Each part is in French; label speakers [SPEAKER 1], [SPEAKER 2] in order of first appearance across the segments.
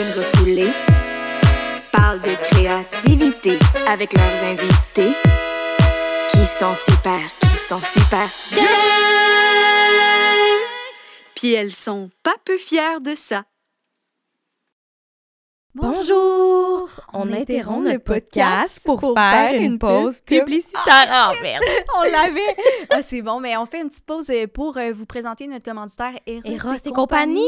[SPEAKER 1] queens refoulées parlent de créativité avec leurs invités qui sont super, qui sont super bien.
[SPEAKER 2] Puis elles sont pas peu fières de ça.
[SPEAKER 3] Bonjour! On interrompt le podcast pour, faire une pause publicitaire.
[SPEAKER 4] Ah,
[SPEAKER 3] Oh merde!
[SPEAKER 4] On l'avait! Ah, c'est bon, mais on fait une petite pause euh, pour euh, vous présenter notre commanditaire Eros,
[SPEAKER 3] Eros et compagnie!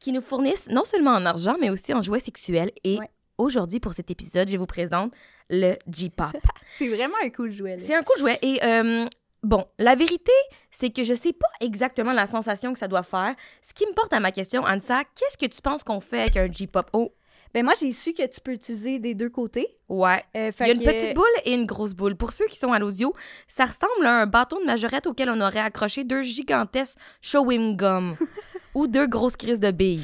[SPEAKER 3] Qui nous fournissent non seulement en argent, mais aussi en jouets sexuels. Et
[SPEAKER 4] Ouais.
[SPEAKER 3] aujourd'hui, pour cet épisode, je vous présente le J-Pop.
[SPEAKER 4] C'est vraiment un cool jouet.
[SPEAKER 3] C'est un cool jouet. Et euh, bon, la vérité, c'est que je sais pas exactement la sensation que ça doit faire. Ce qui me porte à ma question, Ansa, qu'est-ce que tu penses qu'on fait avec un J-Pop? Oh,
[SPEAKER 4] Ben moi, j'ai su que tu peux utiliser des deux côtés.
[SPEAKER 3] ouais.
[SPEAKER 4] Euh,
[SPEAKER 3] Il y a une
[SPEAKER 4] que-
[SPEAKER 3] petite boule et une grosse boule. Pour ceux qui sont à l'audio, ça ressemble à un bâton de majorette auquel on aurait accroché deux gigantesques chewing gum ou deux grosses crises de billes.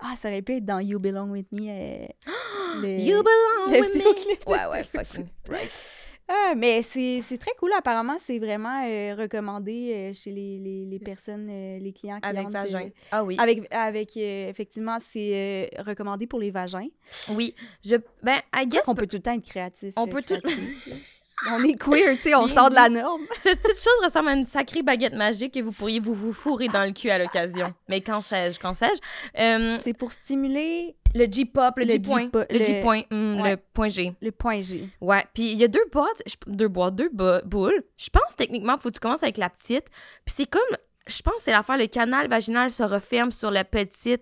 [SPEAKER 4] Ah, ça aurait pu être dans You Belong With Me. euh, le-
[SPEAKER 3] You belong
[SPEAKER 4] le
[SPEAKER 3] with me. Ouais, ouais.
[SPEAKER 4] Swift. Ah, mais c'est très cool. Apparemment, c'est vraiment euh, recommandé euh, chez les, les, les personnes, euh, les clients qui
[SPEAKER 3] Avec vagin. Ah oui.
[SPEAKER 4] Avec, avec effectivement, c'est recommandé pour les vagins.
[SPEAKER 3] Oui. Je, ben, I guess,
[SPEAKER 4] On peut tout le temps être créatif.
[SPEAKER 3] On peut tout-.
[SPEAKER 4] On est queer, tu sais, on sort de la norme.
[SPEAKER 3] cette petite chose ressemble à une sacrée baguette magique et vous pourriez vous, vous fourrer dans le cul à l'occasion. Mais quand sais-je, quand sais-je? Euh,
[SPEAKER 4] C'est pour stimuler
[SPEAKER 3] le J-pop, le
[SPEAKER 4] Le
[SPEAKER 3] J-point.
[SPEAKER 4] J-pop,
[SPEAKER 3] Le
[SPEAKER 4] le-
[SPEAKER 3] J-point, hum,
[SPEAKER 4] Ouais.
[SPEAKER 3] le point G.
[SPEAKER 4] le point G.
[SPEAKER 3] Ouais, puis il y a deux boîtes, deux boîtes, deux bo- boules. Je pense techniquement, faut que tu commences avec la petite. Puis c'est comme, je pense que c'est l'affaire, le canal vaginal se referme sur le petit,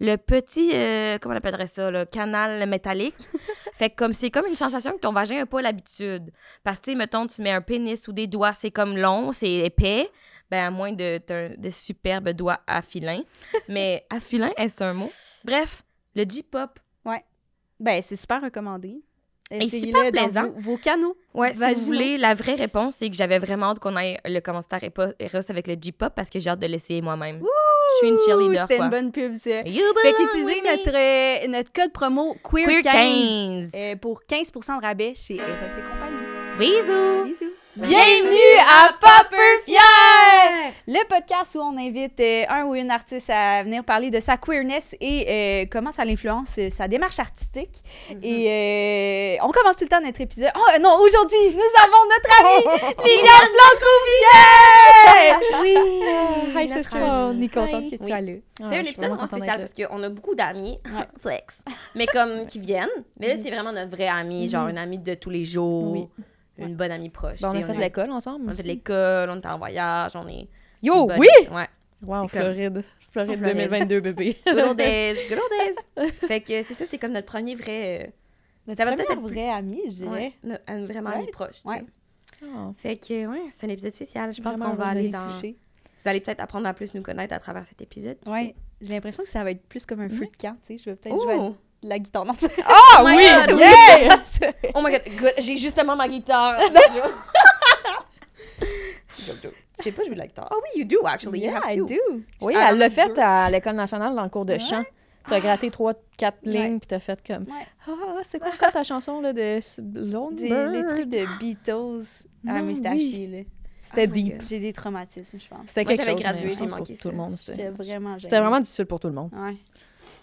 [SPEAKER 3] le petit, euh, comment on appellerait ça, le canal métallique. fait que comme, c'est comme une sensation que ton vagin n'a pas l'habitude. Parce que, tu sais, mettons, tu mets un pénis ou des doigts, c'est comme long, c'est épais. Ben, à moins de, superbes doigts affilins. Mais affilin, est-ce un mot? Bref, le J-pop.
[SPEAKER 4] Ben, c'est super recommandé. Essayez-le
[SPEAKER 3] super
[SPEAKER 4] dans. Vos, vos canaux.
[SPEAKER 3] Ouais, si vous voulez, la vraie réponse, c'est que j'avais vraiment hâte qu'on aille le commentaire Eros avec le J-pop parce que j'ai hâte de l'essayer moi-même. Je suis une cheerleader,
[SPEAKER 4] C'était une bonne pub, ça.
[SPEAKER 3] You
[SPEAKER 4] Fait qu'utilisez notre, euh, notre code promo
[SPEAKER 3] Queer
[SPEAKER 4] QUEER15
[SPEAKER 3] 15.
[SPEAKER 4] euh, pour 15% de rabais chez Eros et compagnie.
[SPEAKER 3] Bisous!
[SPEAKER 4] Bisous. Bienvenue à Popper Fier! Le podcast où on invite euh, un ou une artiste à venir parler de sa queerness et euh, comment ça l'influence euh, sa démarche artistique. Et euh, on commence tout le temps notre épisode. Oh non, aujourd'hui, nous avons notre amie Liliane Blanco-Villet!
[SPEAKER 3] Oui!
[SPEAKER 4] Hi, sister.
[SPEAKER 3] trace.
[SPEAKER 4] On est contente
[SPEAKER 3] Hi.
[SPEAKER 4] que tu sois là.
[SPEAKER 3] C'est un épisode vraiment spécial parce qu'on a beaucoup d'amis,
[SPEAKER 4] Ouais.
[SPEAKER 3] flex, mais comme qui viennent. Mais là, c'est vraiment notre vraie amie, genre une amie de tous les jours,
[SPEAKER 4] Oui.
[SPEAKER 3] Une bonne amie proche.
[SPEAKER 5] Ben, on a fait l'école ensemble.
[SPEAKER 3] On a fait de l'école, on était en voyage, on est.
[SPEAKER 5] Yo,
[SPEAKER 3] bonne-
[SPEAKER 5] oui!
[SPEAKER 3] Ouais.
[SPEAKER 5] Wow,
[SPEAKER 3] C'est comme-
[SPEAKER 5] Floride. Floride
[SPEAKER 3] Floride.
[SPEAKER 5] 2022, bébé.
[SPEAKER 3] Good old days, good old days. fait que c'est ça, c'est comme notre premier vrai. euh,
[SPEAKER 4] Notre
[SPEAKER 3] Ça va peut-être être
[SPEAKER 4] vraie amie, je dirais.
[SPEAKER 3] Ouais, un vraiment
[SPEAKER 4] Ouais.
[SPEAKER 3] ami proche. tu
[SPEAKER 4] Ouais.
[SPEAKER 5] Oh.
[SPEAKER 3] Fait que, ouais, c'est un épisode spécial. Je pense qu'on va aller dans. Vous allez peut-être apprendre à plus nous connaître à travers cet épisode.
[SPEAKER 4] Ouais. J'ai l'impression que ça va être plus comme un feu de camp, tu sais. Je vais peut-être
[SPEAKER 3] Oh!
[SPEAKER 4] La guitare. Non, c'est-
[SPEAKER 5] Ah
[SPEAKER 3] my
[SPEAKER 5] oui!
[SPEAKER 3] God, oui!
[SPEAKER 5] Yeah!
[SPEAKER 3] oh my god, good. j'ai justement ma guitare. Tu sais pas jouer de la guitare? Oh oui, you do actually. you
[SPEAKER 4] Yeah,
[SPEAKER 3] have
[SPEAKER 4] I
[SPEAKER 3] to.
[SPEAKER 4] do.
[SPEAKER 5] Oui,
[SPEAKER 3] Ah,
[SPEAKER 5] elle l'a fait à l'École nationale dans le cours de
[SPEAKER 4] Ouais.
[SPEAKER 5] chant. Tu as gratté 3-4
[SPEAKER 4] Ouais.
[SPEAKER 5] lignes, puis tu as fait comme.
[SPEAKER 4] Ouais.
[SPEAKER 5] Ah, c'est quoi ta chanson là, de Bird?
[SPEAKER 4] les trucs de Beatles à
[SPEAKER 5] Non,
[SPEAKER 4] Mustachi, là.
[SPEAKER 5] C'était
[SPEAKER 3] Oh
[SPEAKER 5] deep.
[SPEAKER 4] J'ai des traumatismes, je pense.
[SPEAKER 5] C'était
[SPEAKER 3] Moi,
[SPEAKER 5] quelque
[SPEAKER 3] j'avais
[SPEAKER 5] chose.
[SPEAKER 3] gradué,
[SPEAKER 5] mais je
[SPEAKER 3] j'ai
[SPEAKER 5] pense pour
[SPEAKER 3] manqué
[SPEAKER 5] Tout le monde. C'était
[SPEAKER 4] vraiment
[SPEAKER 5] c'était vraiment difficile pour tout le monde.
[SPEAKER 4] Ouais.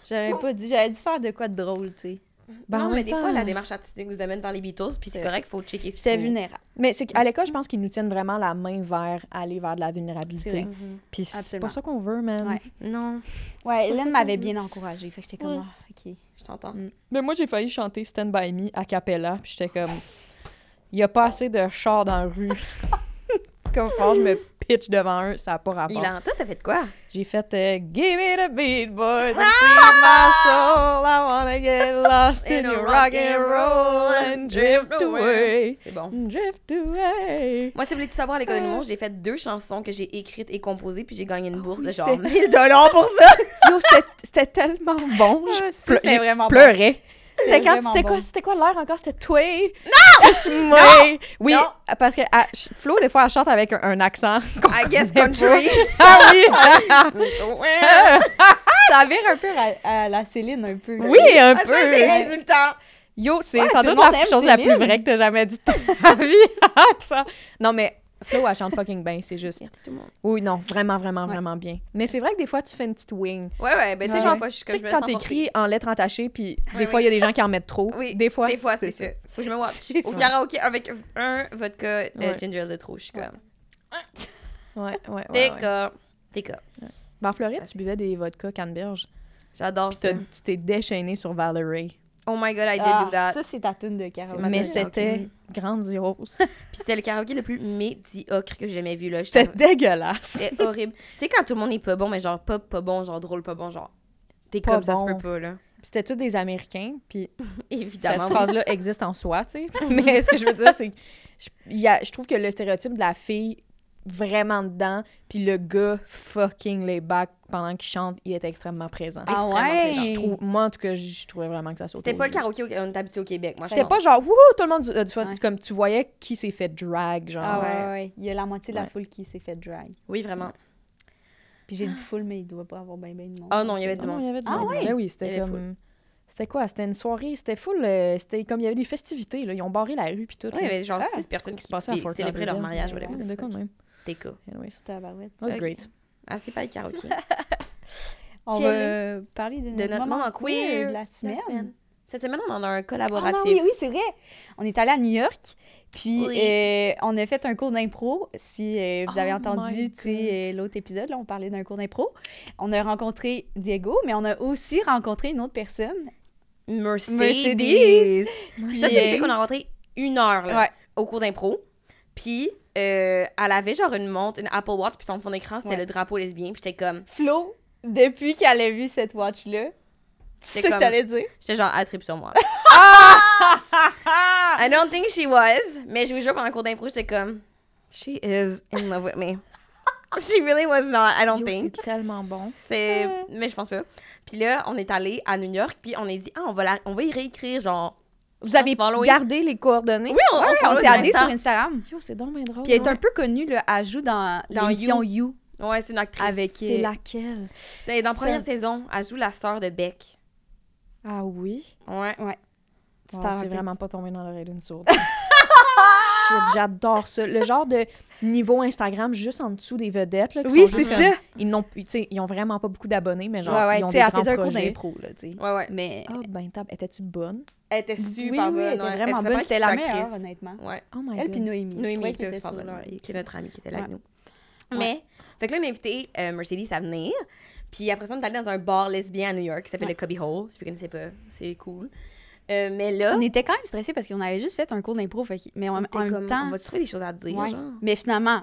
[SPEAKER 4] J'aurais pas dû... J'aurais dû faire de quoi de drôle, tu sais.
[SPEAKER 5] Ben, en
[SPEAKER 3] non, mais des
[SPEAKER 5] temps-
[SPEAKER 3] fois, la démarche artistique vous amène vers les Beatles, puis c'est correct, faut checker
[SPEAKER 4] J'étais vulnérable.
[SPEAKER 5] Mais c'est qu'à l'école, je pense qu'ils nous tiennent vraiment la main vers aller vers de la vulnérabilité.
[SPEAKER 3] Mhm.
[SPEAKER 5] Puis c'est pas ça qu'on veut, man.
[SPEAKER 4] Ouais.
[SPEAKER 3] Non,
[SPEAKER 4] Ouais, Hélène m'avait bien encouragée. Fait que j'étais comme,
[SPEAKER 5] Ouais.
[SPEAKER 4] ah, OK.
[SPEAKER 3] je t'entends.
[SPEAKER 5] Mais moi, j'ai failli chanter Stand By Me a cappella, puis j'étais comme... Il y a pas assez de chars dans la rue. comme fort, je me pitch devant eux, ça n'a pas rapport.
[SPEAKER 3] Toi, ça fait de quoi?
[SPEAKER 5] J'ai fait euh, Give me the beat, boy, to feed my soul. I wanna get lost in your rock and roll and drift away.
[SPEAKER 3] C'est bon.
[SPEAKER 5] Drift away.
[SPEAKER 3] Moi, si vous voulez tout savoir à l'école de l'humour, j'ai fait deux chansons que j'ai écrites et composées, puis j'ai gagné une bourse de
[SPEAKER 5] oui,
[SPEAKER 3] genre
[SPEAKER 5] c'était-
[SPEAKER 3] 1000 dollars pour ça.
[SPEAKER 5] Yo, c'était- tellement bon. Je
[SPEAKER 4] ça,
[SPEAKER 5] pleu-
[SPEAKER 4] c'était
[SPEAKER 5] j'ai
[SPEAKER 4] vraiment bon.
[SPEAKER 5] C'était quand c'était
[SPEAKER 4] bon.
[SPEAKER 5] quoi c'était quoi l'heure encore? C'était Tway non! Non! Oui
[SPEAKER 3] Non.
[SPEAKER 5] parce que ah, Flo des fois elle chante avec un, un accent
[SPEAKER 3] I guess country.
[SPEAKER 5] ah oui!
[SPEAKER 4] Ça vire un peu à, à la Céline, un peu.
[SPEAKER 5] oui un
[SPEAKER 3] Ah,
[SPEAKER 5] peu.
[SPEAKER 3] c'est insultant.
[SPEAKER 5] yo c'est
[SPEAKER 4] Ouais,
[SPEAKER 5] sans doute la chose la plus vraie que t'as jamais dit de ta vie. Non mais Flo, elle chante fucking bien, c'est juste.
[SPEAKER 3] Merci tout le monde.
[SPEAKER 5] Oui, non, vraiment, vraiment,
[SPEAKER 4] Ouais.
[SPEAKER 5] vraiment bien. Mais c'est vrai que des fois, tu fais une petite wing.
[SPEAKER 3] Ouais, ouais, ben tu sais,
[SPEAKER 5] Ouais.
[SPEAKER 3] genre, fois, je suis
[SPEAKER 5] Tu
[SPEAKER 3] comme
[SPEAKER 5] sais, quand t'écris en lettres entachées, puis des fois, il y a des gens qui en mettent trop.
[SPEAKER 3] Oui,
[SPEAKER 5] des fois,
[SPEAKER 3] Des fois, c'est ça. Faut que je me watch. Au karaoké avec un vodka euh, ginger de trop, je suis comme.
[SPEAKER 5] Ouais, ouais, ouais.
[SPEAKER 3] T'es. T'es.
[SPEAKER 5] Ben, en Floride, tu buvais des vodka canneberge.
[SPEAKER 3] J'adore ça.
[SPEAKER 5] tu t'es déchaîné sur Valerie.
[SPEAKER 3] Oh my god, I did
[SPEAKER 4] Ah,
[SPEAKER 3] do that.
[SPEAKER 4] ça, c'est ta tune de karaoké.
[SPEAKER 3] ma
[SPEAKER 5] Mais c'était grandiose.
[SPEAKER 3] Puis c'était le karaoké le plus médiocre que j'ai jamais vu, là.
[SPEAKER 5] C'était dégueulasse.
[SPEAKER 3] C'était horrible. tu sais, quand tout le monde est pas bon, mais genre pas, pas bon, genre drôle, pas bon, genre. T'es comme ça se peut pas, là.
[SPEAKER 5] Puis C'était tous des Américains, puis cette
[SPEAKER 3] Évidemment.
[SPEAKER 5] phrase-là existe en soi, tu sais. Mais ce que je veux dire, c'est que je, il y a- je trouve que le stéréotype de la fille vraiment dedans, puis le gars fucking les back pendant qu'il chante, il est extrêmement présent.
[SPEAKER 4] Ah
[SPEAKER 3] extrêmement
[SPEAKER 4] ouais?
[SPEAKER 3] présent.
[SPEAKER 5] Je trouve, moi, en tout cas, je trouvais vraiment que ça sautait.
[SPEAKER 3] C'était pas le karaoké on est habitué au Québec. Moi,
[SPEAKER 5] C'était
[SPEAKER 3] je
[SPEAKER 5] pas genre, wouhou, tout le monde du fun.
[SPEAKER 4] Ouais.
[SPEAKER 5] Comme tu voyais qui s'est fait drag, genre.
[SPEAKER 4] Ah ouais, ouais, ouais. Il y a la moitié de la
[SPEAKER 5] Ouais.
[SPEAKER 4] foule qui s'est fait drag.
[SPEAKER 3] Oui, vraiment.
[SPEAKER 4] Puis j'ai dit full, mais il doit pas avoir bien, bien de monde.
[SPEAKER 3] Ah non, il y avait
[SPEAKER 5] Ah
[SPEAKER 3] du
[SPEAKER 5] non,
[SPEAKER 3] monde.
[SPEAKER 5] il y avait du
[SPEAKER 4] Ah
[SPEAKER 5] monde.
[SPEAKER 4] ouais?
[SPEAKER 5] Ben oui, c'était comme. C'était quoi? C'était une soirée, c'était full. euh, c'était comme il y avait des festivités, là. Ils ont barré la rue, puis tout.
[SPEAKER 3] Oui, il y avait genre
[SPEAKER 4] Ah,
[SPEAKER 3] six personnes qui
[SPEAKER 5] se passait à Fort
[SPEAKER 3] célébraient leur mariage,
[SPEAKER 4] Ouais,
[SPEAKER 3] whatever.
[SPEAKER 5] De
[SPEAKER 3] fuck.
[SPEAKER 5] même.
[SPEAKER 3] Cas.
[SPEAKER 5] Anyways,
[SPEAKER 4] Tabarouette.
[SPEAKER 5] that was great.
[SPEAKER 3] Ah, c'est pas le karaoké.
[SPEAKER 4] On va parler de,
[SPEAKER 3] de notre moment queer
[SPEAKER 4] de la semaine.
[SPEAKER 3] Cette semaine, on en a un
[SPEAKER 4] Ah
[SPEAKER 3] collaboratif.
[SPEAKER 4] non, oui, oui, c'est vrai. On est allé à New York, puis
[SPEAKER 3] Oui.
[SPEAKER 4] euh, on a fait un cours d'impro. Si euh, vous avez
[SPEAKER 5] Oh
[SPEAKER 4] entendu euh, l'autre épisode, là, on parlait d'un cours d'impro. On a rencontré Diego, mais on a aussi rencontré une autre personne.
[SPEAKER 3] Mercedes.
[SPEAKER 4] Mercedes.
[SPEAKER 3] Puis ça, c'est une fille qu'on a rencontré une heure là,
[SPEAKER 4] Ouais.
[SPEAKER 3] au cours d'impro. Puis euh, elle avait genre une montre, une Apple Watch, puis son fond d'écran, c'était
[SPEAKER 4] Ouais.
[SPEAKER 3] le drapeau lesbien. Puis j'étais comme,
[SPEAKER 4] Flo, depuis qu'elle a vu cette watch-là, c'est
[SPEAKER 3] C'est
[SPEAKER 4] ce que t'allais dire?
[SPEAKER 3] j'étais genre attripe sur moi. I don't think she was. Mais je vous jure, pendant le cours d'impro, j'étais comme, she is in love with me. she really was not, I don't
[SPEAKER 5] Yo,
[SPEAKER 3] think.
[SPEAKER 5] C'est tellement bon.
[SPEAKER 3] C'est... Mais je pense pas. Puis là, on est allé à New York, puis on a dit, ah, on va, la- on va y réécrire, genre...
[SPEAKER 5] Vous avez gardé les coordonnées?
[SPEAKER 3] Oui, on,
[SPEAKER 4] Ouais, s'est
[SPEAKER 3] Insta.
[SPEAKER 4] sur Instagram.
[SPEAKER 5] Yo, c'est donc bien drôle.
[SPEAKER 4] Puis elle est
[SPEAKER 5] ouais.
[SPEAKER 4] un peu connue, là, elle joue dans,
[SPEAKER 3] Dans
[SPEAKER 4] l'émission You.
[SPEAKER 3] Ouais, c'est une actrice.
[SPEAKER 4] Avec-
[SPEAKER 5] C'est laquelle?
[SPEAKER 3] Ben, Dans la première saison, elle joue la sœur de Beck.
[SPEAKER 5] Ah oui?
[SPEAKER 3] Ouais.
[SPEAKER 4] Tu
[SPEAKER 5] Wow, c'est vraiment pas tombé dans l'oreille d'une sourde. Shit, j'adore ça. Le genre de niveau Instagram juste en dessous des vedettes. Là, qui
[SPEAKER 4] Oui, c'est ça.
[SPEAKER 5] comme- Ils n'ont tu sais, ils ont vraiment pas beaucoup d'abonnés, mais genre,
[SPEAKER 4] ouais, ouais,
[SPEAKER 5] ils ont
[SPEAKER 4] tu
[SPEAKER 5] des
[SPEAKER 4] sais, elle
[SPEAKER 5] grands
[SPEAKER 4] faisait un cours d'impro, là, tu sais.
[SPEAKER 3] Ouais, ouais.
[SPEAKER 4] Mais
[SPEAKER 5] Ah, ben, tab, étais-tu bonne?
[SPEAKER 3] Elle était
[SPEAKER 4] oui,
[SPEAKER 3] super
[SPEAKER 4] oui,
[SPEAKER 3] bonne.
[SPEAKER 4] elle était
[SPEAKER 3] ouais.
[SPEAKER 4] vraiment bonne. C'était la meilleure, honnêtement.
[SPEAKER 3] Ouais.
[SPEAKER 5] Oh my
[SPEAKER 4] Elle
[SPEAKER 5] god.
[SPEAKER 4] puis Noémie.
[SPEAKER 3] Noémie qui était
[SPEAKER 4] était
[SPEAKER 3] super bonne, qui est notre amie qui était là avec nous. Mais, fait que là, on a invité euh, Mercedes à venir. Puis après ça, on est allé dans un bar lesbien à New York qui s'appelle
[SPEAKER 4] Ouais.
[SPEAKER 3] le Cubby Hole. Si vous connaissez pas, c'est cool. Euh, mais là,
[SPEAKER 4] On était quand même stressés parce qu'on avait juste fait un cours d'impro, mais en,
[SPEAKER 3] on
[SPEAKER 4] en même
[SPEAKER 3] comme,
[SPEAKER 4] temps...
[SPEAKER 3] on va trouver des choses à dire,
[SPEAKER 4] ouais.
[SPEAKER 3] genre.
[SPEAKER 4] Mais finalement,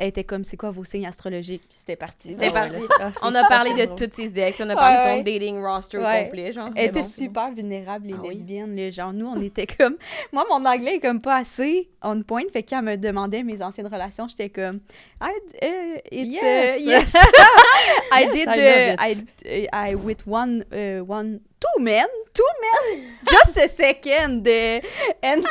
[SPEAKER 4] elle était comme, c'est quoi vos signes astrologiques? C'était parti.
[SPEAKER 3] C'était parti.
[SPEAKER 4] ouais, là,
[SPEAKER 5] c'est
[SPEAKER 3] On a parlé de toutes ses ex, on a parlé
[SPEAKER 4] Ouais,
[SPEAKER 3] de son
[SPEAKER 4] ouais.
[SPEAKER 3] dating roster
[SPEAKER 4] Ouais.
[SPEAKER 3] complet, genre.
[SPEAKER 4] Elle
[SPEAKER 3] c'était
[SPEAKER 4] était
[SPEAKER 3] bon.
[SPEAKER 4] super vulnérable, les
[SPEAKER 3] Ah oui?
[SPEAKER 4] lesbiennes. les Genre, nous, on était comme. Moi, mon anglais est comme pas assez on point. Fait qu'elle me demandait mes anciennes relations, j'étais comme. I, uh, it's,
[SPEAKER 5] Yes.
[SPEAKER 4] uh, yes. I
[SPEAKER 5] Yes,
[SPEAKER 4] did.
[SPEAKER 5] I
[SPEAKER 4] uh, I, I with one, uh, one, two men, two men, just a second. Uh, and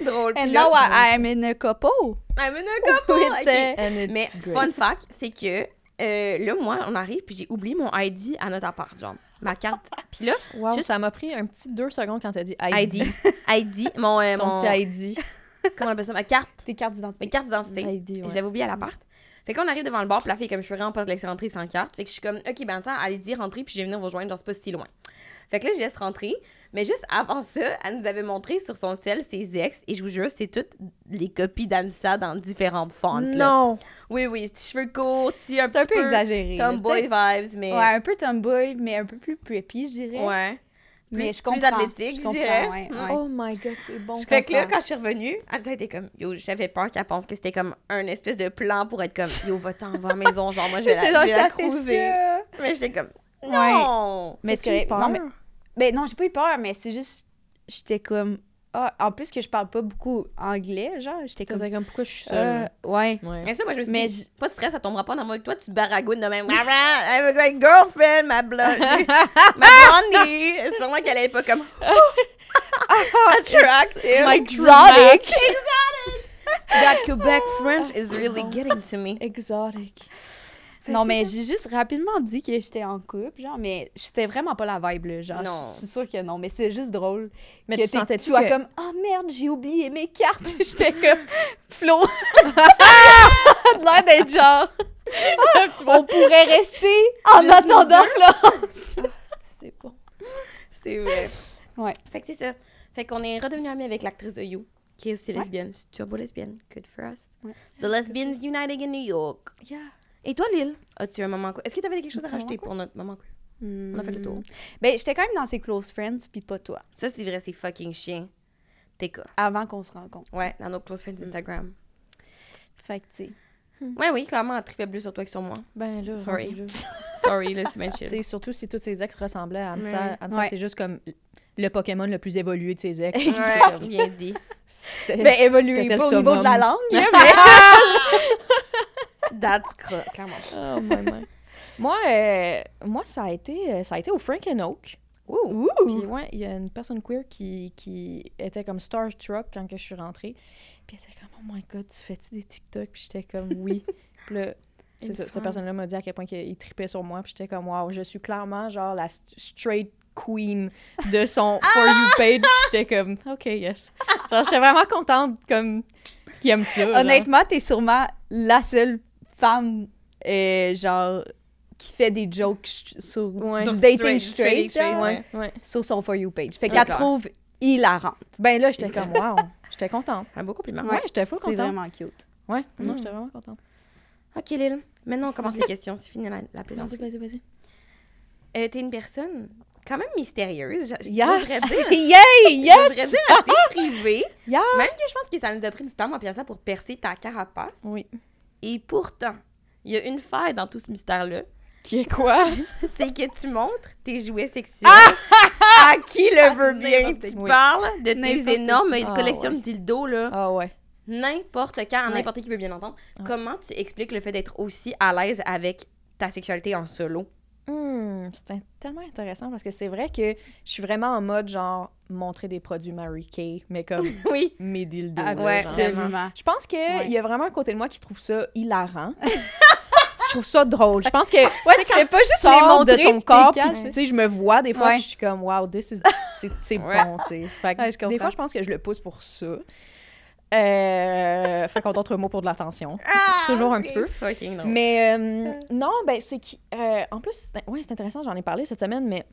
[SPEAKER 3] Drôle.
[SPEAKER 4] and now I, I'm in a couple.
[SPEAKER 3] I'm in a couple.
[SPEAKER 4] with,
[SPEAKER 3] ok.
[SPEAKER 4] uh,
[SPEAKER 5] And it's
[SPEAKER 3] Mais fun fact, c'est que euh, là, moi, on arrive, puis j'ai oublié mon ID à notre appart, genre. Ma carte. Puis là,
[SPEAKER 5] Wow,
[SPEAKER 3] juste-
[SPEAKER 5] ça m'a pris un petit deux secondes quand t'as dit ID.
[SPEAKER 3] ID. ID. Mon. euh,
[SPEAKER 5] Ton
[SPEAKER 3] mon-
[SPEAKER 5] petit ID.
[SPEAKER 3] Comment on appelle ça? Ma carte.
[SPEAKER 4] Tes cartes d'identité.
[SPEAKER 3] Ma carte d'identité.
[SPEAKER 5] Ouais.
[SPEAKER 3] L'avais oublié à l'appart. Fait qu'on arrive devant le bar, puis la fille, comme je peux vraiment pas laisser rentrer sans carte. Fait que je suis comme, OK, ben ça, allez-y, rentrer, puis je vais venir vous rejoindre, genre, c'est pas si loin. Fait que là, je laisse rentrer. Mais juste avant ça, elle nous avait montré sur son sel ses ex, et je vous jure, c'est toutes les copies d'Anissa dans différentes fontes. là.
[SPEAKER 5] Non!
[SPEAKER 3] Oui, oui, cheveux courts, petit, un
[SPEAKER 4] C'est un
[SPEAKER 3] petit
[SPEAKER 4] peu
[SPEAKER 3] peu
[SPEAKER 4] exagéré.
[SPEAKER 3] tomboy vibes, mais.
[SPEAKER 4] Ouais, un peu tomboy, mais un peu plus preppy, je dirais.
[SPEAKER 3] Ouais.
[SPEAKER 4] Mais
[SPEAKER 3] plus-
[SPEAKER 4] je
[SPEAKER 3] plus
[SPEAKER 4] comprends.
[SPEAKER 3] athlétique, je
[SPEAKER 4] comprends,
[SPEAKER 3] dirais.
[SPEAKER 4] ouais,
[SPEAKER 3] Mm.
[SPEAKER 4] ouais.
[SPEAKER 5] Oh my god, c'est bon.
[SPEAKER 3] fait que là, quand je suis revenue, Anissa était comme, yo, j'avais peur qu'elle pense que c'était comme un espèce de plan pour être comme, yo, va-t'en, va à la maison, genre, moi, je vais la, je la cruiser. Mais j'étais comme,
[SPEAKER 4] Ouais.
[SPEAKER 3] non!
[SPEAKER 4] Mais c'est
[SPEAKER 5] peur?
[SPEAKER 4] non, mais, ben non, j'ai pas eu peur, mais c'est juste, j'étais comme, ah, en plus que je parle pas beaucoup anglais, genre, j'étais comme,
[SPEAKER 5] comme, pourquoi je suis seule?
[SPEAKER 4] euh, ouais.
[SPEAKER 5] Ouais.
[SPEAKER 3] Mais ça, moi, je me suis
[SPEAKER 4] Mais
[SPEAKER 3] dit, pas de stress, ça tombera pas dans moi avec toi, tu baragouines de même. I'm a girlfriend, ma blonde. ma blondie. Sûrement qu'elle est pas comme, attractive.
[SPEAKER 5] My
[SPEAKER 4] Exotic.
[SPEAKER 3] That Quebec French is really getting to me.
[SPEAKER 5] Exotic.
[SPEAKER 4] Non, mais j'ai juste rapidement dit que j'étais en couple, genre, mais c'était vraiment pas la vibe, là. Genre,
[SPEAKER 3] Non.
[SPEAKER 4] je suis sûre que non, mais c'est juste drôle.
[SPEAKER 5] Mais
[SPEAKER 4] que
[SPEAKER 5] tu sentais
[SPEAKER 4] tu sois
[SPEAKER 5] que...
[SPEAKER 4] comme, oh merde, j'ai oublié mes cartes. j'étais comme, Flo, ça a l'air d'être genre, on pourrait rester en attendant Florence. c'est bon.
[SPEAKER 3] C'est vrai.
[SPEAKER 4] Ouais.
[SPEAKER 3] Fait que c'est ça. Fait qu'on est redevenu amis avec l'actrice de You, qui est aussi lesbienne. C'est turbo lesbienne? Good for us.
[SPEAKER 4] Ouais.
[SPEAKER 3] The Lesbians United in New York.
[SPEAKER 4] Yeah.
[SPEAKER 3] Et toi, Lille, as-tu un moment quoi? Est-ce que tu avais quelque chose à rajouter pour notre moment quoi? On a fait le tour.
[SPEAKER 4] Ben, j'étais quand même dans ses close friends, puis pas toi,
[SPEAKER 3] Ça, c'est vrai, c'est fucking chien. T'es quoi?
[SPEAKER 4] avant qu'on se rencontre.
[SPEAKER 3] Ouais, dans nos close friends Instagram.
[SPEAKER 4] Fait que, tu sais,
[SPEAKER 3] Ouais, oui, clairement, elle tripait plus sur toi que sur moi.
[SPEAKER 5] Ben là,
[SPEAKER 3] Sorry. Sorry, là, c'est bien
[SPEAKER 5] Tu
[SPEAKER 3] chill.
[SPEAKER 5] sais, surtout si tous ses ex ressemblaient à Ansa. Ansa,
[SPEAKER 4] Ouais.
[SPEAKER 5] c'est juste comme le Pokémon le plus évolué de ses ex.
[SPEAKER 3] Ouais, bien dit.
[SPEAKER 4] Ben,
[SPEAKER 5] T'étais
[SPEAKER 4] pas au niveau de la langue, là, mais...
[SPEAKER 3] That's cra- clairement.
[SPEAKER 5] Oh, my, my. moi, euh, moi, ça a été, euh, ça a été au Frank and Oak.
[SPEAKER 4] Ouh!
[SPEAKER 5] Puis ouais, il y a une personne queer qui, qui était comme starstruck quand que je suis rentrée. Puis elle était comme oh my god, tu fais-tu des TikTok? Puis j'étais comme oui. Puis là, c'est
[SPEAKER 3] Une
[SPEAKER 5] ça, cette personne-là m'a dit à quel point il tripait sur moi. Puis j'étais comme wow, je suis clairement genre la st- straight queen de son for you page. J'étais comme ok yes. Genre j'étais vraiment contente comme qu'il aime ça. genre.
[SPEAKER 4] Honnêtement, t'es sûrement la seule femme, euh, genre, qui fait des jokes sur,
[SPEAKER 5] Ouais.
[SPEAKER 4] sur dating
[SPEAKER 3] straight,
[SPEAKER 4] straight,
[SPEAKER 3] straight,
[SPEAKER 4] genre,
[SPEAKER 5] Ouais, ouais.
[SPEAKER 4] sur son For You page. Fait
[SPEAKER 3] C'est
[SPEAKER 4] qu'elle trouve hilarante.
[SPEAKER 5] Ben là, j'étais comme wow, j'étais contente.
[SPEAKER 3] Un beau compliment.
[SPEAKER 5] Ouais, j'étais full
[SPEAKER 4] C'est
[SPEAKER 5] contente.
[SPEAKER 4] vraiment cute.
[SPEAKER 5] Ouais, non,
[SPEAKER 3] Mm.
[SPEAKER 5] j'étais vraiment contente.
[SPEAKER 3] Ok, Lille. Maintenant, on commence les questions. C'est fini la, la plaisanterie.
[SPEAKER 5] vas-y, vas-y.
[SPEAKER 3] Euh, T'es une personne quand même mystérieuse. Je, je
[SPEAKER 5] Yes!
[SPEAKER 3] dire,
[SPEAKER 5] Yay!
[SPEAKER 3] je
[SPEAKER 5] Yes!
[SPEAKER 3] devrais dire assez privée.
[SPEAKER 5] Yeah!
[SPEAKER 3] Même que je pense que ça nous a pris du temps, moi, ça, pour percer ta carapace.
[SPEAKER 5] Oui.
[SPEAKER 3] Et pourtant, il y a une faille dans tout ce mystère-là.
[SPEAKER 5] Qui est quoi?
[SPEAKER 3] C'est que tu montres tes jouets sexuels à qui le veut bien. Tu parles de tes énormes
[SPEAKER 5] Ah,
[SPEAKER 3] collections
[SPEAKER 5] ouais.
[SPEAKER 3] de dildos, là.
[SPEAKER 5] Ah ouais.
[SPEAKER 3] N'importe quand,
[SPEAKER 5] Ouais.
[SPEAKER 3] n'importe qui veut bien entendre.
[SPEAKER 5] Ah.
[SPEAKER 3] Comment tu expliques le fait d'être aussi à l'aise avec ta sexualité en solo?
[SPEAKER 5] Hmm, c'est tellement intéressant parce que c'est vrai que je suis vraiment en mode genre montrer des produits Mary Kay, mais comme
[SPEAKER 3] Oui.
[SPEAKER 5] mes dildos.
[SPEAKER 4] Ah. Absolument.
[SPEAKER 5] Je pense qu'il
[SPEAKER 4] Ouais.
[SPEAKER 5] y a vraiment un côté de moi qui trouve ça hilarant. je trouve ça drôle. Je pense que ouais,
[SPEAKER 4] tu fais pas juste les montrer
[SPEAKER 5] de ton corps, tu sais, je me vois des fois,
[SPEAKER 4] Ouais.
[SPEAKER 5] je suis comme wow, this is c'est bon, tu sais. Des fois je pense que je le pousse pour ça. Euh, fait qu'on d'autres mots pour de l'attention. Toujours un petit peu.
[SPEAKER 3] Fucking non.
[SPEAKER 5] Mais euh, non, ben c'est qui. euh, en plus, c'est- ouais, c'est intéressant, j'en ai parlé cette semaine, mais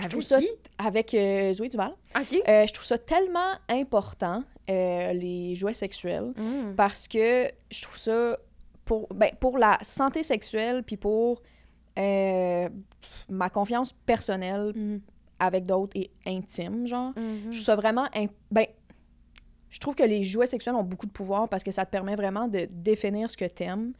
[SPEAKER 5] je trouve ça avec euh, Zoé Duval.
[SPEAKER 3] OK.
[SPEAKER 5] Euh, je trouve ça tellement important, euh, les jouets sexuels,
[SPEAKER 3] Mm.
[SPEAKER 5] parce que je trouve ça pour, ben, pour la santé sexuelle, puis pour ma confiance personnelle avec d'autres et intime, genre.
[SPEAKER 3] Mhm.
[SPEAKER 5] Je trouve ça vraiment. Ben, je trouve que les jouets sexuels ont beaucoup de pouvoir parce que ça te permet vraiment de définir ce que t'aimes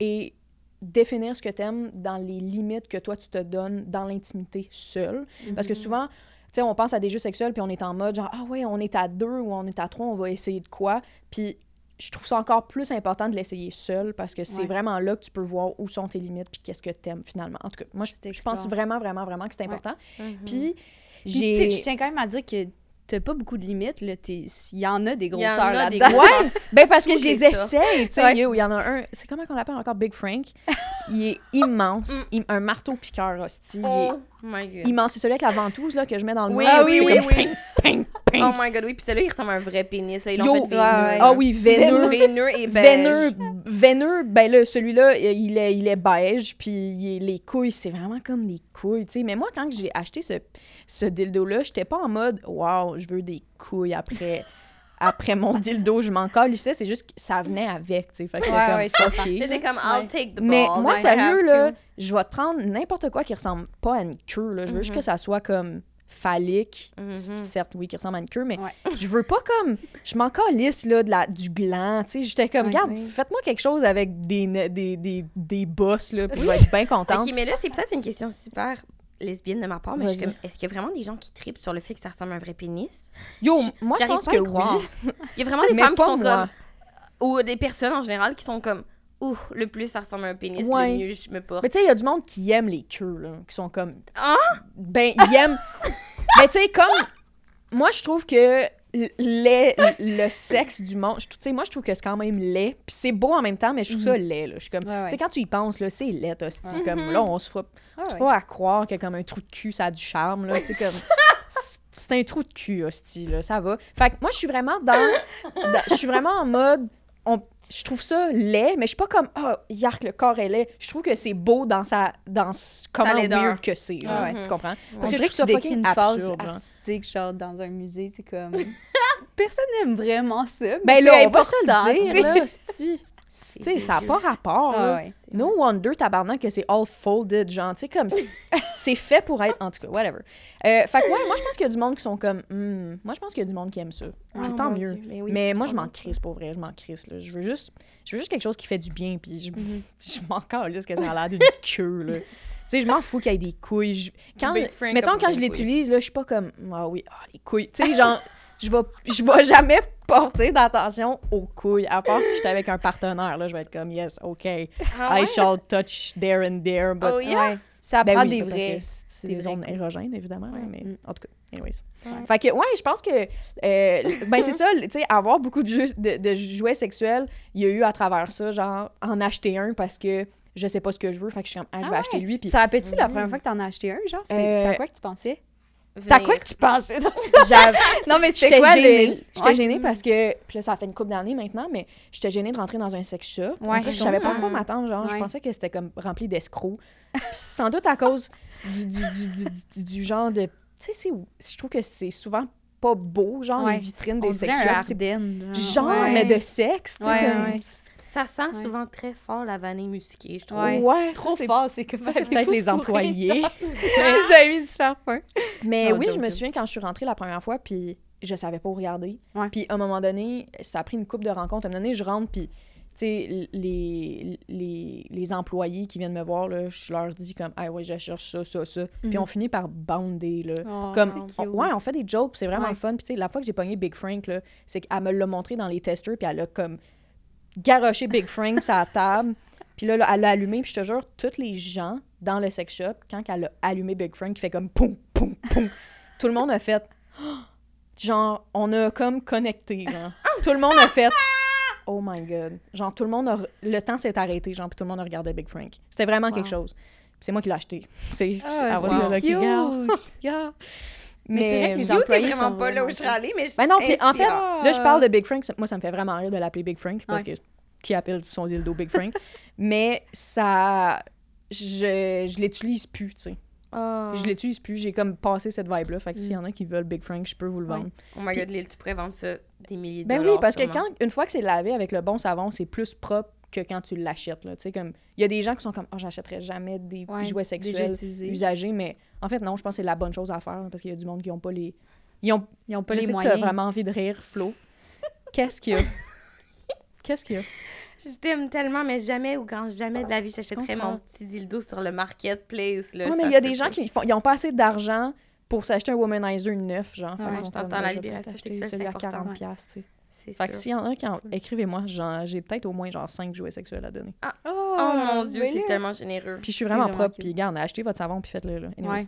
[SPEAKER 5] et définir ce que t'aimes dans les limites que toi tu te donnes dans l'intimité seule. Parce que souvent, tu sais, on pense à des jeux sexuels puis on est en mode genre, ah ouais, on est à deux ou on est à trois, on va essayer de quoi? Puis je trouve ça encore plus important de l'essayer seul parce que c'est
[SPEAKER 4] Ouais.
[SPEAKER 5] vraiment là que tu peux voir où sont tes limites puis qu'est-ce que t'aimes finalement. En tout cas, moi, je,
[SPEAKER 4] Tu
[SPEAKER 5] je pense vraiment, vraiment, vraiment que c'est important.
[SPEAKER 3] Mhm.
[SPEAKER 5] Puis
[SPEAKER 4] tu
[SPEAKER 5] j'ai...
[SPEAKER 4] je tiens quand même à dire que t'as pas beaucoup de limites, là. T'es- Il y en a des
[SPEAKER 3] Il y en
[SPEAKER 4] grosseurs
[SPEAKER 3] a des
[SPEAKER 4] là-dedans.
[SPEAKER 5] Ouais, ben parce que je les essaye, tu sais.
[SPEAKER 4] Ouais.
[SPEAKER 5] Il y en a un, c'est comment qu'on l'appelle encore? Big Frank? Il est immense, im- un marteau piqueur hostie. Il est
[SPEAKER 3] Oh.
[SPEAKER 5] Immense, c'est celui avec la ventouse là que je mets dans le
[SPEAKER 3] Oui, ah oui, oui, oui.
[SPEAKER 5] ping, ping,
[SPEAKER 3] Oh
[SPEAKER 5] ping.
[SPEAKER 3] my god, oui. Puis celui-là, il ressemble à un vrai pénis. là. Ils l'ont fait.
[SPEAKER 5] Ah oui, veineux.
[SPEAKER 3] Veineux et beige.
[SPEAKER 5] Ben là, celui-là, il est, il est beige, puis les couilles, c'est vraiment comme des couilles, tu sais. Mais moi, quand j'ai acheté ce, ce dildo-là, j'étais pas en mode « Wow, je veux des couilles après, après mon dildo, je m'en calissais. » C'est juste que ça venait avec, tu sais. Fait que
[SPEAKER 4] Ouais,
[SPEAKER 5] comme,
[SPEAKER 4] ouais,
[SPEAKER 3] I'll take the
[SPEAKER 5] Mais
[SPEAKER 3] balls.
[SPEAKER 5] moi, sérieux, là, je vais te prendre n'importe quoi qui ressemble pas à une queue, là. Je veux juste
[SPEAKER 3] Mhm.
[SPEAKER 5] que ça soit comme phallique.
[SPEAKER 3] Mhm.
[SPEAKER 5] Certes, oui, qui ressemble à une queue, mais
[SPEAKER 4] Ouais.
[SPEAKER 5] je veux pas comme. Je m'en calisse, là, de la, du gland. Tu sais, j'étais comme, regarde,
[SPEAKER 3] oui.
[SPEAKER 5] faites-moi quelque chose avec des, des, des, des bosses, là, puis je vais être bien contente.
[SPEAKER 3] Ok, mais là, c'est peut-être une question super lesbienne de ma part, mais je suis
[SPEAKER 5] Vas-y.
[SPEAKER 3] comme, est-ce qu'il y a vraiment des gens qui tripent sur le fait que ça ressemble à un vrai pénis?
[SPEAKER 5] Yo,
[SPEAKER 3] je-
[SPEAKER 5] moi, je pense
[SPEAKER 3] pas
[SPEAKER 5] que oui.
[SPEAKER 3] Il y a vraiment des
[SPEAKER 5] mais
[SPEAKER 3] femmes qui sont
[SPEAKER 5] moi.
[SPEAKER 3] comme, ou des personnes en général qui sont comme, ouh, le plus ça ressemble à un pénis,
[SPEAKER 5] Ouais.
[SPEAKER 3] le mieux je me porte.
[SPEAKER 5] Mais tu sais, il y a du monde qui aime les queues, là, qui sont comme.
[SPEAKER 3] Ah?
[SPEAKER 5] Ben, ils aiment. Mais tu sais, comme. Moi, je trouve que laid, le sexe du monde. Je- Tu sais, moi, je trouve que c'est quand même laid. Puis c'est beau en même temps, mais je trouve ça laid, là. Je suis comme...
[SPEAKER 4] Ouais, ouais.
[SPEAKER 5] Tu sais, quand tu y penses, là, c'est laid, hostie.
[SPEAKER 4] Ouais.
[SPEAKER 5] Comme, là, on se fera... Pas à croire que comme un trou de cul, ça a du charme, là. Comme... c'est- C'est un trou de cul, hostie, là. Ça va. Fait que moi, je suis vraiment dans... dans- Je suis vraiment en mode... Je trouve ça laid, mais je suis pas comme « Ah, yark, le corps est laid ». Je trouve que c'est beau dans sa... dans comment weird que c'est, genre.
[SPEAKER 4] Ouais.
[SPEAKER 5] Tu comprends?
[SPEAKER 4] On
[SPEAKER 5] Parce que je
[SPEAKER 4] que
[SPEAKER 5] trouve
[SPEAKER 4] tu
[SPEAKER 5] ça
[SPEAKER 4] décris
[SPEAKER 5] fucking
[SPEAKER 4] une phase artistique, genre dans un musée, c'est comme... Personne n'aime vraiment ça, mais
[SPEAKER 5] Ben
[SPEAKER 4] c'est
[SPEAKER 5] là, on va se
[SPEAKER 4] important,
[SPEAKER 5] le
[SPEAKER 4] tu
[SPEAKER 5] dire,
[SPEAKER 4] sais.
[SPEAKER 5] là, hostie. Tu sais, ça n'a pas rapport,
[SPEAKER 4] Ah ouais.
[SPEAKER 5] No wonder, tabarnak, que c'est all folded, genre, tu sais, comme, c'est- fait pour être, en tout cas, whatever. Euh, fait que, ouais, moi, je pense qu'il y a du monde qui sont comme, Hmm, moi, je pense qu'il y a du monde qui aime ça. Puis
[SPEAKER 3] Ah,
[SPEAKER 5] tant mieux.
[SPEAKER 3] Dieu, mais oui,
[SPEAKER 5] mais moi, je m'en crisse, pour vrai, je m'en crisse, là. Je veux juste, je veux juste quelque chose qui fait du bien, puis je,
[SPEAKER 3] Mhm.
[SPEAKER 5] je m'en calisse que ça a l'air d'une queue, là. Tu sais, je m'en fous qu'il y ait des couilles. Je- Quand, mettons, quand je l'utilise, là, je suis pas comme, ah oui, ah, les couilles. Tu sais, genre, je vais, je vais jamais porter d'attention aux couilles, à part si j'étais avec un partenaire, là, je vais être comme, yes, OK,
[SPEAKER 3] Ah
[SPEAKER 5] I shall touch there and there, but...
[SPEAKER 3] Oh, yeah?
[SPEAKER 4] Ouais. Ça
[SPEAKER 5] Ben
[SPEAKER 4] prend
[SPEAKER 5] oui,
[SPEAKER 4] des vrais...
[SPEAKER 5] c'est
[SPEAKER 4] des
[SPEAKER 5] zones érogènes, évidemment,
[SPEAKER 4] Ouais.
[SPEAKER 5] mais
[SPEAKER 4] Mm.
[SPEAKER 5] en tout cas, anyways.
[SPEAKER 3] Ouais.
[SPEAKER 5] Fait que, ouais, je pense que, euh, ben c'est ça, tu sais, avoir beaucoup de, jeux- de, de jouets sexuels, il y a eu à travers ça, genre, en acheter un parce que je sais pas ce que je veux, fait que je suis comme, ah, je vais
[SPEAKER 4] Ah
[SPEAKER 5] acheter lui, puis
[SPEAKER 4] Ça rappelle-tu la
[SPEAKER 5] Mhm.
[SPEAKER 4] première fois que t'en as acheté un, genre? C'est
[SPEAKER 5] Euh,
[SPEAKER 4] à quoi que tu pensais? C'est à quoi que tu pensais? Non,
[SPEAKER 5] j'avais-
[SPEAKER 4] non mais c'était quoi
[SPEAKER 5] gênée. J'étais
[SPEAKER 4] Ouais.
[SPEAKER 5] gênée parce que, puis là, ça fait une couple d'années maintenant, mais j'étais gênée de rentrer dans un sex shop.
[SPEAKER 4] Ouais, je
[SPEAKER 5] savais pas
[SPEAKER 3] comprends.
[SPEAKER 5] quoi m'attendre, genre, je pensais que c'était comme rempli d'escrocs. Sans doute à cause du, du, du, du- genre de... Tu sais, je trouve que c'est souvent pas beau, genre, les vitrines des sex shops. Genre, mais de sexe, tu sais,
[SPEAKER 4] Ouais,
[SPEAKER 5] comme...
[SPEAKER 3] Ça sent
[SPEAKER 4] Ouais.
[SPEAKER 3] souvent très fort la vanille musquée, je trouve.
[SPEAKER 4] Ouais.
[SPEAKER 5] Ouais,
[SPEAKER 4] Trop
[SPEAKER 5] ça, c'est
[SPEAKER 4] fort, c'est comme
[SPEAKER 5] ça, c'est peut-être les employés.
[SPEAKER 4] Vous avez mis du parfum.
[SPEAKER 5] Mais
[SPEAKER 4] Non,
[SPEAKER 5] oui, je me souviens quand je suis rentrée la première fois, puis je savais pas où regarder.
[SPEAKER 4] Ouais.
[SPEAKER 5] Puis à un moment donné, ça a pris une coupe de rencontres. À un moment donné, je rentre, puis tu sais, les, les, les employés qui viennent me voir, là, je leur dis comme, ah ouais, je cherche ça, ça, ça. Puis
[SPEAKER 4] Mhm.
[SPEAKER 5] on finit par bounder, là.
[SPEAKER 4] Oh,
[SPEAKER 5] Comme, on- ouais, on fait des jokes, puis c'est vraiment
[SPEAKER 4] Ouais.
[SPEAKER 5] fun. Puis tu sais, la fois que j'ai pogné Big Frank, là, c'est qu'elle me l'a montré dans les testers, puis elle a comme garoché Big Frank sur la table. Puis là, là, elle l'a allumé, puis je te jure, tous les gens dans le sex shop, quand elle a allumé Big Frank, qui fait comme poum, poum, poum, tout le monde a fait genre, on a comme connecté, genre. tout le monde a fait oh my god. Genre, tout le monde a. Le temps s'est arrêté, genre, puis tout le monde a regardé Big Frank. C'était vraiment
[SPEAKER 4] Wow.
[SPEAKER 5] quelque chose. C'est moi qui l'ai acheté. C'est
[SPEAKER 4] Ah, c'est
[SPEAKER 5] dire, là,
[SPEAKER 4] cute.
[SPEAKER 5] regarde.
[SPEAKER 4] Mais c'est vrai que les employés
[SPEAKER 3] vraiment
[SPEAKER 4] sont
[SPEAKER 3] pas là où je allée, mais
[SPEAKER 5] Ben non, puis en fait, là, je parle de Big Frank. Moi, ça me fait vraiment rire de l'appeler Big Frank parce
[SPEAKER 4] Ouais.
[SPEAKER 5] que qui appelle son dildo Big Frank? Mais ça. Je, je l'utilise plus, tu sais.
[SPEAKER 3] Oh.
[SPEAKER 5] Je l'utilise plus. J'ai comme passé cette vibe-là. Fait que s'il y en a qui veulent Big Frank, je peux vous le vendre.
[SPEAKER 3] Oh my god, Lil, tu pourrais vendre ça des milliers de
[SPEAKER 5] Ben oui,
[SPEAKER 3] dollars.
[SPEAKER 5] parce que
[SPEAKER 3] sûrement.
[SPEAKER 5] quand, une fois que c'est lavé avec le bon savon, c'est plus propre que quand tu l'achètes. là. Tu sais, comme, il y a des gens qui sont comme, oh, j'achèterais jamais des
[SPEAKER 4] Ouais,
[SPEAKER 5] jouets sexuels usagés, mais en fait, non, je pense que c'est la bonne chose à faire là, parce qu'il y a du monde qui n'ont pas les. Ils ont
[SPEAKER 4] Ils ont pas
[SPEAKER 5] je
[SPEAKER 4] les
[SPEAKER 5] que vraiment envie de rire, Flo. Qu'est-ce qu'il y a? Qu'est-ce qu'il y a?
[SPEAKER 3] Je t'aime tellement, mais jamais ou quand jamais de la vie, j'achèterais mon petit dildo sur le marketplace. Là,
[SPEAKER 5] Ouais, mais il y a des gens qui font, ils ont pas assez d'argent pour s'acheter un womanizer neuf, genre.
[SPEAKER 4] Ouais,
[SPEAKER 3] je t'entends, la libération sexuelle, c'est
[SPEAKER 5] à
[SPEAKER 3] important.
[SPEAKER 5] 40
[SPEAKER 4] Ouais.
[SPEAKER 5] piastres, tu sais.
[SPEAKER 3] C'est
[SPEAKER 5] Fait que s'il y en a qui en... écrivez-moi, j'ai peut-être au moins genre 5 jouets sexuels à donner.
[SPEAKER 3] Oh mon dieu, c'est tellement généreux.
[SPEAKER 5] Puis je suis vraiment
[SPEAKER 4] vraiment
[SPEAKER 5] propre, puis regarde, achetez votre savon puis faites-le là. Anyways.
[SPEAKER 4] Ouais.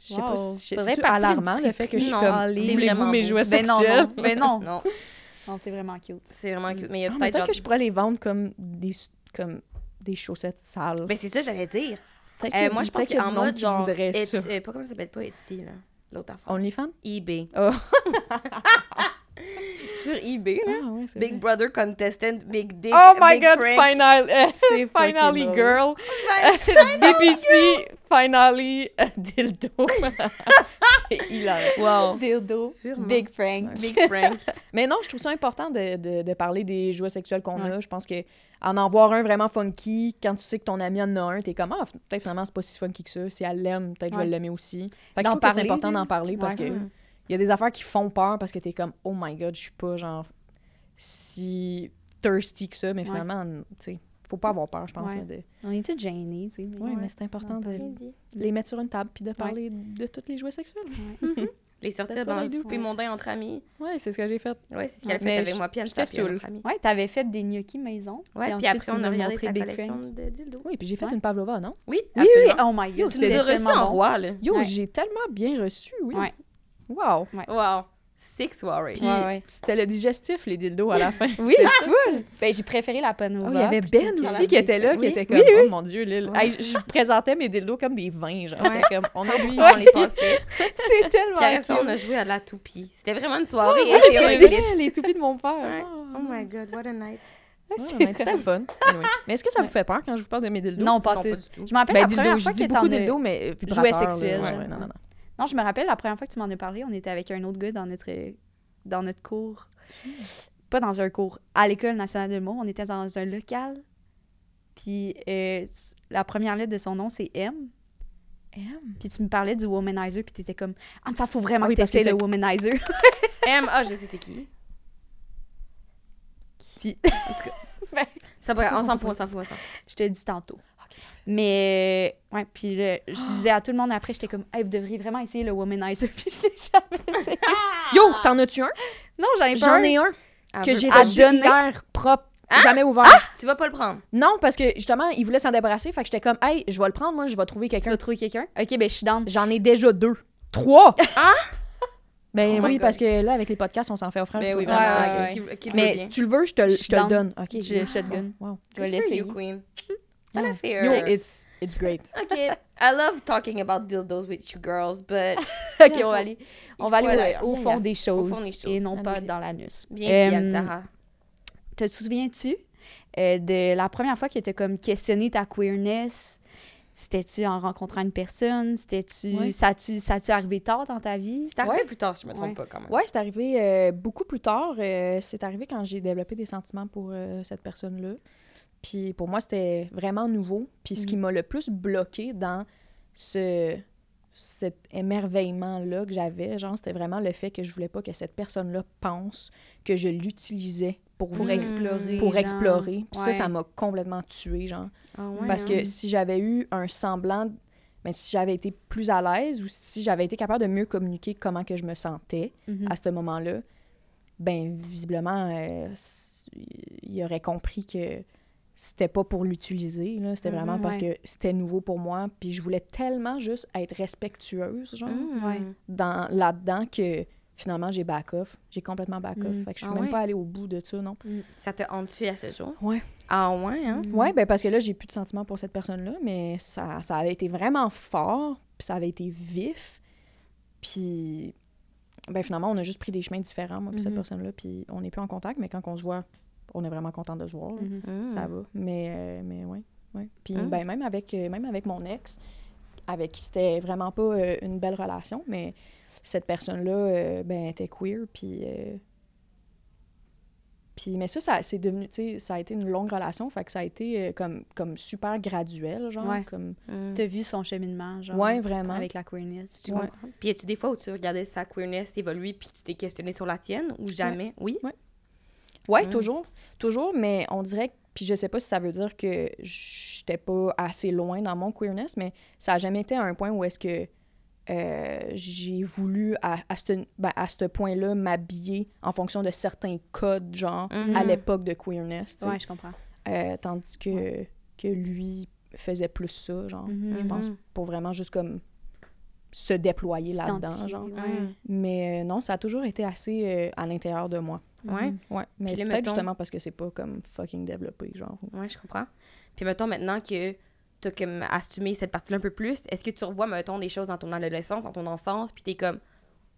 [SPEAKER 5] Je sais pas si c'est alarmant le fait que je suis
[SPEAKER 3] Non,
[SPEAKER 5] comme voulez-vous mes jouets
[SPEAKER 4] Ben non,
[SPEAKER 5] sexuels?
[SPEAKER 4] non. Mais non.
[SPEAKER 3] Non,
[SPEAKER 4] Non, c'est vraiment cute.
[SPEAKER 3] c'est vraiment cute. Mais il y a
[SPEAKER 5] Ah, mais
[SPEAKER 3] peut-être
[SPEAKER 5] peut-être
[SPEAKER 3] genre...
[SPEAKER 5] que je pourrais les vendre comme des comme des chaussettes sales.
[SPEAKER 3] Ben c'est ça, j'allais dire. Euh,
[SPEAKER 5] que-
[SPEAKER 3] moi, je pense
[SPEAKER 5] peut-être qu'il y a
[SPEAKER 3] qu'en
[SPEAKER 5] du monde
[SPEAKER 3] mode
[SPEAKER 5] qui
[SPEAKER 3] genre...
[SPEAKER 5] voudrait
[SPEAKER 3] Etsy-
[SPEAKER 5] ça.
[SPEAKER 3] euh, pas comment ça s'appelle pas Etsy, là? L'autre affaire.
[SPEAKER 5] OnlyFans?
[SPEAKER 3] eBay.
[SPEAKER 5] Oh.
[SPEAKER 3] Sur eBay, là.
[SPEAKER 5] Ah ouais,
[SPEAKER 3] Big
[SPEAKER 5] vrai.
[SPEAKER 3] Brother contestant, Big Dick,
[SPEAKER 5] Oh my
[SPEAKER 3] Big
[SPEAKER 5] god,
[SPEAKER 3] Frank.
[SPEAKER 5] final, euh, finally
[SPEAKER 4] drôle.
[SPEAKER 5] girl. BBC, finally euh, dildo. c'est hilarant.
[SPEAKER 3] Wow.
[SPEAKER 4] Dildo.
[SPEAKER 3] Sûrement.
[SPEAKER 4] Big Frank.
[SPEAKER 3] Big Frank.
[SPEAKER 5] Mais non, je trouve ça important de, de, de parler des jouets sexuels qu'on
[SPEAKER 4] Ouais.
[SPEAKER 5] a. Je pense que en en voir un vraiment funky, quand tu sais que ton ami en a un, t'es comme, ah, peut-être finalement, c'est pas si funky que ça. Si elle l'aime, peut-être je
[SPEAKER 4] Ouais.
[SPEAKER 5] vais l'aimer aussi. Fait que je trouve que c'est important d'en parler parce que. Il y a des affaires qui font peur parce que t'es comme, oh my god, je suis pas genre si thirsty que ça, mais
[SPEAKER 4] Ouais.
[SPEAKER 5] finalement, tu sais, faut pas avoir peur, je pense.
[SPEAKER 4] Ouais.
[SPEAKER 5] de...
[SPEAKER 4] On est tous gênés, tu sais.
[SPEAKER 5] Ouais, mais c'est important de les mettre sur une table puis de parler de tous les jouets sexuels.
[SPEAKER 3] Les sortir dans
[SPEAKER 5] do.
[SPEAKER 3] souper mondain entre amis.
[SPEAKER 5] Ouais, c'est ce que j'ai fait.
[SPEAKER 3] Ouais, c'est ce qu'elle a fait
[SPEAKER 5] Mais
[SPEAKER 3] avec moi, puis
[SPEAKER 5] saoule.
[SPEAKER 3] notre amie.
[SPEAKER 4] Ouais, t'avais fait des gnocchis maison.
[SPEAKER 3] Ouais, puis
[SPEAKER 4] ensuite,
[SPEAKER 3] après, on a regardé
[SPEAKER 4] montré
[SPEAKER 3] ta
[SPEAKER 4] Big
[SPEAKER 3] collection
[SPEAKER 4] Frank.
[SPEAKER 3] de dildo.
[SPEAKER 5] Oui, puis j'ai fait
[SPEAKER 4] Ouais.
[SPEAKER 5] une pavlova, non?
[SPEAKER 3] Oui,
[SPEAKER 4] Oui, oui, oh my god,
[SPEAKER 3] Tu les as reçus en roi, là.
[SPEAKER 5] Yo, j'ai tellement bien reçu, oui.
[SPEAKER 4] Ouais.
[SPEAKER 5] Wow.
[SPEAKER 3] Wow. Sick soirée.
[SPEAKER 5] Puis
[SPEAKER 4] Ouais, ouais.
[SPEAKER 5] c'était le digestif, les dildos, à la fin.
[SPEAKER 4] Oui, full! Ben, j'ai préféré la panova.
[SPEAKER 5] Oh, il y avait Ben aussi qui était là, qui était comme, oh mon Dieu, Lille.
[SPEAKER 3] Ouais.
[SPEAKER 5] Hey, je présentais mes dildos comme des vins, genre. J'étais comme, on oublie.
[SPEAKER 3] on les passait.
[SPEAKER 5] C'est tellement
[SPEAKER 3] ça, on a joué à la toupie. C'était vraiment une soirée
[SPEAKER 5] c'était les toupies de mon père. Oh,
[SPEAKER 3] Oh my god, what a night.
[SPEAKER 5] C'était le fun. Anyway. Mais est-ce que ça vous fait peur quand je vous parle de mes dildos?
[SPEAKER 4] Non, pas
[SPEAKER 3] Non,
[SPEAKER 4] tout.
[SPEAKER 3] pas du tout.
[SPEAKER 4] Je me rappelle
[SPEAKER 5] Ben,
[SPEAKER 4] la
[SPEAKER 5] dildo,
[SPEAKER 4] première
[SPEAKER 5] je
[SPEAKER 4] fois que
[SPEAKER 5] beaucoup
[SPEAKER 4] t'en as-
[SPEAKER 5] dildo, mais
[SPEAKER 4] Jouets
[SPEAKER 5] vibrateurs, là.
[SPEAKER 4] sexuels,
[SPEAKER 5] Ouais,
[SPEAKER 4] genre.
[SPEAKER 5] ouais, non, non, non.
[SPEAKER 4] Non, je me rappelle la première fois que tu m'en as parlé, on était avec un autre gars dans notre, dans notre cours. Pas dans un cours, à l'École nationale de mots. On était dans un local. Puis euh, la première lettre de son nom, c'est M.
[SPEAKER 5] M?
[SPEAKER 4] Puis tu me parlais du womanizer, puis t'étais comme Ah, ça faut vraiment
[SPEAKER 5] Ah oui,
[SPEAKER 4] que
[SPEAKER 5] parce
[SPEAKER 4] t'essayes
[SPEAKER 5] qu'il
[SPEAKER 4] le
[SPEAKER 5] fait-
[SPEAKER 4] womanizer.
[SPEAKER 3] M, ah, je sais c'était qui?
[SPEAKER 4] Puis
[SPEAKER 3] Ben, Ça pourrait, on s'en fout, on s'en fout, on s'en fout.
[SPEAKER 4] je te dis tantôt. Mais, ouais, puis là, je disais à tout le monde après, j'étais comme, hey, vous devriez vraiment essayer le womanizer, puis je l'ai jamais essayé.
[SPEAKER 5] Yo, t'en as-tu un?
[SPEAKER 4] Non, j'en ai pas
[SPEAKER 5] J'en
[SPEAKER 4] un.
[SPEAKER 5] ai un
[SPEAKER 3] Elle
[SPEAKER 5] que j'ai
[SPEAKER 4] à
[SPEAKER 5] reçu
[SPEAKER 4] donner?
[SPEAKER 5] hier, propre,
[SPEAKER 3] Hein?
[SPEAKER 5] jamais ouvert.
[SPEAKER 3] Tu vas pas le prendre.
[SPEAKER 5] Non, parce que justement, il voulait s'en débarrasser, fait que j'étais comme, hey, je vais le prendre, moi, je vais trouver
[SPEAKER 4] Tu
[SPEAKER 5] quelqu'un.
[SPEAKER 4] vas trouver quelqu'un? Ok, ben je suis down.
[SPEAKER 5] J'en ai déjà deux. Trois!
[SPEAKER 3] Hein?
[SPEAKER 5] Ben
[SPEAKER 3] Oh
[SPEAKER 5] oui,
[SPEAKER 3] God.
[SPEAKER 5] parce que là, avec les podcasts, on s'en fait offrir.
[SPEAKER 3] Ben oui,
[SPEAKER 5] tout
[SPEAKER 3] vraiment.
[SPEAKER 5] le temps.
[SPEAKER 4] ouais,
[SPEAKER 3] qui- qui-
[SPEAKER 5] Mais si tu le veux, je te, le-
[SPEAKER 4] Je
[SPEAKER 5] te donne. OK.
[SPEAKER 4] Je shotgun.
[SPEAKER 5] Wow.
[SPEAKER 4] Je vais l'essayer.
[SPEAKER 3] queen. What a fear.
[SPEAKER 5] Yo, it's, it's great.
[SPEAKER 3] OK. I love talking about dildos with you girls, but
[SPEAKER 4] Ok, on va aller, on va aller au, fond des choses,
[SPEAKER 3] fond des choses.
[SPEAKER 4] et non pas dans l'anus.
[SPEAKER 3] bien dit, Anne-Sarah.
[SPEAKER 4] Te souviens-tu euh, de la première fois que tu as comme questionné ta queerness? C'était-tu en rencontrant une personne? C'était-tu... Ça a-tu ça arrivé tard dans ta vie?
[SPEAKER 3] C'est arrivé
[SPEAKER 5] Ouais.
[SPEAKER 3] plus tard, si je me trompe
[SPEAKER 4] Ouais.
[SPEAKER 3] pas, quand même.
[SPEAKER 5] Ouais, c'est arrivé euh, beaucoup plus tard. Euh, c'est arrivé quand j'ai développé des sentiments pour euh, cette personne-là. Puis pour moi, c'était vraiment nouveau. Puis ce qui m'a le plus bloqué dans ce cet émerveillement-là que j'avais, genre, c'était vraiment le fait que je voulais pas que cette personne-là pense que je l'utilisais pour,
[SPEAKER 4] explorer.
[SPEAKER 5] pour
[SPEAKER 4] genre.
[SPEAKER 5] explorer. Puis ça,
[SPEAKER 4] Ouais.
[SPEAKER 5] ça m'a complètement tué, genre.
[SPEAKER 3] Ah ouais,
[SPEAKER 5] Parce
[SPEAKER 3] hein.
[SPEAKER 5] que si j'avais eu un semblant, ben, si j'avais été plus à l'aise ou si j'avais été capable de mieux communiquer comment que je me sentais
[SPEAKER 4] Mhm.
[SPEAKER 5] à ce moment-là, ben visiblement, euh, il aurait compris que c'était pas pour l'utiliser, là. C'était vraiment
[SPEAKER 4] Mhm,
[SPEAKER 5] parce
[SPEAKER 4] ouais.
[SPEAKER 5] que c'était nouveau pour moi. Puis je voulais tellement juste être respectueuse, genre,
[SPEAKER 3] Mm.
[SPEAKER 4] Ouais.
[SPEAKER 5] dans, là-dedans que finalement, j'ai back-off. J'ai complètement back-off.
[SPEAKER 4] Mhm.
[SPEAKER 5] Fait que je suis
[SPEAKER 3] Ah
[SPEAKER 5] même
[SPEAKER 3] ouais?
[SPEAKER 5] pas allée au bout de ça, non.
[SPEAKER 3] Ça te hante-tu à ce jour?
[SPEAKER 5] Ouais.
[SPEAKER 3] Ah ouais, hein?
[SPEAKER 5] Ouais, ben parce que là, j'ai plus de sentiments pour cette personne-là, mais ça, ça avait été vraiment fort, puis ça avait été vif. Puis, ben finalement, on a juste pris des chemins différents, moi, puis cette
[SPEAKER 4] Mhm.
[SPEAKER 5] personne-là, puis on n'est plus en contact, mais quand on se voit, on est vraiment content de se voir.
[SPEAKER 4] Mhm.
[SPEAKER 3] Mm.
[SPEAKER 5] Ça va. Mais, euh, mais ouais, ouais. Puis,
[SPEAKER 3] Mm.
[SPEAKER 5] ben même avec, euh, même avec mon ex, avec qui c'était vraiment pas euh, une belle relation, mais cette personne-là, euh, ben, était queer, puis... euh, puis, mais ça, ça c'est devenu, tu sais, ça a été une longue relation, fait que ça a été euh, comme, comme super graduel, genre,
[SPEAKER 4] Ouais.
[SPEAKER 5] comme...
[SPEAKER 3] Mm.
[SPEAKER 4] T'as vu son cheminement, genre,
[SPEAKER 5] Ouais, vraiment.
[SPEAKER 4] avec la queerness.
[SPEAKER 3] Puis, y tu des fois où tu regardais sa queerness évoluer puis tu t'es questionné sur la tienne ou jamais? Oui?
[SPEAKER 5] Ouais,
[SPEAKER 3] Mm.
[SPEAKER 5] toujours, toujours, mais on dirait, que- puis je sais pas si ça veut dire que j'étais pas assez loin dans mon queerness, mais ça a jamais été à un point où est-ce que euh, j'ai voulu à, à ce ben, à ce point-là m'habiller en fonction de certains codes, genre,
[SPEAKER 3] Mhm.
[SPEAKER 5] à l'époque de queerness, tu sais.
[SPEAKER 4] Ouais, je comprends.
[SPEAKER 5] Euh, tandis que, que lui faisait plus ça, genre,
[SPEAKER 4] Mhm.
[SPEAKER 5] je pense, pour vraiment juste comme se déployer là-dedans, genre.
[SPEAKER 4] ouais.
[SPEAKER 5] Mais euh, non, ça a toujours été assez à l'intérieur de moi.
[SPEAKER 3] Ouais.
[SPEAKER 4] Mhm.
[SPEAKER 5] Ouais, mais peut-être
[SPEAKER 3] mettons-
[SPEAKER 5] justement parce que c'est pas comme fucking développé, genre.
[SPEAKER 3] Ouais, je comprends. Puis mettons maintenant que t'as comme assumé cette partie-là un peu plus, est-ce que tu revois, mettons, des choses dans ton adolescence, dans ton enfance, puis t'es comme,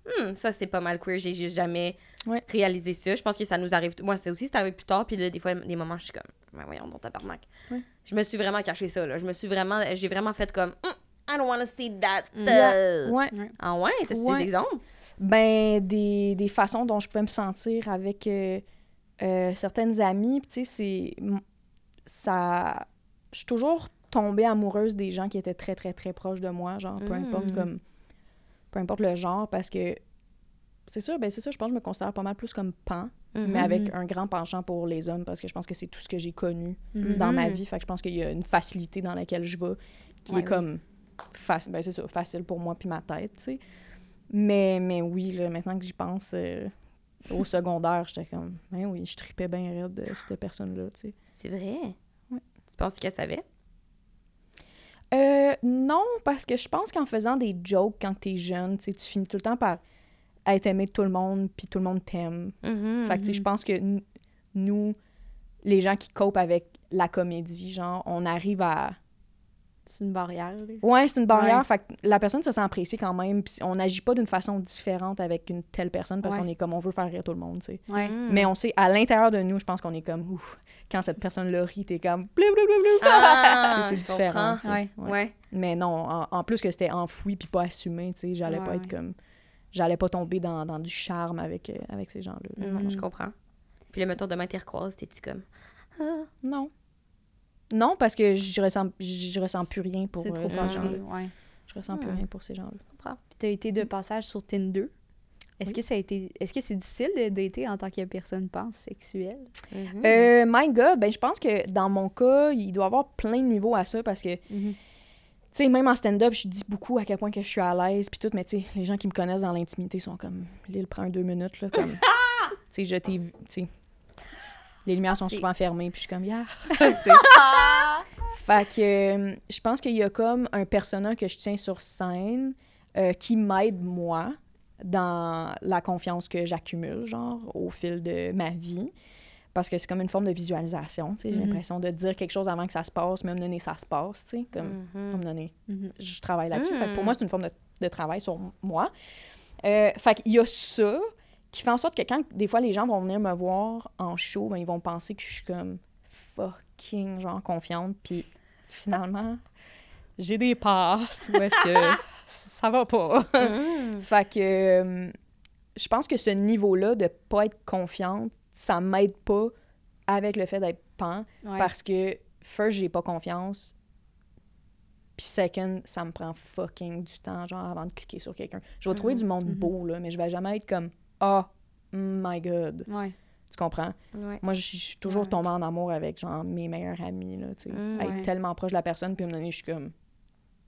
[SPEAKER 3] hmm, ça c'est pas mal queer, j'ai juste jamais
[SPEAKER 5] Ouais.
[SPEAKER 3] réalisé ça. Je pense que ça nous arrive, moi c'est aussi, c'est arrivé plus tard, puis là, des fois, des moments, je suis comme, ben voyons, dans tabarnak.
[SPEAKER 5] Ouais.
[SPEAKER 3] Je me suis vraiment caché ça, là. Je me suis vraiment, j'ai vraiment fait comme, Hmm, I don't wanna see that.
[SPEAKER 5] Yeah.
[SPEAKER 3] euh.
[SPEAKER 5] Ouais.
[SPEAKER 3] Ah ouais? T'as
[SPEAKER 5] Ouais.
[SPEAKER 3] des exemples?
[SPEAKER 5] Ben, des, des façons dont je pouvais me sentir avec euh, euh, certaines amies. Puis, tu sais, c'est. Ça. Je suis toujours tombée amoureuse des gens qui étaient très, très, très proches de moi, genre, peu
[SPEAKER 3] Mm.
[SPEAKER 5] importe comme. Peu importe le genre, parce que. C'est sûr, ben c'est ça, je pense que je me considère pas mal plus comme pan, mais avec un grand penchant pour les hommes, parce que je pense que c'est tout ce que j'ai connu
[SPEAKER 4] Mhm.
[SPEAKER 5] dans ma vie. Fait que je pense qu'il y a une facilité dans laquelle je vais qui
[SPEAKER 4] Ouais,
[SPEAKER 5] est
[SPEAKER 4] oui.
[SPEAKER 5] comme facile, ben c'est ça, facile pour moi puis ma tête, tu sais. Mais, mais oui, là, maintenant que j'y pense, euh, au secondaire, j'étais comme, ben oui, je tripais bien raide de cette personne-là, tu sais.
[SPEAKER 3] C'est vrai?
[SPEAKER 5] Ouais.
[SPEAKER 3] Tu penses qu'elle savait?
[SPEAKER 5] Euh, non, parce que je pense qu'en faisant des jokes quand t'es jeune, tu finis tout le temps par être aimé de tout le monde, puis tout le monde t'aime.
[SPEAKER 3] Mhm.
[SPEAKER 5] Fait que, tu sais, je pense que nous, les gens qui copent avec la comédie, genre, on arrive à...
[SPEAKER 4] C'est une barrière. là.
[SPEAKER 5] Ouais, c'est une barrière.
[SPEAKER 4] Ouais.
[SPEAKER 5] Fait que la personne se sent appréciée quand même. Puis on n'agit pas d'une façon différente avec une telle personne parce
[SPEAKER 4] Ouais.
[SPEAKER 5] qu'on est comme, on veut faire rire tout le monde, tu sais.
[SPEAKER 4] Ouais.
[SPEAKER 3] Mhm.
[SPEAKER 5] Mais on sait, à l'intérieur de nous, je pense qu'on est comme, ouf, quand cette personne-là rit, t'es comme, blablabla.
[SPEAKER 3] Ah,
[SPEAKER 5] c'est différent.
[SPEAKER 3] comprends.
[SPEAKER 5] tu sais.
[SPEAKER 4] Ouais.
[SPEAKER 5] Ouais.
[SPEAKER 3] Ouais.
[SPEAKER 5] Mais non, en, en plus que c'était enfoui puis pas assumé, tu sais, j'allais
[SPEAKER 4] Ouais,
[SPEAKER 5] pas être
[SPEAKER 4] ouais.
[SPEAKER 5] comme, j'allais pas tomber dans, dans du charme avec, euh, avec ces gens-là. Non.
[SPEAKER 3] Je comprends. Puis le mettons demain t'es recroises, t'es-tu comme. Ah?
[SPEAKER 5] Non. Non, parce que je ressens, je ressens plus rien pour euh, ces gens-là.
[SPEAKER 4] Ouais.
[SPEAKER 5] Je ressens plus rien pour ces gens-là.
[SPEAKER 4] Puis t'as été de passage sur Tinder. Est-ce
[SPEAKER 5] Oui.
[SPEAKER 4] que ça a été. Est-ce que c'est difficile de dater en tant que personne pansexuelle?
[SPEAKER 3] Mhm.
[SPEAKER 5] Euh, my God, ben je pense que dans mon cas, il doit y avoir plein de niveaux à ça parce que, tu sais, même en stand-up, je dis beaucoup à quel point que je suis à l'aise puis tout, mais tu sais, les gens qui me connaissent dans l'intimité sont comme, Lille, prends deux minutes, là, comme, tu sais, je t'ai vu, tu sais, les lumières sont souvent fermées puis je suis comme, yeah, tu sais. Fait que euh, je pense qu'il y a comme un persona que je tiens sur scène euh, qui m'aide, moi, dans la confiance que j'accumule, genre, au fil de ma vie. Parce que c'est comme une forme de visualisation, tu sais. J'ai
[SPEAKER 4] Mhm.
[SPEAKER 5] l'impression de dire quelque chose avant que ça se passe, même donné, ça se passe, tu sais. Comme,
[SPEAKER 3] Mhm.
[SPEAKER 5] à un moment donné,
[SPEAKER 4] Mhm.
[SPEAKER 5] je travaille là-dessus. Pour
[SPEAKER 3] Mm.
[SPEAKER 5] moi, c'est une forme de, de travail sur moi. Euh, fait qu'il y a ça qui fait en sorte que quand des fois les gens vont venir me voir en show, ben, ils vont penser que je suis comme fucking genre confiante. Puis finalement, j'ai des passes où est-ce que ça va pas.
[SPEAKER 3] Mhm.
[SPEAKER 5] fait que euh, je pense que ce niveau-là de pas être confiante, ça m'aide pas avec le fait d'être pan
[SPEAKER 4] Ouais.
[SPEAKER 5] parce que first j'ai pas confiance puis second ça me prend fucking du temps genre avant de cliquer sur quelqu'un je vais trouver du monde
[SPEAKER 4] Mhm.
[SPEAKER 5] beau là mais je vais jamais être comme oh my god
[SPEAKER 4] Ouais.
[SPEAKER 5] tu comprends?
[SPEAKER 3] Ouais.
[SPEAKER 5] moi je suis toujours
[SPEAKER 4] Ouais.
[SPEAKER 5] tombée en amour avec genre mes meilleurs amis là tu sais
[SPEAKER 3] Mm,
[SPEAKER 5] être
[SPEAKER 4] ouais.
[SPEAKER 5] tellement proche de la personne puis à un moment donné je suis comme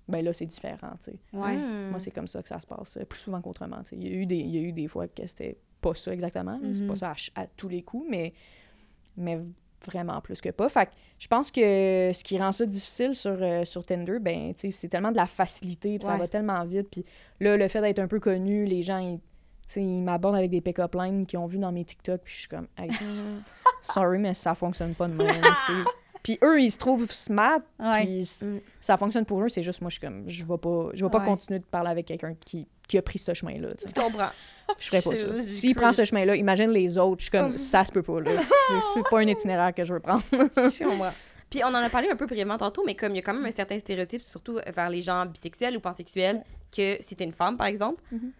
[SPEAKER 5] ben là c'est différent tu sais.
[SPEAKER 3] Mhm.
[SPEAKER 5] moi c'est comme ça que ça se passe euh, plus souvent qu'autrement tu sais il y a eu des il y a eu des fois que c'était pas ça exactement c'est pas ça à, tous les coups mais mais vraiment plus que pas. Fait que je pense que ce qui rend ça difficile sur, euh, sur Tinder, ben, tu sais, c'est tellement de la facilité, puis ça va tellement vite. Puis là, le fait d'être un peu connu, les gens, ils, tu sais, ils m'abordent avec des pick-up lines qu'ils ont vu dans mes TikTok, puis je suis comme, Hey, sorry, mais ça fonctionne pas de même. Puis eux, ils se trouvent smart, puis
[SPEAKER 3] Mm.
[SPEAKER 5] ça fonctionne pour eux, c'est juste moi, je suis comme, je vais pas, je vais pas
[SPEAKER 4] Ouais.
[SPEAKER 5] continuer de parler avec quelqu'un qui, qui a pris ce chemin-là.
[SPEAKER 3] Je comprends.
[SPEAKER 5] Je ferais pas ça. S'il prend ce chemin-là, imagine les autres, je suis comme, ça se peut pas, là. C'est- pas un itinéraire que je veux prendre.
[SPEAKER 3] Je comprends. Puis on en a parlé un peu brièvement tantôt, mais comme il y a quand même un certain stéréotype, surtout vers les gens bisexuels ou pansexuels, que si t'es une femme, par exemple,
[SPEAKER 5] Mhm.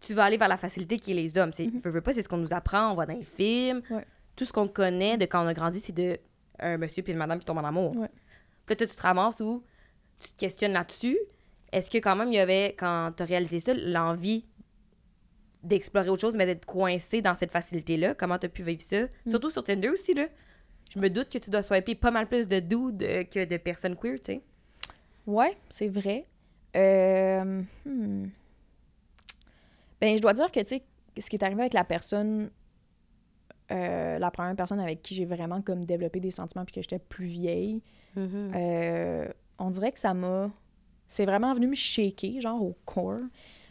[SPEAKER 3] Tu vas aller vers la facilité qui est les hommes. C'est, veux, veux pas, c'est ce qu'on nous apprend, on voit dans les films.
[SPEAKER 5] Ouais.
[SPEAKER 3] Tout ce qu'on connaît de quand on a grandi, c'est de un monsieur puis une madame qui tombent en amour.
[SPEAKER 5] Ouais.
[SPEAKER 3] Puis là, tu te ramasses où tu te questionnes là-dessus. Est-ce que quand même, il y avait, quand t'as réalisé ça, l'envie d'explorer autre chose, mais d'être coincé dans cette facilité-là? Comment t'as pu vivre ça? Surtout sur Tinder aussi, là. Je me doute que tu dois swiper pas mal plus de dudes euh, que de personnes queer, tu sais.
[SPEAKER 5] Ouais, c'est vrai. Euh, hmm. Ben, je dois dire que, tu sais, ce qui est arrivé avec la personne, euh, la première personne avec qui j'ai vraiment comme développé des sentiments puis que j'étais plus vieille, euh, on dirait que ça m'a... C'est vraiment venu me shaker, genre au corps,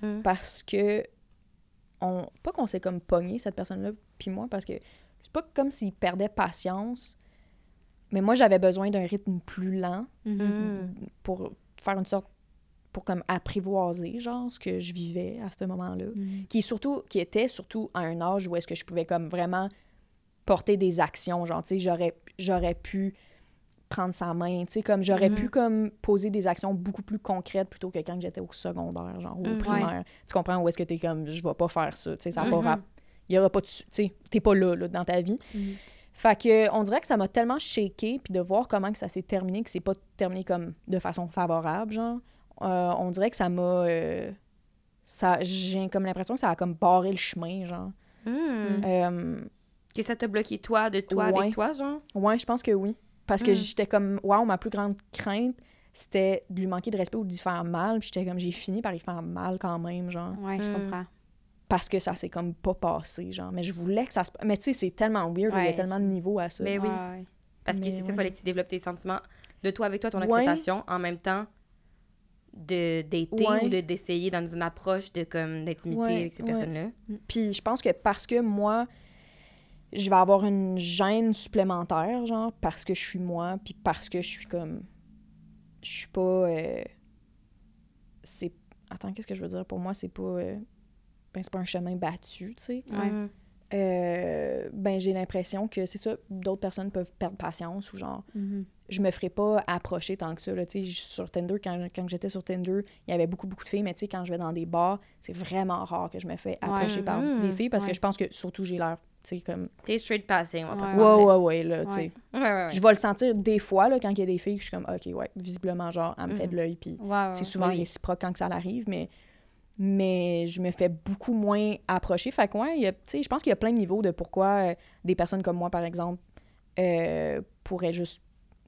[SPEAKER 3] Mm.
[SPEAKER 5] parce que... On, pas qu'on s'est comme pogné, cette personne-là, puis moi, parce que c'est pas comme s'il perdait patience, mais moi, j'avais besoin d'un rythme plus lent
[SPEAKER 3] Mm.
[SPEAKER 5] pour faire une sorte pour comme apprivoiser genre ce que je vivais à ce moment-là qui est surtout qui était surtout à un âge où est-ce que je pouvais comme vraiment porter des actions genre tu sais j'aurais j'aurais pu prendre sa main tu sais comme j'aurais
[SPEAKER 3] Mhm.
[SPEAKER 5] pu comme poser des actions beaucoup plus concrètes plutôt que quand j'étais au secondaire genre au
[SPEAKER 3] Mhm.
[SPEAKER 5] primaire tu comprends où est-ce que t'es comme je vais pas faire ça tu sais ça pas
[SPEAKER 3] Mhm.
[SPEAKER 5] il y aura pas de tu sais t'es pas là, là dans ta vie
[SPEAKER 4] Mhm.
[SPEAKER 5] fait que on dirait que ça m'a tellement shaké puis de voir comment que ça s'est terminé que c'est pas terminé comme de façon favorable genre euh, on dirait que ça m'a euh, ça j'ai comme l'impression que ça a comme barré le chemin genre
[SPEAKER 3] Mm.
[SPEAKER 5] Euh,
[SPEAKER 3] Que ça t'a bloqué toi, de toi,
[SPEAKER 5] Ouais.
[SPEAKER 3] avec toi, genre?
[SPEAKER 5] ouais je pense que oui parce que
[SPEAKER 3] Mm.
[SPEAKER 5] j'étais comme waouh ma plus grande crainte c'était de lui manquer de respect ou d'y faire mal puis j'étais comme j'ai fini par y faire mal quand même genre
[SPEAKER 4] Ouais, je
[SPEAKER 3] Mm.
[SPEAKER 4] comprends.
[SPEAKER 5] parce que ça s'est comme pas passé genre mais je voulais que ça se mais tu sais c'est tellement weird il y a tellement de niveaux à ça
[SPEAKER 3] Mais oui.
[SPEAKER 4] Ouais, ouais.
[SPEAKER 3] Parce que c'est ça,
[SPEAKER 5] ouais.
[SPEAKER 3] fallait que tu développes tes sentiments de toi avec toi, ton
[SPEAKER 5] Ouais.
[SPEAKER 3] acceptation, en même temps de dater
[SPEAKER 5] Ouais.
[SPEAKER 3] ou de d'essayer dans une approche de comme d'intimité
[SPEAKER 5] Ouais,
[SPEAKER 3] avec ces
[SPEAKER 5] ouais.
[SPEAKER 3] personnes-là?
[SPEAKER 5] Puis je pense que parce que moi, je vais avoir une gêne supplémentaire, genre, parce que je suis moi, puis parce que je suis comme. Je suis pas. euh, c'est. Attends, qu'est-ce que je veux dire? Pour moi, c'est pas. euh, Ben, c'est pas un chemin battu, tu sais. Euh, ben, j'ai l'impression que c'est ça, d'autres personnes peuvent perdre patience ou genre,
[SPEAKER 4] Mhm.
[SPEAKER 5] Je me ferais pas approcher tant que ça. Là, tu sais, sur Tinder, quand, quand j'étais sur Tinder, il y avait beaucoup, beaucoup de filles, mais tu sais, quand je vais dans des bars, c'est vraiment rare que je me fais approcher par
[SPEAKER 3] Mhm.
[SPEAKER 5] des filles parce
[SPEAKER 4] Ouais.
[SPEAKER 5] que je pense que surtout j'ai l'air, tu sais, comme.
[SPEAKER 3] T'es straight passing, on va pas se
[SPEAKER 4] Ouais.
[SPEAKER 5] Ouais,
[SPEAKER 3] mentir.
[SPEAKER 5] ouais, ouais, là, tu sais. Je vais le sentir des fois, là, quand il y a des filles, je suis comme, OK, ouais, visiblement, genre, elle me fait de l'œil, puis
[SPEAKER 4] Ouais, ouais,
[SPEAKER 5] c'est souvent réciproque quand que ça arrive, mais, mais je me fais beaucoup moins approcher. Fait que, ouais, il y a- tu sais, je pense qu'il y a plein de niveaux de pourquoi euh, des personnes comme moi, par exemple, euh, pourraient juste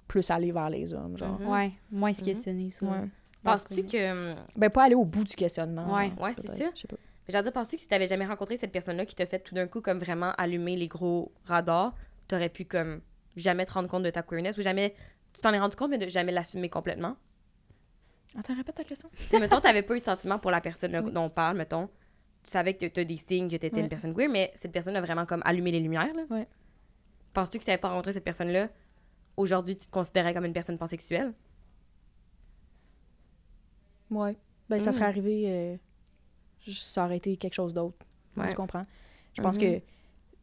[SPEAKER 5] plus aller vers les hommes, genre.
[SPEAKER 3] Mhm.
[SPEAKER 4] Ouais, moins se
[SPEAKER 3] Mhm.
[SPEAKER 4] questionner.
[SPEAKER 5] Ouais.
[SPEAKER 3] Penses-tu que.
[SPEAKER 5] Ben, pas aller au bout du questionnement.
[SPEAKER 4] Ouais.
[SPEAKER 5] genre,
[SPEAKER 3] Ouais, c'est ça.
[SPEAKER 5] Je sais pas.
[SPEAKER 3] Mais j'ai dire, penses-tu que si t'avais jamais rencontré cette personne-là qui t'a fait tout d'un coup comme vraiment allumer les gros radars, t'aurais pu comme jamais te rendre compte de ta queerness ou jamais. Tu t'en es rendu compte, mais de jamais l'assumer complètement?
[SPEAKER 5] Attends, répète ta question.
[SPEAKER 3] Si, mettons, t'avais pas eu de sentiment pour la personne là,
[SPEAKER 5] Oui.
[SPEAKER 3] dont on parle, mettons, tu savais que t'as des signes que t'étais
[SPEAKER 5] Ouais.
[SPEAKER 3] une personne queer, mais cette personne a vraiment comme allumé les lumières, là.
[SPEAKER 5] Ouais.
[SPEAKER 3] Penses-tu que si t'avais pas rencontré cette personne-là, aujourd'hui, tu te considérais comme une personne pansexuelle?
[SPEAKER 5] Ouais. Ben, ça
[SPEAKER 3] Mm.
[SPEAKER 5] serait arrivé. euh, ça aurait été quelque chose d'autre.
[SPEAKER 3] Ouais.
[SPEAKER 5] Tu comprends? Je pense
[SPEAKER 3] Mhm.
[SPEAKER 5] que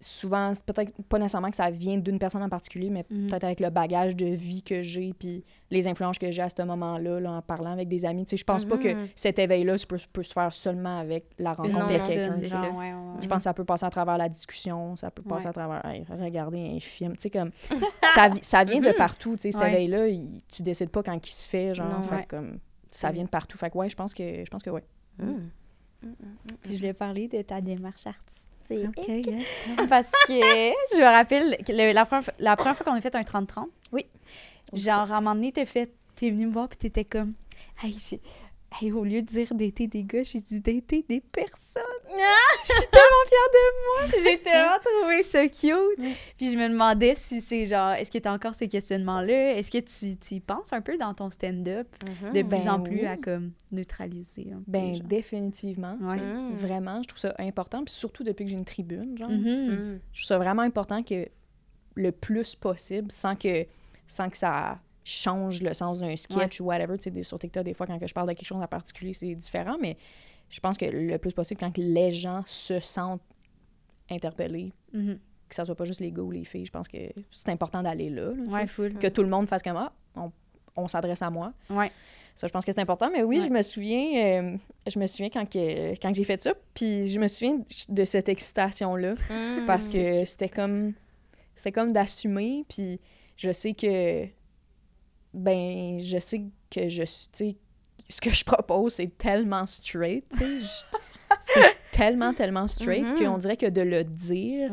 [SPEAKER 5] souvent, c'est peut-être pas nécessairement que ça vient d'une personne en particulier, mais
[SPEAKER 4] Mhm.
[SPEAKER 5] peut-être avec le bagage de vie que j'ai, puis les influences que j'ai à ce moment-là, là, en parlant avec des amis. Tu sais, je pense pas que
[SPEAKER 3] Mhm.
[SPEAKER 5] cet éveil-là peut, peut se faire seulement avec la rencontre
[SPEAKER 3] non,
[SPEAKER 5] quelqu'un.
[SPEAKER 3] c'est
[SPEAKER 5] tu sais.
[SPEAKER 3] ça.
[SPEAKER 4] genre, ouais, ouais, ouais.
[SPEAKER 5] Je pense que ça peut passer à travers la discussion, ça peut passer
[SPEAKER 4] Ouais.
[SPEAKER 5] à travers hey, regarder un film. Tu sais, comme. ça, ça vient de partout, tu sais, cet
[SPEAKER 4] Ouais.
[SPEAKER 5] éveil-là. il- tu décides pas quand il se fait, genre.
[SPEAKER 3] Non.
[SPEAKER 5] fait comme. Ça vient de partout. Fait que ouais, je pense que, je pense que ouais.
[SPEAKER 3] Mm.
[SPEAKER 4] Puis je vais parler de ta démarche artistique.
[SPEAKER 5] Yes.
[SPEAKER 4] Parce que je me rappelle le- la, première, fois- la première fois qu'on a fait un 30-30,
[SPEAKER 5] Oui.
[SPEAKER 4] genre à un moment donné, t'es fait, t'es venu me voir puis t'étais comme, hey, j'ai- hey, au lieu de dire dater des gars, j'ai dit dater des personnes. Je suis tellement fière de moi. J'ai tellement trouvé ça cute. Puis je me demandais si c'est genre, est-ce que t'as encore ces questionnements-là? Est-ce que tu, tu y penses un peu dans ton stand-up?
[SPEAKER 3] Mhm.
[SPEAKER 4] de
[SPEAKER 5] Ben
[SPEAKER 4] plus en plus
[SPEAKER 5] oui.
[SPEAKER 4] à comme neutraliser un peu?
[SPEAKER 5] Ben,
[SPEAKER 4] genre?
[SPEAKER 5] définitivement.
[SPEAKER 4] Ouais.
[SPEAKER 3] Mm.
[SPEAKER 5] Vraiment, je trouve ça important. Puis surtout depuis que j'ai une tribune, genre.
[SPEAKER 4] Mhm.
[SPEAKER 3] Mm.
[SPEAKER 5] Je trouve ça vraiment important que le plus possible, sans que, sans que ça change le sens d'un sketch ou whatever. Tu sais, sur TikTok, des fois, quand je parle de quelque chose en particulier, c'est différent. Mais je pense que le plus possible, quand les gens se sentent interpellés,
[SPEAKER 4] Mhm.
[SPEAKER 5] que ça soit pas juste les gars ou les filles, je pense que c'est important d'aller là.
[SPEAKER 4] Ouais, full.
[SPEAKER 5] Que tout le monde fasse comme Ah, on, on s'adresse à moi.
[SPEAKER 4] Ouais.
[SPEAKER 5] Ça, je pense que c'est important. Mais oui,
[SPEAKER 4] Ouais.
[SPEAKER 5] je me souviens, euh, je me souviens quand, que, quand j'ai fait ça, puis je me souviens de cette excitation-là
[SPEAKER 3] Mm.
[SPEAKER 5] parce que c'était comme c'était comme d'assumer puis je sais que ben je sais que je suis tu sais ce que je propose c'est tellement straight tu sais je- c'est tellement tellement straight
[SPEAKER 3] Mhm.
[SPEAKER 5] qu'on dirait que de le dire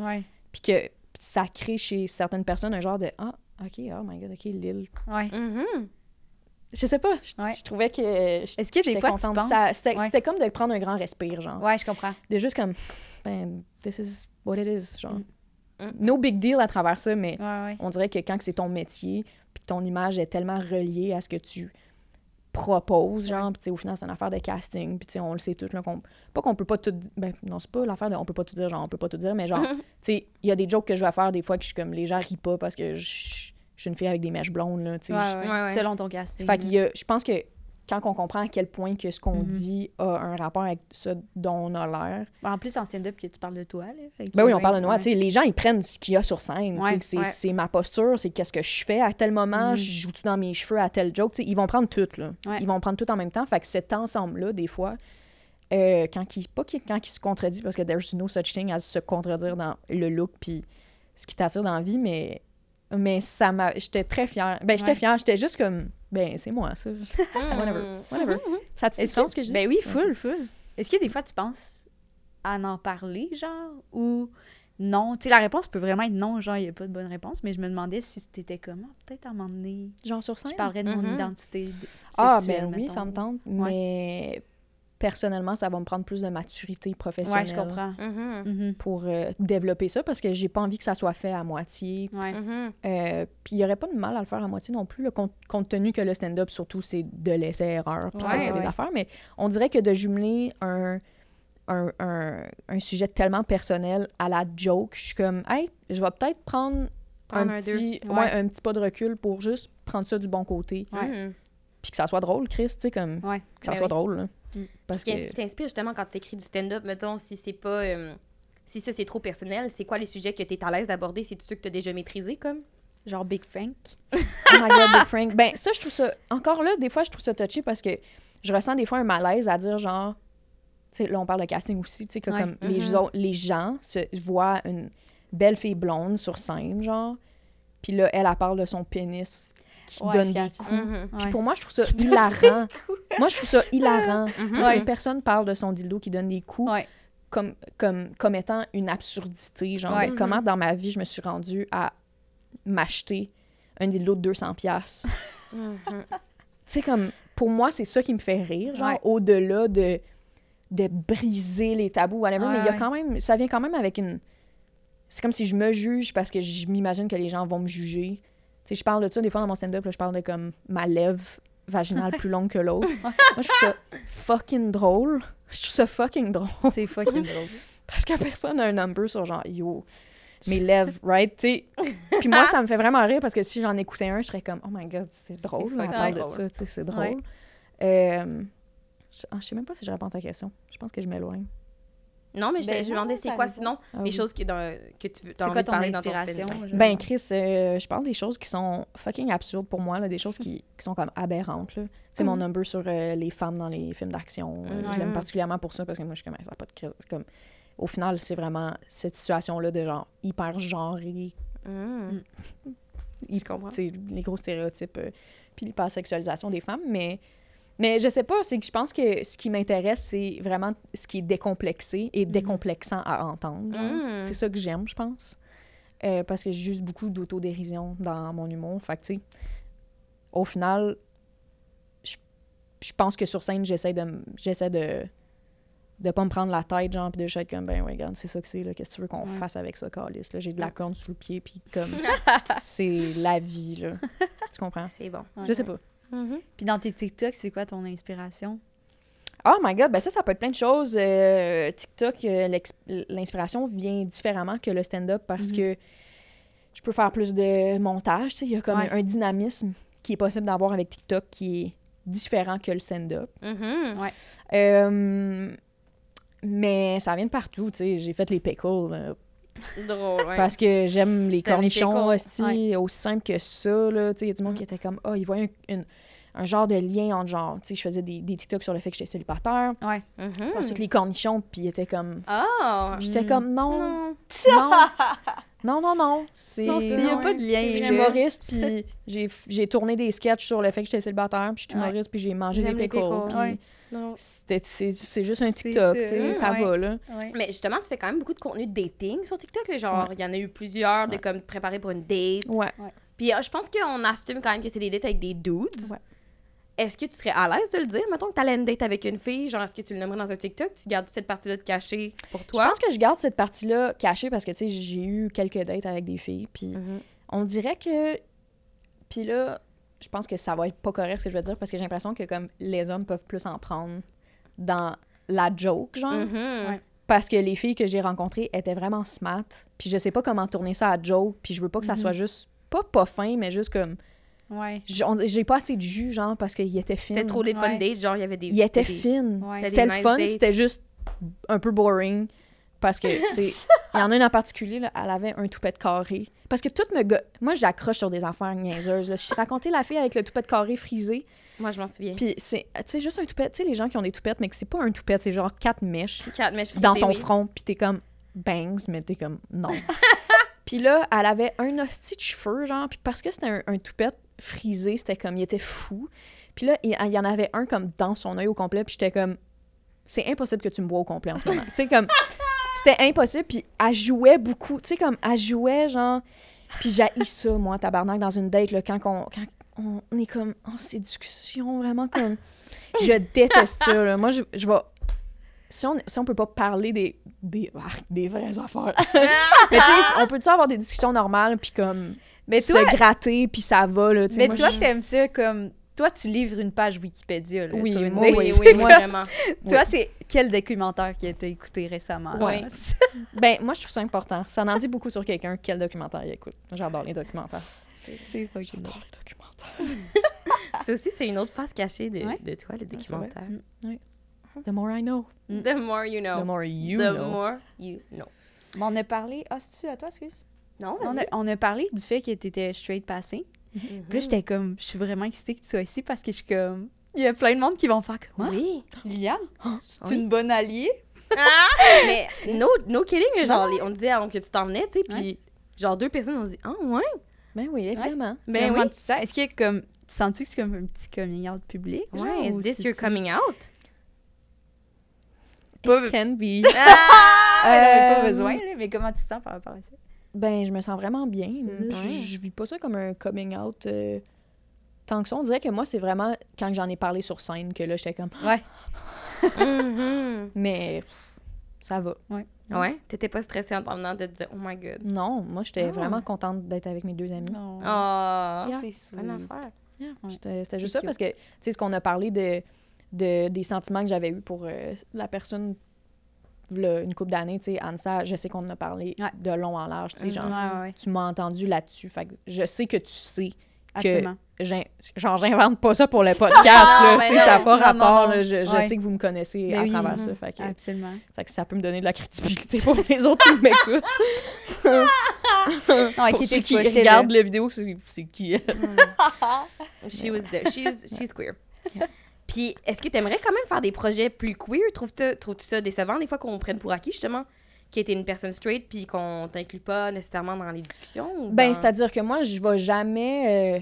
[SPEAKER 5] puis que ça crée chez certaines personnes un genre de ah ok oh my god ok Lille
[SPEAKER 4] Ouais.
[SPEAKER 3] Mhm.
[SPEAKER 5] je sais pas je,
[SPEAKER 4] Ouais.
[SPEAKER 5] je trouvais que
[SPEAKER 4] Est-ce que des
[SPEAKER 5] j'étais
[SPEAKER 4] fois, tu penses-
[SPEAKER 5] c'était
[SPEAKER 4] Ouais.
[SPEAKER 5] comme de prendre un grand respire genre
[SPEAKER 4] Ouais, je comprends.
[SPEAKER 5] de juste comme ben this is what it is genre
[SPEAKER 3] Mm.
[SPEAKER 5] no big deal à travers ça mais
[SPEAKER 4] Ouais, ouais.
[SPEAKER 5] on dirait que quand c'est ton métier, ton image est tellement reliée à ce que tu proposes, genre, puis au final, c'est une affaire de casting, puis tu sais, on le sait tous, là, qu'on... Pas qu'on peut pas tout... Ben, non, c'est pas l'affaire de on peut pas tout dire, genre, on peut pas tout dire, mais genre, tu sais, il y a des jokes que je vais faire des fois que je suis comme, les gens rient pas parce que je je suis une fille avec des mèches blondes, là, tu sais.
[SPEAKER 4] Ouais,
[SPEAKER 5] je-
[SPEAKER 4] ouais.
[SPEAKER 3] Ouais, ouais.
[SPEAKER 4] Selon ton casting.
[SPEAKER 5] Fait a... Je pense que quand on comprend à quel point que ce qu'on
[SPEAKER 4] Mhm.
[SPEAKER 5] dit a un rapport avec ça dont on a l'air,
[SPEAKER 4] En plus, en stand-up, que tu parles de toi, là.
[SPEAKER 5] Ben oui, on parle de moi.
[SPEAKER 4] ouais.
[SPEAKER 5] Les gens, ils prennent ce qu'il y a sur scène.
[SPEAKER 4] Ouais,
[SPEAKER 5] c'est,
[SPEAKER 4] ouais.
[SPEAKER 5] ma posture, c'est qu'est-ce que je fais à tel moment,
[SPEAKER 4] Mhm.
[SPEAKER 5] je joue-tu dans mes cheveux à tel joke? Ils vont prendre tout, là. Ils vont prendre tout en même temps. Fait que cet ensemble-là, des fois, euh, quand il, pas quand il se contredit, parce que there's no such thing as se contredire dans le look puis ce qui t'attire dans la vie, mais, mais ça m'a... J'étais très fière. Ben, j'étais fière. J'étais juste comme... Ben, c'est moi, ça. Whatever.
[SPEAKER 3] Mm.
[SPEAKER 5] Whatever. Ça te dit
[SPEAKER 4] Est-ce
[SPEAKER 5] sens ce que je dis?
[SPEAKER 4] Ben oui, full, full. Est-ce que des fois, tu penses à en parler, genre, ou non? Tu sais, la réponse peut vraiment être non, genre, il n'y a pas de bonne réponse, mais je me demandais si c'était comment. Peut-être à un moment donné,
[SPEAKER 5] Genre sur scène?
[SPEAKER 4] je parlerais de mon
[SPEAKER 3] Mhm.
[SPEAKER 4] identité
[SPEAKER 5] Ah, ben oui,
[SPEAKER 4] mettons.
[SPEAKER 5] ça me tente.
[SPEAKER 4] Ouais.
[SPEAKER 5] Mais personnellement, ça va me prendre plus de maturité professionnelle
[SPEAKER 4] Ouais, je comprends.
[SPEAKER 3] Mhm.
[SPEAKER 4] Mhm.
[SPEAKER 5] pour euh, développer ça parce que j'ai pas envie que ça soit fait à moitié.
[SPEAKER 4] Ouais.
[SPEAKER 3] Mhm.
[SPEAKER 5] Euh, puis il y aurait pas de mal à le faire à moitié non plus, là, compte, compte tenu que le stand-up, surtout, c'est de l'essai-erreur, puis
[SPEAKER 4] Ouais,
[SPEAKER 5] des affaires. Mais on dirait que de jumeler un, un, un, un sujet tellement personnel à la joke, je suis comme, hey, je vais peut-être prendre
[SPEAKER 3] Prendre
[SPEAKER 5] un,
[SPEAKER 3] un
[SPEAKER 5] petit,
[SPEAKER 4] deux.
[SPEAKER 5] ouais,
[SPEAKER 4] Ouais.
[SPEAKER 5] un petit pas de recul pour juste prendre ça du bon côté.
[SPEAKER 4] Ouais.
[SPEAKER 5] Puis que ça soit drôle, Chris, tu sais, comme,
[SPEAKER 4] Ouais.
[SPEAKER 5] que ça
[SPEAKER 3] Ben
[SPEAKER 5] soit
[SPEAKER 3] oui.
[SPEAKER 5] drôle. là. Parce
[SPEAKER 3] Ce qui, t'inspire justement quand tu écris du stand-up, mettons, si c'est pas. euh, si ça c'est trop personnel, c'est quoi les sujets que tu es à l'aise d'aborder? C'est ceux que tu as déjà maîtrisés comme?
[SPEAKER 4] Genre Big Frank.
[SPEAKER 5] Oh my god, Big Frank. Ben, ça, je trouve ça. Encore là, des fois, je trouve ça touché parce que je ressens des fois un malaise à dire genre. Tu sais, là, on parle de casting aussi, tu sais, que
[SPEAKER 4] Ouais.
[SPEAKER 5] comme les,
[SPEAKER 3] Mhm.
[SPEAKER 5] les gens se voient une belle fille blonde sur scène, genre. Puis là, elle, elle parle de son pénis qui
[SPEAKER 4] Ouais,
[SPEAKER 5] donne des coups.
[SPEAKER 3] Mhm.
[SPEAKER 5] Puis pour moi, je trouve ça hilarant. moi, je trouve ça hilarant.
[SPEAKER 3] Mhm.
[SPEAKER 5] Parce
[SPEAKER 4] Ouais.
[SPEAKER 5] que personne parle de son dildo qui donne des coups
[SPEAKER 4] Ouais.
[SPEAKER 5] comme, comme, comme étant une absurdité. Genre, comment dans ma vie je me suis rendue à m'acheter un dildo de 200 pièces
[SPEAKER 3] Mhm.
[SPEAKER 5] tu sais, comme, pour moi, c'est ça qui me fait rire, genre, au-delà de, de briser les tabous, whatever, mais il y a quand même, ça vient quand même avec une... C'est comme si je me juge parce que je m'imagine que les gens vont me juger. Sais, je parle de ça des fois dans mon stand-up, je parle de comme ma lèvre vaginale plus longue que l'autre. Moi, je trouve ça fucking drôle. Je trouve ça fucking drôle.
[SPEAKER 4] C'est fucking drôle.
[SPEAKER 5] Parce que personne n'a un number sur genre, yo, mes lèvres, right? Tu sais. Puis moi, ça me fait vraiment rire parce que si j'en écoutais un, je serais comme, oh my god, c'est drôle, elle parle de ça, tu sais, c'est
[SPEAKER 4] Ouais.
[SPEAKER 5] drôle. Euh, je, ah, je sais même pas si je réponds à ta question. Je pense que je m'éloigne.
[SPEAKER 3] Non, mais je,
[SPEAKER 4] Ben
[SPEAKER 3] je me demandais c'est quoi sinon
[SPEAKER 5] Ah
[SPEAKER 3] les
[SPEAKER 5] oui.
[SPEAKER 3] choses que, dans, que tu veux envie de
[SPEAKER 4] ton
[SPEAKER 3] parler dans ton?
[SPEAKER 5] Ben, Chris, euh, je parle des choses qui sont fucking absurdes pour moi, là, des choses qui, qui sont comme aberrantes. là. Tu sais, mon
[SPEAKER 4] Mhm.
[SPEAKER 5] number sur euh, les femmes dans les films d'action, euh, je l'aime particulièrement pour ça parce que moi, je suis comme, ça a pas de crise. C'est comme, au final, c'est vraiment cette situation-là de genre hyper genrée,
[SPEAKER 3] Mhm.
[SPEAKER 5] il- les gros stéréotypes, euh, puis l'hypersexualisation des femmes, mais, mais je sais pas, c'est que je pense que ce qui m'intéresse, c'est vraiment ce qui est décomplexé et décomplexant à entendre.
[SPEAKER 3] Mhm.
[SPEAKER 5] C'est ça que j'aime, je pense. Euh, parce que j'ai juste beaucoup d'autodérision dans mon humour. Fait que, tu sais, au final, je, je pense que sur scène, j'essaie de, j'essaie de de pas me prendre la tête, genre, puis de juste être comme, ben, ouais, regarde, c'est ça que c'est, là, qu'est-ce que tu veux qu'on
[SPEAKER 4] Ouais.
[SPEAKER 5] fasse avec ça, calice, là, j'ai de la corne sous le pied, puis comme, c'est la vie, là. Tu comprends?
[SPEAKER 3] C'est bon.
[SPEAKER 5] Je sais pas.
[SPEAKER 3] Mhm.
[SPEAKER 4] Puis dans tes TikTok, c'est quoi ton inspiration?
[SPEAKER 5] Oh my god, ben ça, ça peut être plein de choses. Euh, TikTok, euh, l'inspiration vient différemment que le stand-up parce
[SPEAKER 4] Mhm.
[SPEAKER 5] que je peux faire plus de montage. tu sais, Il y a comme
[SPEAKER 4] Ouais.
[SPEAKER 5] un dynamisme qui est possible d'avoir avec TikTok qui est différent que le stand-up.
[SPEAKER 3] Mhm.
[SPEAKER 5] Euh, mais ça vient de partout. tu sais. J'ai fait les pickles euh,
[SPEAKER 3] Drôle, ouais.
[SPEAKER 5] parce que j'aime les cornichons.
[SPEAKER 3] pickles,
[SPEAKER 5] hostie, Aussi simple que ça. là. Tu sais, Il y a du monde qui était comme, oh, ils voyaient un, une- un genre de lien entre genre, tu sais, je faisais des, des TikTok sur le fait que j'étais célibataire.
[SPEAKER 4] Ouais.
[SPEAKER 5] Parce que les cornichons, puis ils étaient comme,
[SPEAKER 3] Ah!
[SPEAKER 5] J'étais
[SPEAKER 4] Mm.
[SPEAKER 5] comme non,
[SPEAKER 3] Non.
[SPEAKER 5] non, non, non, non. C'est
[SPEAKER 4] il y a pas de lien,
[SPEAKER 5] Je suis humoriste, puis j'ai j'ai tourné des sketchs sur le fait que j'étais célibataire, puis je suis
[SPEAKER 4] Ouais.
[SPEAKER 5] humoriste, puis j'ai mangé des pickles, c'est c'est juste un TikTok,
[SPEAKER 4] ça,
[SPEAKER 5] tu sais, ça
[SPEAKER 4] ouais.
[SPEAKER 5] va, là.
[SPEAKER 4] Ouais.
[SPEAKER 3] Mais justement, tu fais quand même beaucoup de contenu de dating sur TikTok. là, genre, il y en a eu plusieurs de comme préparer pour une date.
[SPEAKER 5] Ouais.
[SPEAKER 3] Puis euh, je pense qu'on assume quand même que c'est des dates avec des dudes.
[SPEAKER 5] Ouais.
[SPEAKER 3] Est-ce que tu serais à l'aise de le dire? Mettons que t'allais une date avec une fille, genre, est-ce que tu le nommerais dans un TikTok? Tu gardes cette partie-là de cachée pour
[SPEAKER 5] Je
[SPEAKER 3] toi?
[SPEAKER 5] pense que je garde cette partie-là cachée parce que, tu sais, j'ai eu quelques dates avec des filles, puis
[SPEAKER 3] Mhm.
[SPEAKER 5] on dirait que... Puis là, je pense que ça va être pas correct ce que je veux dire, parce que j'ai l'impression que, comme, les hommes peuvent plus en prendre dans la joke, genre.
[SPEAKER 3] Mhm.
[SPEAKER 4] Ouais.
[SPEAKER 5] parce que les filles que j'ai rencontrées étaient vraiment smart. Puis je sais pas comment tourner ça à joke. Puis je veux pas que ça
[SPEAKER 4] Mhm.
[SPEAKER 5] soit juste pas pas fin, mais juste comme
[SPEAKER 4] Ouais.
[SPEAKER 5] j'ai pas assez de jus genre parce qu'il était fin.
[SPEAKER 3] C'était trop des fun
[SPEAKER 4] Ouais.
[SPEAKER 3] dates, genre, il y avait des.
[SPEAKER 5] Il était fine.
[SPEAKER 4] Ouais.
[SPEAKER 5] C'était le fun, c'était juste un peu boring parce que tu sais, il y en a une en particulier là, elle avait un toupette carré. Parce que tout me go- moi j'accroche sur des affaires niaiseuses. là. Je raconté la fille avec le toupette carré frisé.
[SPEAKER 3] Moi, je m'en souviens.
[SPEAKER 5] Puis c'est tu sais juste un toupette, tu sais les gens qui ont des toupettes mais que c'est pas un toupette, c'est genre quatre mèches
[SPEAKER 3] Quatre mèches
[SPEAKER 5] dans
[SPEAKER 3] frisées,
[SPEAKER 5] ton
[SPEAKER 3] oui.
[SPEAKER 5] front, puis t'es comme bangs, mais t'es comme non. puis là, elle avait un hostie de cheveux, genre, puis parce que c'était un, un toupette frisé, c'était comme, il était fou. Puis là, il, il y en avait un comme dans son œil au complet, puis j'étais comme, c'est impossible que tu me vois au complet en ce moment. tu sais, comme, c'était impossible, puis elle jouait beaucoup, tu sais, comme, elle jouait, genre, puis j'ai ça, moi, tabarnak, dans une date, là, quand, on, quand on est comme en séduction, vraiment comme. Je déteste ça, là. Moi, je, je vais si on, si on peut pas parler des, des, ah, des vraies affaires. mais tu sais, on peut-tu avoir des discussions normales, puis comme
[SPEAKER 4] Mais toi,
[SPEAKER 5] se gratter, puis ça va, là, tu sais.
[SPEAKER 4] mais
[SPEAKER 5] moi,
[SPEAKER 4] toi,
[SPEAKER 5] je-
[SPEAKER 4] t'aimes ça comme. Toi, tu livres une page Wikipédia. Là,
[SPEAKER 5] Oui,
[SPEAKER 4] sur une
[SPEAKER 5] moi, oui,
[SPEAKER 3] oui,
[SPEAKER 5] moi,
[SPEAKER 3] vraiment.
[SPEAKER 4] Toi, c'est quel documentaire qui a été écouté récemment?
[SPEAKER 5] Ouais.
[SPEAKER 4] là?
[SPEAKER 5] Ben, moi, je trouve ça important. Ça en dit beaucoup sur quelqu'un, quel documentaire il écoute. J'adore les documentaires.
[SPEAKER 4] c'est
[SPEAKER 5] J'adore les documentaires.
[SPEAKER 3] Ça aussi, c'est une autre face cachée de,
[SPEAKER 4] Ouais.
[SPEAKER 3] de toi, les
[SPEAKER 5] c'est vrai.
[SPEAKER 3] documentaires.
[SPEAKER 5] The more I know,
[SPEAKER 3] The more you know.
[SPEAKER 5] the more you
[SPEAKER 3] The
[SPEAKER 5] know.
[SPEAKER 3] more you know.
[SPEAKER 4] Bon, on a parlé. Ah, c'est-tu à toi, excuse?
[SPEAKER 3] Non,
[SPEAKER 4] On a, on a parlé du fait que t'étais straight passé. Puis là, j'étais comme, je suis vraiment excitée que tu sois ici parce que je suis comme, il y a plein de monde qui vont faire comme,
[SPEAKER 3] Oui.
[SPEAKER 4] Liliane, c'est
[SPEAKER 3] Oui.
[SPEAKER 4] une bonne alliée.
[SPEAKER 3] Mais no, no kidding, là, genre, les- on disait ah, que tu t'en venais, tu sais, puis genre deux personnes ont dit « Ah, ouais?
[SPEAKER 5] Ben oui, évidemment.
[SPEAKER 3] Ben
[SPEAKER 4] Comment
[SPEAKER 3] oui.
[SPEAKER 4] tu sens? Est-ce qu'il y a comme, tu sens-tu que c'est comme un petit coming out public? genre,
[SPEAKER 3] Ouais,
[SPEAKER 4] ou
[SPEAKER 3] is this your coming out?
[SPEAKER 4] Pas-
[SPEAKER 5] It can be.
[SPEAKER 4] Ah, pas
[SPEAKER 5] Euh,
[SPEAKER 4] besoin, mais comment tu te sens par rapport à ça?
[SPEAKER 5] Ben, je me sens vraiment bien. Je,
[SPEAKER 3] Ouais.
[SPEAKER 5] je vis pas ça comme un coming out euh, tant que ça. On dirait que moi, c'est vraiment quand j'en ai parlé sur scène que là, j'étais comme...
[SPEAKER 4] Ouais.
[SPEAKER 3] Mhm.
[SPEAKER 5] Mais pff, ça va.
[SPEAKER 3] Ouais, t'étais pas stressée en t'en venant de te dire « Oh my God.
[SPEAKER 5] Non, moi, j'étais
[SPEAKER 3] Ah.
[SPEAKER 5] vraiment contente d'être avec mes deux amis.
[SPEAKER 4] Non.
[SPEAKER 3] Ah,
[SPEAKER 5] Yeah.
[SPEAKER 4] c'est
[SPEAKER 3] bonne affaire.
[SPEAKER 5] Yeah,
[SPEAKER 4] Ouais.
[SPEAKER 5] C'était juste ça parce que, tu sais, ce qu'on a parlé de, de, des sentiments que j'avais eus pour euh, la personne, une couple d'années, tu sais, Ansa, je sais qu'on en a parlé
[SPEAKER 4] Ouais.
[SPEAKER 5] de long en large, tu sais,
[SPEAKER 3] Mhm.
[SPEAKER 5] genre,
[SPEAKER 4] Ouais,
[SPEAKER 5] tu m'as entendu là-dessus. Fait que je sais que tu sais
[SPEAKER 4] Absolument.
[SPEAKER 5] j'in- genre j'invente pas ça pour le podcast là, sais, ça n'a
[SPEAKER 3] non,
[SPEAKER 5] pas
[SPEAKER 4] non,
[SPEAKER 5] rapport
[SPEAKER 4] non,
[SPEAKER 5] là,
[SPEAKER 4] non.
[SPEAKER 5] je, je
[SPEAKER 4] Ouais.
[SPEAKER 5] sais que vous me connaissez
[SPEAKER 4] Ben
[SPEAKER 5] à
[SPEAKER 4] oui,
[SPEAKER 5] travers ça fait que,
[SPEAKER 4] Absolument.
[SPEAKER 5] fait que ça peut me donner de la crédibilité pour les autres qui m'écoutent
[SPEAKER 4] Non,
[SPEAKER 5] pour
[SPEAKER 4] inquiétez
[SPEAKER 5] ceux qui regardent la vidéo c'est c'est qui?
[SPEAKER 3] She was there. She's, she's queer. Puis, est-ce que t'aimerais quand même faire des projets plus queer? Trouves-tu trouves-tu ça décevant des fois qu'on prenne pour acquis, justement, qui était une personne straight puis qu'on t'inclut pas nécessairement dans les discussions? ou
[SPEAKER 5] ben
[SPEAKER 3] dans-
[SPEAKER 5] c'est à dire que moi je vais jamais euh,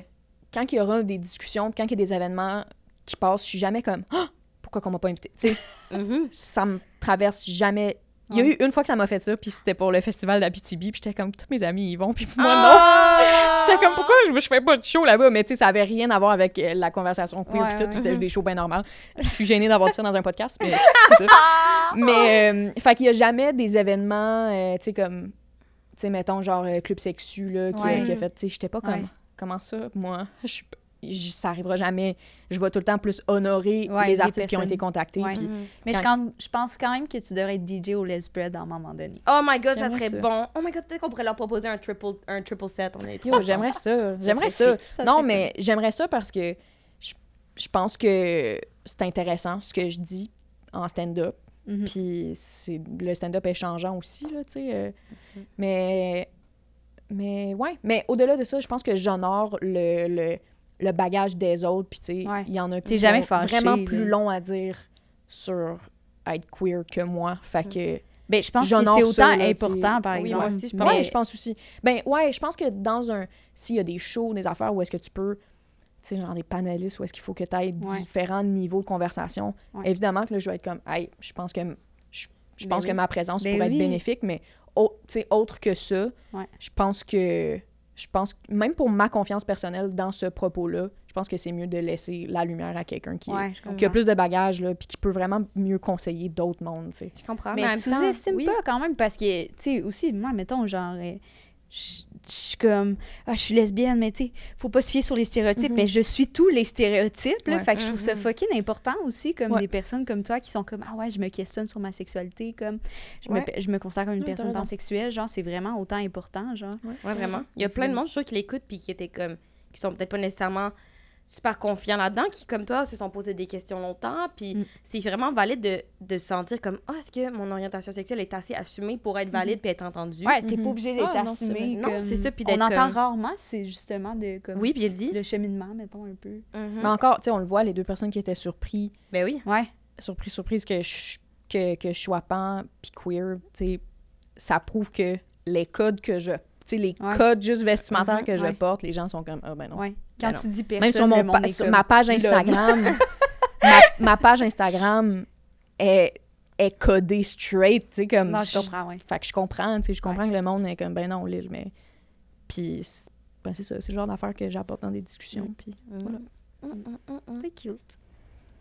[SPEAKER 5] quand il y aura des discussions quand il y a des événements qui passent je suis jamais comme Ah! pourquoi qu'on m'a pas invité? Tu sais?
[SPEAKER 3] Mhm.
[SPEAKER 5] ça me traverse jamais il y a eu une fois que ça m'a fait ça puis c'était pour le festival d'Abitibi puis j'étais comme tous mes amis y vont puis moi non
[SPEAKER 3] Ah!
[SPEAKER 5] J'étais comme, pourquoi je, je fais pas de show là-bas? Mais tu sais, ça avait rien à voir avec euh, la conversation queer pis tout.
[SPEAKER 4] ouais.
[SPEAKER 5] C'était juste des shows bien normales. Je suis gênée d'avoir dit ça dans un podcast, mais c'est ça. Mais, euh, fait qu'il y a jamais des événements, euh, tu sais, comme, tu sais, mettons, genre euh, Club Sexu, là, qui, a-
[SPEAKER 4] Ouais.
[SPEAKER 5] qui a fait, tu sais, j'étais pas comme,
[SPEAKER 4] Ouais.
[SPEAKER 5] comment ça, moi? Je suis pas- ça arrivera jamais. Je vais tout le temps plus honorer
[SPEAKER 4] Ouais,
[SPEAKER 5] les
[SPEAKER 4] les
[SPEAKER 5] artistes qui ont été contactés.
[SPEAKER 4] Ouais.
[SPEAKER 5] puis-
[SPEAKER 3] Mhm.
[SPEAKER 4] Mais je,
[SPEAKER 5] Quand-
[SPEAKER 4] quand- je pense quand même que tu devrais être DJ au Les Bread à un moment donné.
[SPEAKER 3] Oh my god, ça serait
[SPEAKER 5] ça.
[SPEAKER 3] bon. Oh my god, peut-être qu'on pourrait leur proposer un triple, un triple set. On est
[SPEAKER 5] Yo, j'aimerais ça. J'aimerais ça.
[SPEAKER 4] Ça
[SPEAKER 5] Non, mais j'aimerais ça parce que je, je pense que c'est intéressant ce que je dis en stand-up.
[SPEAKER 4] Mhm.
[SPEAKER 5] Puis c'est le stand-up est changeant aussi, là, tu sais. euh, Mais, mais ouais. Mais au-delà de ça, je pense que j'honore le, le, le bagage des autres. Puis, tu sais,
[SPEAKER 4] Ouais.
[SPEAKER 5] il y en a qui
[SPEAKER 4] jamais
[SPEAKER 5] vraiment
[SPEAKER 4] là.
[SPEAKER 5] plus long à dire sur être queer que moi. Fait que.
[SPEAKER 4] Ben, je pense que c'est
[SPEAKER 5] ça,
[SPEAKER 4] autant
[SPEAKER 5] là,
[SPEAKER 4] important, par
[SPEAKER 3] Oui,
[SPEAKER 4] exemple.
[SPEAKER 3] moi aussi, je
[SPEAKER 4] Mais-
[SPEAKER 3] pense.
[SPEAKER 5] Ouais, je pense aussi. Ben ouais, je pense que dans un. S'il y a des shows, des affaires où est-ce que tu peux. Tu sais, genre des panélistes où est-ce qu'il faut que tu aies
[SPEAKER 4] Ouais.
[SPEAKER 5] différents niveaux de conversation.
[SPEAKER 4] Ouais.
[SPEAKER 5] Évidemment que là, je vais être comme. Hey, je pense que. Je, je
[SPEAKER 3] Ben
[SPEAKER 5] pense
[SPEAKER 3] oui.
[SPEAKER 5] que ma présence
[SPEAKER 4] Ben
[SPEAKER 5] pourrait
[SPEAKER 4] oui.
[SPEAKER 5] être bénéfique, mais au- tu sais, autre que ça,
[SPEAKER 4] Ouais.
[SPEAKER 5] je pense que. Je pense que même pour ma confiance personnelle dans ce propos-là, je pense que c'est mieux de laisser la lumière à quelqu'un qui,
[SPEAKER 4] Ouais,
[SPEAKER 5] qui a plus de bagages, là, puis qui peut vraiment mieux conseiller d'autres mondes, tu sais.
[SPEAKER 3] Je comprends.
[SPEAKER 4] Mais
[SPEAKER 3] temps,
[SPEAKER 4] sous-estime
[SPEAKER 3] oui.
[SPEAKER 4] pas quand même parce que, tu sais, aussi, moi, mettons, genre, euh, je je suis comme, ah, je suis lesbienne, mais tu sais, faut pas se fier sur les stéréotypes,
[SPEAKER 5] Mhm.
[SPEAKER 4] mais je suis tous les stéréotypes, là.
[SPEAKER 5] Ouais.
[SPEAKER 4] Fait que je trouve ça
[SPEAKER 3] Mhm.
[SPEAKER 4] fucking important aussi, comme
[SPEAKER 5] Ouais.
[SPEAKER 4] des personnes comme toi qui sont comme, ah ouais, je me questionne sur ma sexualité, comme, je,
[SPEAKER 5] Ouais.
[SPEAKER 4] me, je me considère comme une personne pansexuelle, genre, c'est vraiment autant important, genre.
[SPEAKER 3] Ouais, vraiment. Il y a plein de monde, je trouve, qui l'écoutent puis qui étaient comme. qui sont peut-être pas nécessairement super confiants là-dedans, qui, comme toi, se sont posés des questions longtemps. Puis
[SPEAKER 4] Mm.
[SPEAKER 3] c'est vraiment valide de, de se sentir comme Ah, est-ce que mon orientation sexuelle est assez assumée pour être valide puis être entendue?
[SPEAKER 4] Ouais, t'es
[SPEAKER 5] Mhm.
[SPEAKER 4] pas obligé d'être
[SPEAKER 5] Ah, non, c'est
[SPEAKER 4] assumé.
[SPEAKER 3] vrai. Non,
[SPEAKER 4] comme-
[SPEAKER 3] c'est ça, puis
[SPEAKER 4] On
[SPEAKER 3] d'être
[SPEAKER 4] entend
[SPEAKER 3] comme-
[SPEAKER 4] rarement, c'est justement de, comme,
[SPEAKER 3] Oui, bien dit.
[SPEAKER 4] le cheminement, mettons, un peu.
[SPEAKER 3] Mhm.
[SPEAKER 5] Mais encore, tu sais, on le voit, les deux personnes qui étaient surpris
[SPEAKER 3] Ben oui.
[SPEAKER 4] Ouais.
[SPEAKER 5] surprise, surprise que je, que, que je sois pan puis queer, tu sais, ça prouve que les codes que je... Tu sais, les
[SPEAKER 4] Ouais.
[SPEAKER 5] codes juste vestimentaires que je
[SPEAKER 4] ouais.
[SPEAKER 5] porte, les gens sont comme, ah ben non.
[SPEAKER 4] Ouais. Quand tu dis personne,
[SPEAKER 5] Même sur,
[SPEAKER 4] le
[SPEAKER 5] mon
[SPEAKER 4] monde
[SPEAKER 5] pa-
[SPEAKER 4] est
[SPEAKER 5] sur ma page. Instagram, ma, ma page Instagram est, est codée straight, tu sais, comme...
[SPEAKER 4] Non, je comprends, ouais.
[SPEAKER 5] Fait que je comprends, tu sais, je comprends que le monde est comme, ben non, Lille, mais... Puis, c'est- ben c'est ça, c'est le genre d'affaires que j'apporte dans des discussions,
[SPEAKER 4] Mm.
[SPEAKER 5] puis...
[SPEAKER 3] Mhm.
[SPEAKER 5] Voilà.
[SPEAKER 3] Mhm.
[SPEAKER 4] C'est cute.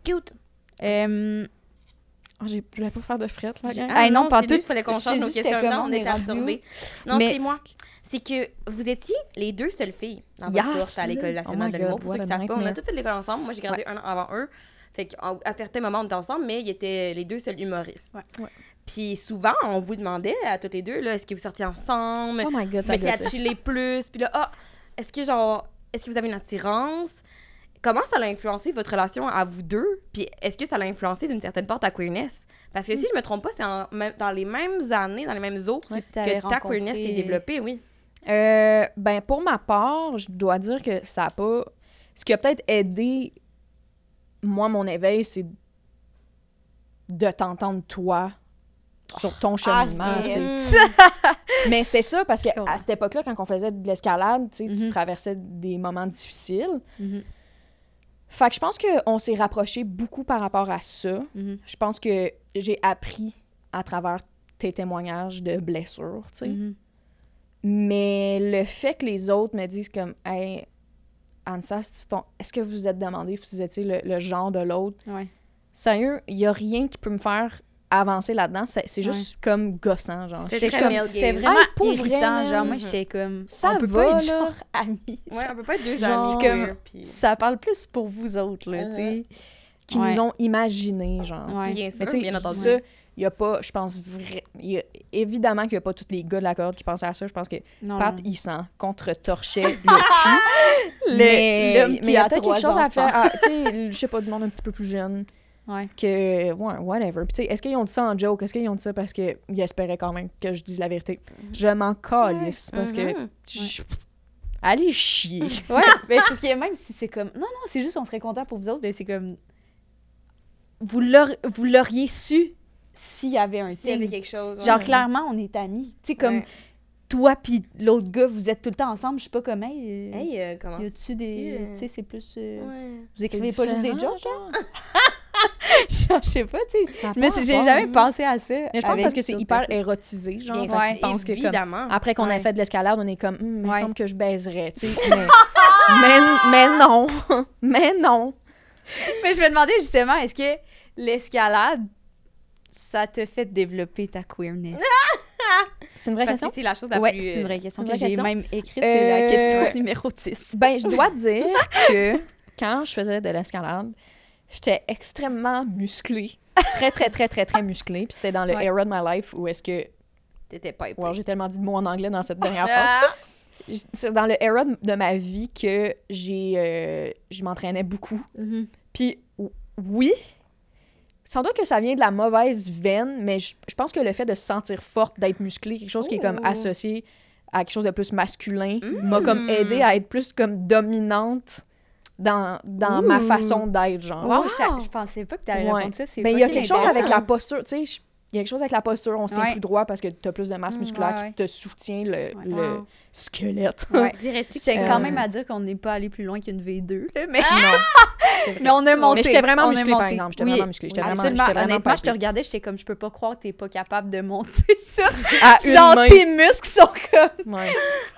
[SPEAKER 3] Cute.
[SPEAKER 4] Euh,
[SPEAKER 5] J'ai- je voulais pas faire de fret, là, gang.
[SPEAKER 4] Ah, non, pas
[SPEAKER 3] c'est lui,
[SPEAKER 4] tout.
[SPEAKER 3] Il fallait qu'on change nos questions. Non,
[SPEAKER 4] on est
[SPEAKER 3] absorbés. Non,
[SPEAKER 4] Mais-
[SPEAKER 3] c'est moi. C'est que vous étiez les deux seules filles dans votre
[SPEAKER 5] Yes!
[SPEAKER 3] course à l'École
[SPEAKER 5] Oh
[SPEAKER 3] nationale
[SPEAKER 5] my
[SPEAKER 3] de l'humour. Pour ceux qui savent pas, on a tous fait l'école ensemble. Moi, j'ai gradué un an avant eux. Fait qu'à à certains moments, on était ensemble, mais ils étaient les deux seuls humoristes.
[SPEAKER 4] Ouais.
[SPEAKER 5] Ouais.
[SPEAKER 3] Puis souvent, on vous demandait à toutes les deux, là, est-ce que vous sortiez ensemble?
[SPEAKER 5] Oh my god,
[SPEAKER 3] vous
[SPEAKER 5] ça
[SPEAKER 3] mettiez à chiller plus. Puis là, ah, est-ce que genre, est-ce que vous avez une attirance? Comment ça a influencé votre relation à vous deux? Puis est-ce que ça l'a influencé d'une certaine part ta queerness? Parce que si je me trompe pas, c'est en dans les mêmes années, dans les mêmes eaux
[SPEAKER 4] Ouais,
[SPEAKER 3] que ta queerness s'est développée, oui.
[SPEAKER 5] Euh, ben, pour ma part, je dois dire que ça a pas. Ce qui a peut-être aidé, moi, mon éveil, c'est de t'entendre, toi, sur ton cheminement. sais.
[SPEAKER 3] Mm.
[SPEAKER 5] Mais c'était ça parce
[SPEAKER 4] Cool.
[SPEAKER 5] qu'à cette époque-là, quand on faisait de l'escalade, tu
[SPEAKER 4] Mhm.
[SPEAKER 5] traversais des moments difficiles.
[SPEAKER 4] Mhm.
[SPEAKER 5] Fait que je pense qu'on s'est rapprochés beaucoup par rapport à ça.
[SPEAKER 4] Mhm.
[SPEAKER 5] Je pense que j'ai appris à travers tes témoignages de blessures, tu sais.
[SPEAKER 4] Mhm.
[SPEAKER 5] Mais le fait que les autres me disent comme Hey, Ansa, ton- est-ce que vous vous êtes demandé si vous étiez le, le genre de l'autre?
[SPEAKER 4] Ouais.
[SPEAKER 5] Sérieux, il y a rien qui peut me faire avancer là-dedans. C'est juste comme gossant, genre.
[SPEAKER 4] C'était vraiment
[SPEAKER 5] Ah, pour
[SPEAKER 4] irritant. genre, moi, j'étais comme...
[SPEAKER 5] Ça
[SPEAKER 4] on peut
[SPEAKER 5] va,
[SPEAKER 4] pas être
[SPEAKER 5] là.
[SPEAKER 4] genre amis.
[SPEAKER 3] Ouais, on peut pas être deux
[SPEAKER 5] Genre,
[SPEAKER 3] amis.
[SPEAKER 4] comme-
[SPEAKER 3] queer, puis-
[SPEAKER 4] Ça parle plus pour vous autres, là, tu sais.
[SPEAKER 5] qui
[SPEAKER 4] Ouais.
[SPEAKER 5] nous ont imaginé, genre.
[SPEAKER 4] Ouais.
[SPEAKER 3] Bien sûr,
[SPEAKER 5] Mais tu sais,
[SPEAKER 3] bien entendu.
[SPEAKER 5] ça, il y a pas, je pense vrai, il y a- évidemment qu'il y a pas tous les gars de la corde qui pensaient à ça. Je pense que
[SPEAKER 4] Non,
[SPEAKER 5] Pat,
[SPEAKER 4] non.
[SPEAKER 5] il s'en contre-torchait le cul.
[SPEAKER 4] Le-
[SPEAKER 5] mais mais il y a peut-être
[SPEAKER 4] trois
[SPEAKER 5] quelque chose à faire. ah, tu sais, je sais pas, du monde un petit peu plus jeune
[SPEAKER 4] Ouais.
[SPEAKER 5] que, ouais, whatever. Puis tu sais, est-ce qu'ils ont dit ça en joke? Est-ce qu'ils ont dit ça parce qu'ils espéraient quand même que je dise la vérité? Je m'en calisse parce que,
[SPEAKER 3] Mhm.
[SPEAKER 5] je- allez chier.
[SPEAKER 4] Ouais, mais c'est parce que même si c'est comme. Non, non, c'est juste on serait content pour vous autres, mais c'est comme. Vous l'aur- vous l'auriez su s'il y avait un
[SPEAKER 3] S'il y avait quelque chose. ouais.
[SPEAKER 4] Genre, clairement, on est amis. Tu sais, comme
[SPEAKER 3] Ouais.
[SPEAKER 4] toi puis l'autre gars, vous êtes tout le temps ensemble. Je suis pas comme, hey, euh,
[SPEAKER 3] Hey, euh, comment
[SPEAKER 4] y a-tu des.
[SPEAKER 3] si, euh,
[SPEAKER 4] Tu sais, c'est plus. euh,
[SPEAKER 3] Ouais.
[SPEAKER 4] Vous écrivez pas juste des jokes,
[SPEAKER 5] genre?
[SPEAKER 4] Genre, Je sais pas, tu sais. Mais j'ai jamais
[SPEAKER 5] hein.
[SPEAKER 4] pensé à ça.
[SPEAKER 5] Mais je pense parce que c'est hyper
[SPEAKER 4] personnes.
[SPEAKER 5] érotisé, genre.
[SPEAKER 4] Ouais.
[SPEAKER 5] pensent que comme,
[SPEAKER 3] Évidemment.
[SPEAKER 5] après qu'on
[SPEAKER 4] Ouais.
[SPEAKER 5] a fait de l'escalade, on est comme, Hum, il me
[SPEAKER 4] Ouais.
[SPEAKER 5] semble que je baiserais, tu sais. mais, mais, mais non, mais non.
[SPEAKER 4] Mais je me demandais justement, est-ce que l'escalade, ça te fait développer ta queerness?
[SPEAKER 5] C'est une vraie
[SPEAKER 3] Parce
[SPEAKER 5] question?
[SPEAKER 3] que c'est la chose la
[SPEAKER 4] Ouais,
[SPEAKER 3] plus...
[SPEAKER 4] c'est une vraie question
[SPEAKER 5] une
[SPEAKER 4] que j'ai
[SPEAKER 5] question?
[SPEAKER 4] même écrite. C'est la
[SPEAKER 5] Euh,
[SPEAKER 4] question numéro 10.
[SPEAKER 5] Ben, je dois dire que quand je faisais de l'escalade, j'étais extrêmement musclée. Très, très, très, très, très musclée. Puis c'était dans le era de my life où est-ce que...
[SPEAKER 3] T'étais pas épais.
[SPEAKER 5] Wow, j'ai tellement dit de mots en anglais dans cette dernière phrase. C'est dans le era de, ma vie que j'ai... euh, je m'entraînais beaucoup.
[SPEAKER 4] Mhm.
[SPEAKER 5] Puis ou- oui, sans doute que ça vient de la mauvaise veine, mais je, je pense que le fait de se sentir forte, d'être musclée, quelque chose qui est comme associé à quelque chose de plus masculin,
[SPEAKER 3] Mm.
[SPEAKER 5] m'a comme aidé à être plus comme dominante dans, dans ma façon d'être, genre.
[SPEAKER 4] Wow, je, je pensais pas que t'allais
[SPEAKER 5] Ouais.
[SPEAKER 4] répondre ça.
[SPEAKER 5] Ben, il y a quelque chose avec la posture, tu sais, il y a quelque chose avec la posture, on se tient
[SPEAKER 4] Ouais.
[SPEAKER 5] plus droit parce que tu as plus de masse
[SPEAKER 4] Mm,
[SPEAKER 5] musculaire
[SPEAKER 4] ouais, ouais.
[SPEAKER 5] qui te soutient le,
[SPEAKER 4] Ouais.
[SPEAKER 5] le
[SPEAKER 3] Wow.
[SPEAKER 5] squelette.
[SPEAKER 4] Ouais.
[SPEAKER 3] Dirais-tu que
[SPEAKER 4] C'est
[SPEAKER 5] Euh,
[SPEAKER 4] quand même à dire qu'on n'est pas allé plus loin qu'une V2. Mais,
[SPEAKER 5] non, c'est vrai.
[SPEAKER 4] mais on a monté.
[SPEAKER 5] Mais j'étais vraiment musclée, par
[SPEAKER 4] monté.
[SPEAKER 5] exemple. J'étais
[SPEAKER 4] Oui,
[SPEAKER 5] vraiment musclée. J'étais
[SPEAKER 4] oui,
[SPEAKER 5] vraiment,
[SPEAKER 4] absolument.
[SPEAKER 5] j'étais vraiment
[SPEAKER 4] Honnêtement, je te regardais, j'étais comme, je peux pas croire que t'es pas capable de monter ça.
[SPEAKER 5] à une
[SPEAKER 4] Genre,
[SPEAKER 5] main.
[SPEAKER 4] tes muscles sont comme
[SPEAKER 5] Ouais.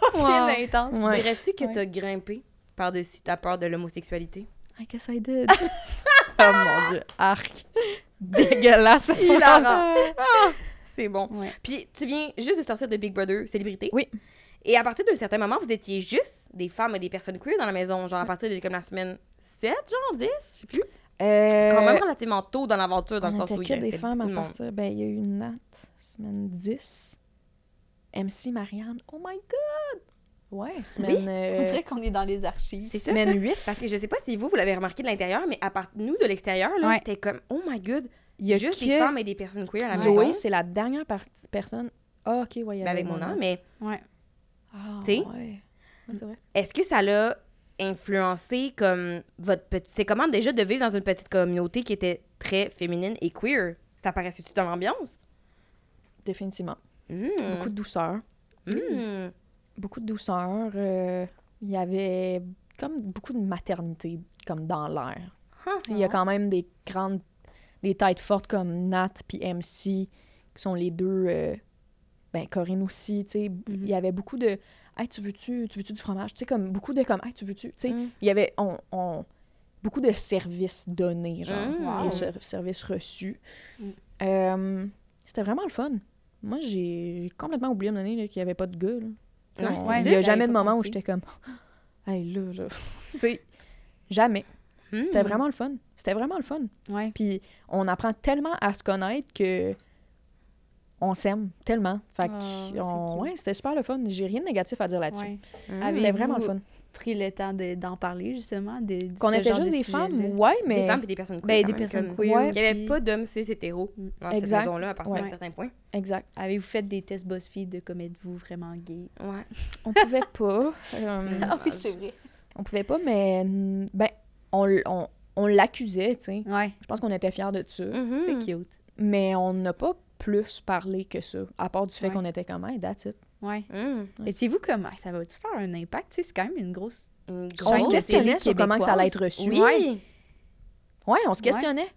[SPEAKER 4] fucking intenses.
[SPEAKER 5] Ouais.
[SPEAKER 3] Dirais-tu que
[SPEAKER 4] Ouais.
[SPEAKER 3] t'as grimpé? Par-dessus ta peur de l'homosexualité?
[SPEAKER 5] I guess I did. oh mon dieu, arc. Dégueulasse.
[SPEAKER 3] Hilarant. C'est bon.
[SPEAKER 4] Ouais.
[SPEAKER 3] Puis tu viens juste de sortir de Big Brother Célébrité.
[SPEAKER 5] Oui.
[SPEAKER 3] Et à partir d'un certain moment, vous étiez juste des femmes et des personnes queer dans la maison. Genre à partir de comme la semaine 7, genre 10, je sais plus.
[SPEAKER 5] Euh,
[SPEAKER 3] Quand même relativement tôt dans l'aventure, dans le sens où il
[SPEAKER 5] que des
[SPEAKER 3] restait
[SPEAKER 5] femmes à partir. Ben, il y a eu Nat, semaine 10. MC Marianne. Oh my god! Ouais, semaine, euh,
[SPEAKER 4] On dirait qu'on est dans les archives.
[SPEAKER 3] C'est ça.
[SPEAKER 5] semaine 8.
[SPEAKER 3] Parce que je sais pas si vous, vous l'avez remarqué de l'intérieur, mais à part nous, de l'extérieur, là,
[SPEAKER 4] Ouais.
[SPEAKER 3] c'était comme, oh my god,
[SPEAKER 5] Il y a
[SPEAKER 3] juste
[SPEAKER 5] que
[SPEAKER 3] des femmes et des personnes queer à la
[SPEAKER 5] Zoé,
[SPEAKER 3] maison.
[SPEAKER 5] c'est la dernière partie, personne. Ah, ok, ouais, il y
[SPEAKER 3] Ben,
[SPEAKER 5] avait
[SPEAKER 3] avec mon nom, mais
[SPEAKER 4] Ouais.
[SPEAKER 5] Ah,
[SPEAKER 3] Tu sais?
[SPEAKER 5] ouais. Ouais, c'est vrai.
[SPEAKER 3] est-ce que ça l'a influencé comme votre petit. C'est comment déjà de vivre dans une petite communauté qui était très féminine et queer? Ça paraissait-tu dans l'ambiance?
[SPEAKER 5] Définitivement.
[SPEAKER 3] Hmm.
[SPEAKER 5] Beaucoup de douceur.
[SPEAKER 3] Hmm.
[SPEAKER 5] Beaucoup de douceur. euh, Il y avait comme beaucoup de maternité comme dans l'air.
[SPEAKER 3] Huh.
[SPEAKER 5] Il y a quand même des grandes, des têtes fortes comme Nat puis MC, qui sont les deux, euh, ben Corinne aussi, tu sais. Il y avait beaucoup de, hey, tu veux-tu, tu veux-tu du fromage? Tu sais, comme beaucoup de comme, hey, tu veux-tu? Tu sais,
[SPEAKER 3] Mm.
[SPEAKER 5] il y avait, on, on beaucoup de services donnés, genre,
[SPEAKER 3] Mm.
[SPEAKER 5] et ser- services reçus.
[SPEAKER 4] Mm.
[SPEAKER 5] Euh, C'était vraiment le fun. Moi, j'ai complètement oublié à un moment donné qu'il n'y avait pas de gars. là.
[SPEAKER 3] Ouais,
[SPEAKER 5] il n'y a jamais de moment où j'étais comme, hey, là, là. tu sais, jamais. C'était
[SPEAKER 3] Hmm.
[SPEAKER 5] vraiment le fun. C'était vraiment le fun.
[SPEAKER 4] Ouais.
[SPEAKER 5] Puis on apprend tellement à se connaître que on s'aime tellement. Fait
[SPEAKER 4] Ah,
[SPEAKER 5] on- ouais, c'était super le fun. J'ai rien de négatif à dire là-dessus.
[SPEAKER 4] Ouais.
[SPEAKER 5] C'était vraiment le fun.
[SPEAKER 4] Pris le temps de- d'en parler, justement. De, de
[SPEAKER 5] Qu'on était juste
[SPEAKER 4] de
[SPEAKER 5] des femmes, ouais, mais
[SPEAKER 3] Des femmes et des personnes queer.
[SPEAKER 4] Ben, des personnes
[SPEAKER 3] comme-
[SPEAKER 4] queer
[SPEAKER 5] Ouais.
[SPEAKER 3] Il n'y avait pas d'hommes cis hétéros dans
[SPEAKER 5] Exact.
[SPEAKER 3] cette maison-là à partir
[SPEAKER 5] Ouais.
[SPEAKER 3] d'un certain point.
[SPEAKER 5] exact.
[SPEAKER 4] Avez-vous fait des tests BuzzFeed de comme êtes-vous vraiment gay?
[SPEAKER 3] Ouais.
[SPEAKER 5] On pouvait pas. euh,
[SPEAKER 3] Ah oui,
[SPEAKER 4] c'est vrai.
[SPEAKER 5] on pouvait pas, mais mm, ben on, on, on l'accusait, tu sais.
[SPEAKER 4] Ouais,
[SPEAKER 5] Je pense qu'on était fiers de ça.
[SPEAKER 3] Mhm.
[SPEAKER 4] c'est cute.
[SPEAKER 5] Mais on n'a pas plus parlé que ça, à part du fait
[SPEAKER 4] Ouais.
[SPEAKER 5] qu'on était comme, hey, that's it.
[SPEAKER 4] Ouais. Et savez-vous comment ça va-tu faire un impact? Tu sais, c'est quand même une grosse.
[SPEAKER 3] Une
[SPEAKER 5] On se questionnait sur comment que ça allait être reçu.
[SPEAKER 3] Oui.
[SPEAKER 4] Ouais.
[SPEAKER 5] Ouais, on se questionnait.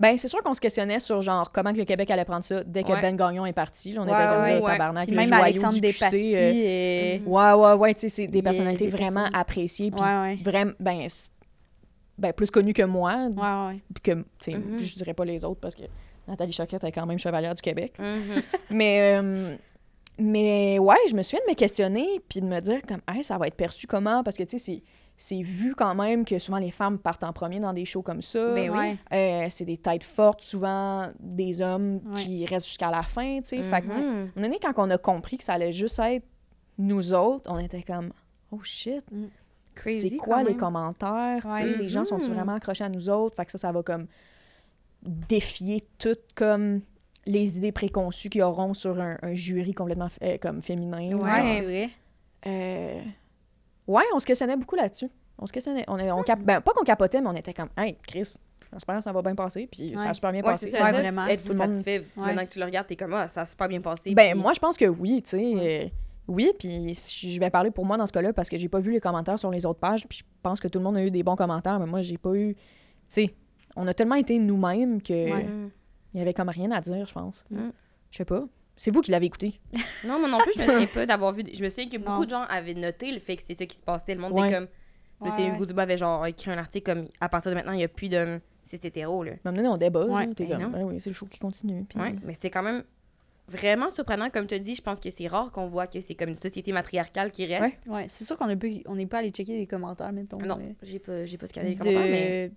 [SPEAKER 5] Ben, c'est sûr qu'on se questionnait sur genre comment que le Québec allait prendre ça dès que
[SPEAKER 3] Ouais.
[SPEAKER 5] Ben Gagnon est parti. là, on
[SPEAKER 4] Ouais,
[SPEAKER 5] était comme
[SPEAKER 4] ouais,
[SPEAKER 5] là,
[SPEAKER 3] ouais.
[SPEAKER 5] tabarnak,
[SPEAKER 4] Puis
[SPEAKER 5] le
[SPEAKER 4] même Alexandre
[SPEAKER 5] du
[SPEAKER 4] Despatie.
[SPEAKER 5] QC, euh,
[SPEAKER 4] euh,
[SPEAKER 5] Ouais, ouais, ouais, tu sais, c'est des personnalités
[SPEAKER 4] des
[SPEAKER 5] vraiment
[SPEAKER 4] personnes-
[SPEAKER 5] appréciées, puis
[SPEAKER 4] Ouais, ouais.
[SPEAKER 5] vraiment, ben, ben, plus connues que moi,
[SPEAKER 4] Ouais, ouais.
[SPEAKER 5] puis que,
[SPEAKER 3] Mhm.
[SPEAKER 5] je dirais pas les autres parce que Nathalie Choquette est quand même chevalière du Québec.
[SPEAKER 3] Mhm.
[SPEAKER 5] Mais, euh, mais ouais, je me souviens de me questionner, puis de me dire comme, hey, ça va être perçu comment, parce que, tu sais, c'est- vu quand même que souvent les femmes partent en premier dans des shows comme ça.
[SPEAKER 3] Ben oui.
[SPEAKER 5] Euh, c'est des têtes fortes, souvent des hommes
[SPEAKER 4] Ouais.
[SPEAKER 5] qui restent jusqu'à la fin, tu sais. Fait que,
[SPEAKER 3] Mhm.
[SPEAKER 5] donné, quand on a compris que ça allait juste être nous autres, on était comme, oh shit,
[SPEAKER 3] Crazy,
[SPEAKER 5] c'est quoi les commentaires, tu sais,
[SPEAKER 3] Ouais.
[SPEAKER 5] les gens sont-ils
[SPEAKER 3] Mhm.
[SPEAKER 5] vraiment accrochés à nous autres? Fait que ça, ça va comme défier tout comme les idées préconçues qu'ils auront sur un, un jury complètement euh, comme féminin.
[SPEAKER 4] Ouais, c'est vrai.
[SPEAKER 5] euh, ouais, on se questionnait beaucoup là-dessus. On se questionnait. On, est- on cap- ben, pas qu'on capotait, mais on était comme, hey, Chris, j'espère que ça va bien passer. Puis ça a
[SPEAKER 4] Ouais.
[SPEAKER 5] super bien
[SPEAKER 3] Ouais,
[SPEAKER 5] passé.
[SPEAKER 3] c'est ça.
[SPEAKER 4] Ouais, vraiment.
[SPEAKER 3] Êtes-vous satisfait?
[SPEAKER 4] Ouais.
[SPEAKER 3] Maintenant que tu le regardes, t'es comme, ah, ça a super bien passé.
[SPEAKER 5] Ben,
[SPEAKER 3] puis-
[SPEAKER 5] moi, je pense que oui, tu sais. euh, oui, puis je vais parler pour moi dans ce cas-là parce que j'ai pas vu les commentaires sur les autres pages, puis je pense que tout le monde a eu des bons commentaires, mais moi, j'ai pas eu. Tu sais, on a tellement été nous-mêmes que
[SPEAKER 4] Ouais.
[SPEAKER 3] Mhm.
[SPEAKER 5] Il y avait comme rien à dire, je pense.
[SPEAKER 3] Mm.
[SPEAKER 5] Je sais pas. C'est vous qui l'avez écouté.
[SPEAKER 3] Non, moi non plus, je me souviens pas d'avoir vu. Je me souviens que
[SPEAKER 4] Non.
[SPEAKER 3] beaucoup de gens avaient noté le fait que c'est ça qui se passait. Le monde
[SPEAKER 5] Ouais.
[SPEAKER 3] était comme. Je me souviens,
[SPEAKER 4] Ouais,
[SPEAKER 3] Hugo Dubois avait genre écrit un article comme à partir de maintenant, il n'y a plus de. C'est hétéro, là.
[SPEAKER 5] Moment donné, on débat.
[SPEAKER 4] Ouais.
[SPEAKER 3] Ben
[SPEAKER 5] comme, ben oui, c'est le show qui continue. puis-
[SPEAKER 3] Ouais, mais c'était quand même vraiment surprenant, comme tu as dit. Je pense que c'est rare qu'on voit que c'est comme une société matriarcale qui reste.
[SPEAKER 5] Ouais.
[SPEAKER 4] Ouais, c'est sûr qu'on n'est pas, on n'est pas allé checker les commentaires, mettons.
[SPEAKER 3] Non,
[SPEAKER 4] euh,
[SPEAKER 3] j'ai pas, j'ai pas scanné les commentaires, mais.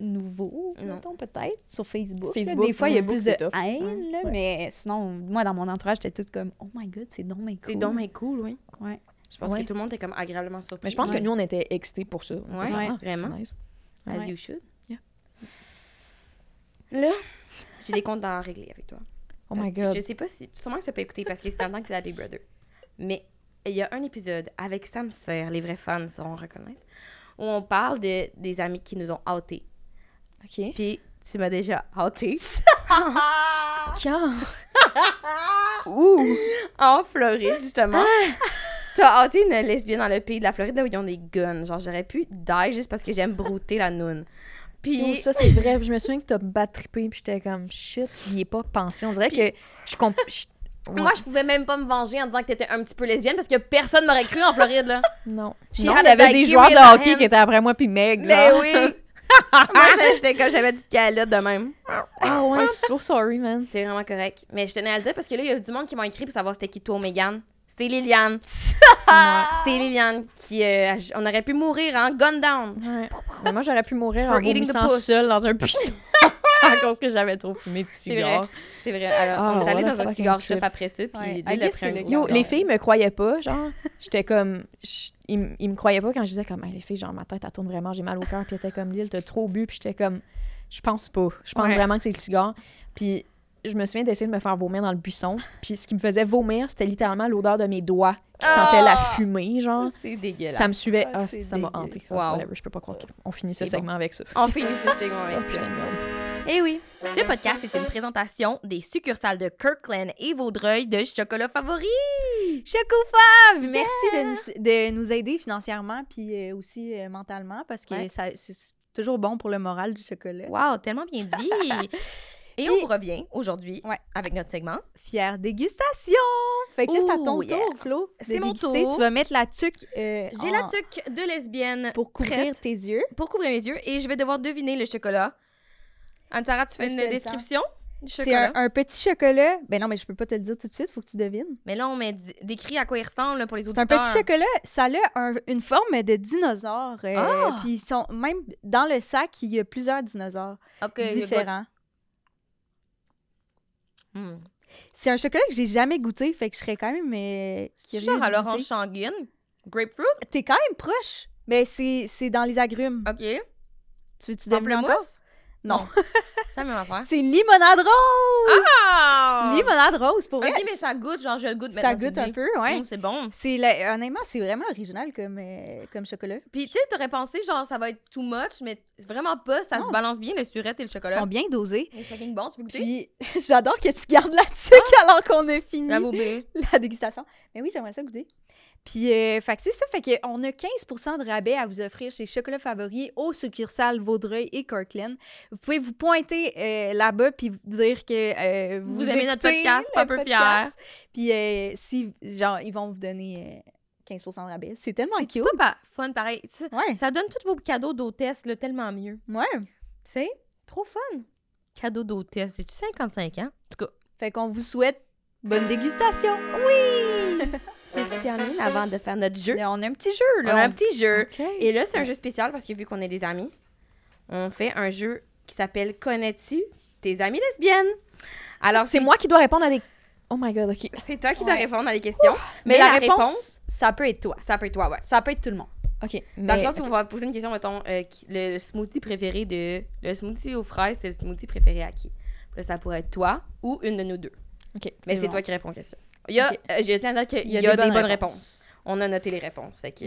[SPEAKER 4] Mettons, peut-être, sur Facebook.
[SPEAKER 5] Facebook,
[SPEAKER 4] des fois, il y a plus de
[SPEAKER 5] c'est tough.
[SPEAKER 4] haine, là,
[SPEAKER 5] Ouais.
[SPEAKER 4] mais sinon, moi, dans mon entourage, j'étais toute comme « Oh my God, c'est donc
[SPEAKER 3] C'est
[SPEAKER 4] cool.
[SPEAKER 3] donc bien cool, oui.
[SPEAKER 4] Ouais.
[SPEAKER 3] Je pense
[SPEAKER 5] Ouais.
[SPEAKER 3] que tout le monde était comme agréablement surpris.
[SPEAKER 5] Mais je pense
[SPEAKER 4] Ouais.
[SPEAKER 5] que nous, on était excités pour ça. Ah,
[SPEAKER 3] vraiment.
[SPEAKER 5] c'est nice.
[SPEAKER 3] As
[SPEAKER 4] Ouais.
[SPEAKER 3] you should.
[SPEAKER 5] Yeah.
[SPEAKER 3] Là, j'ai des comptes à régler avec toi.
[SPEAKER 5] Oh
[SPEAKER 3] Parce
[SPEAKER 5] my
[SPEAKER 3] que
[SPEAKER 5] god.
[SPEAKER 3] Je sais pas si. Sûrement que tu pas écouté parce que c'est en tant que t'es la Big Brother. Mais il y a un épisode avec Sam Serre, les vrais fans sauront reconnaître, où on parle de, des amis qui nous ont outés.
[SPEAKER 5] OK.
[SPEAKER 3] Puis tu m'as déjà outé
[SPEAKER 5] Quand? Ouh!
[SPEAKER 3] en Floride, justement. T'as outé une lesbienne dans le pays de la Floride là où ils ont des guns. Genre, j'aurais pu die juste parce que j'aime brouter la noune. Puis.
[SPEAKER 5] Ça, c'est vrai. Je me souviens que t'as battrippé, puis j'étais comme, shit, j'y ai pas pensé. On dirait que je comp... je-
[SPEAKER 3] Moi, je pouvais même pas me venger en disant que t'étais un petit peu lesbienne parce que personne m'aurait cru en Floride, là.
[SPEAKER 5] Non.
[SPEAKER 3] She
[SPEAKER 5] Non, il y
[SPEAKER 3] a
[SPEAKER 5] avait des joueurs de hockey
[SPEAKER 3] hand.
[SPEAKER 5] qui étaient après moi, puis Meg,
[SPEAKER 3] Mais
[SPEAKER 5] là.
[SPEAKER 3] oui! Moi, j'ai- j'étais comme, j'avais dit calotte de même.
[SPEAKER 5] Ah ouais, so sorry, man.
[SPEAKER 3] C'est vraiment correct. Mais je tenais à le dire parce que là, il y a du monde qui m'a écrit pour savoir c'était qui toi, Megan. C'est Liliane. C'est Liliane qui. euh, on aurait pu mourir en gun down.
[SPEAKER 5] Ouais. Mais moi, j'aurais pu mourir
[SPEAKER 3] For
[SPEAKER 5] en
[SPEAKER 3] eating the
[SPEAKER 5] vomissant seule dans un buisson. à cause que j'avais trop fumé de
[SPEAKER 3] C'est vrai.
[SPEAKER 5] cigares.
[SPEAKER 3] C'est vrai. Alors,
[SPEAKER 5] Ah,
[SPEAKER 3] on est allé
[SPEAKER 5] what a
[SPEAKER 3] dans un
[SPEAKER 5] fucking
[SPEAKER 3] cigar
[SPEAKER 5] trip.
[SPEAKER 3] shop après ça, puis
[SPEAKER 4] Ouais, le
[SPEAKER 5] Yo, les filles me croyaient pas, genre. J'étais comme. je- Ils, me croyaient pas quand je disais comme, Hey, les filles, genre, ma tête, elle tourne vraiment, j'ai mal au cœur. Puis étaient comme, Lille, t'as trop bu. Puis j'étais comme, je pense pas. Je pense
[SPEAKER 3] Ouais.
[SPEAKER 5] vraiment que c'est le cigare. Puis je me souviens d'essayer de me faire vomir dans le buisson. Puis ce qui me faisait vomir, c'était littéralement l'odeur de mes doigts qui sentaient la fumée, genre.
[SPEAKER 3] C'est dégueulasse.
[SPEAKER 5] Ça me suivait.
[SPEAKER 4] Ah,
[SPEAKER 5] Ah, ça m'a hanté.
[SPEAKER 3] Wow.
[SPEAKER 5] Whatever, je peux pas croire qu'on finit ce segment avec ça.
[SPEAKER 3] On finit ce segment avec
[SPEAKER 5] Oh,
[SPEAKER 3] ça. Eh oui, ce podcast est une présentation des succursales de Kirkland et Vaudreuil de chocolat favori.
[SPEAKER 4] Chocofav! Merci de nous, de nous aider financièrement puis euh, aussi euh, mentalement parce que
[SPEAKER 3] Ouais.
[SPEAKER 4] ça- c'est toujours bon pour le moral du chocolat.
[SPEAKER 3] Wow, tellement bien dit. Et
[SPEAKER 4] Puis-
[SPEAKER 3] on revient aujourd'hui
[SPEAKER 4] Ouais.
[SPEAKER 3] avec notre segment.
[SPEAKER 4] Fière dégustation! Fait que c'est à ton
[SPEAKER 3] yeah.
[SPEAKER 4] tour, Flo.
[SPEAKER 3] C'est mon tour.
[SPEAKER 4] Tu vas mettre la tuque euh,
[SPEAKER 3] J'ai
[SPEAKER 4] en-
[SPEAKER 3] la tuque de lesbienne
[SPEAKER 4] pour couvrir
[SPEAKER 3] prête
[SPEAKER 4] tes yeux.
[SPEAKER 3] pour couvrir mes yeux et je vais devoir deviner le chocolat. Anne-Sara, tu fais une description du
[SPEAKER 4] C'est
[SPEAKER 3] chocolat?
[SPEAKER 4] un, un petit chocolat. Ben non, mais je peux pas te le dire tout de suite, faut que tu devines.
[SPEAKER 3] Mais là, on met d- décrit à quoi il ressemble là, pour les
[SPEAKER 4] C'est
[SPEAKER 3] auditeurs.
[SPEAKER 4] un petit chocolat, ça a un- une forme de dinosaure. euh,
[SPEAKER 3] Ah!
[SPEAKER 4] Puis ils sont même dans le sac, il y a plusieurs dinosaures différents.
[SPEAKER 3] Hmm.
[SPEAKER 4] C'est un chocolat que j'ai jamais goûté, fait que je serais quand même euh,
[SPEAKER 3] C'est genre à l'orange sanguine? Grapefruit?
[SPEAKER 4] T'es quand même proche. Mais c'est c'est dans les agrumes.
[SPEAKER 3] Ok.
[SPEAKER 4] Tu veux-tu deviner encore? Non.
[SPEAKER 3] C'est la même affaire.
[SPEAKER 4] C'est limonade rose!
[SPEAKER 3] Ah!
[SPEAKER 4] Limonade rose, pour
[SPEAKER 3] Ok,
[SPEAKER 4] vrai.
[SPEAKER 3] mais ça goûte, genre je le goûte
[SPEAKER 4] ça goûte un peu, ouais.
[SPEAKER 3] Hum, c'est bon.
[SPEAKER 4] C'est la- honnêtement, c'est vraiment original comme, euh, comme chocolat.
[SPEAKER 3] Puis tu sais, t'aurais pensé genre ça va être too much, mais vraiment pas. Ça
[SPEAKER 4] Non.
[SPEAKER 3] se balance bien le surette et le
[SPEAKER 4] Ils
[SPEAKER 3] chocolat.
[SPEAKER 4] sont bien dosés.
[SPEAKER 3] C'est fucking bon, tu veux goûter?
[SPEAKER 4] Puis j'adore que tu gardes la tuque alors qu'on a fini
[SPEAKER 3] J'avoue, bébé.
[SPEAKER 4] la dégustation. Mais oui, j'aimerais ça goûter. Puis, euh, fait que c'est ça. Fait qu'on a 15% de rabais à vous offrir chez Chocolat Favori aux succursales Vaudreuil et Kirkland. Vous pouvez vous pointer euh, là-bas puis dire que euh, vous,
[SPEAKER 3] Vous aimez notre podcast, pas peu
[SPEAKER 4] podcast. Puis, euh, si, genre, ils vont vous donner euh, 15% de rabais. C'est tellement
[SPEAKER 3] C'est
[SPEAKER 4] cute.
[SPEAKER 3] pas pa- fun pareil. Ça,
[SPEAKER 4] Ouais.
[SPEAKER 3] ça donne tous vos cadeaux d'hôtesse là, tellement mieux.
[SPEAKER 4] Ouais.
[SPEAKER 3] Tu sais? Trop fun. Cadeau d'hôtesse. J'ai-tu 55 ans? En tout cas,
[SPEAKER 4] Fait qu'on vous souhaite bonne dégustation.
[SPEAKER 3] c'est ce qui termine avant de faire notre jeu.
[SPEAKER 4] On a un petit jeu,
[SPEAKER 3] On
[SPEAKER 4] là.
[SPEAKER 3] a un petit jeu. Et là, c'est un jeu spécial parce que vu qu'on est des amis, on fait un jeu qui s'appelle Connais-tu tes amies lesbiennes? Alors,
[SPEAKER 5] C'est moi qui dois répondre à des. Oh my god, ok.
[SPEAKER 3] c'est toi qui dois répondre à les questions.
[SPEAKER 4] Mais, la, réponse, ça peut être toi.
[SPEAKER 3] ça peut être toi, ouais.
[SPEAKER 4] Ça peut être tout le monde.
[SPEAKER 5] Ok.
[SPEAKER 3] Dans le sens où on va poser une question, mettons, euh, qui- le, smoothie préféré de. Le smoothie aux fraises, c'est le smoothie préféré à qui? Là, ça pourrait être toi ou une de nous deux.
[SPEAKER 5] Ok.
[SPEAKER 3] Mais c'est
[SPEAKER 4] bon.
[SPEAKER 3] toi qui réponds aux questions. Il y a,
[SPEAKER 5] Ok.
[SPEAKER 3] euh, j'ai tiens à dire qu'il y a, des, bonnes, réponses. On a noté les réponses. Fait que.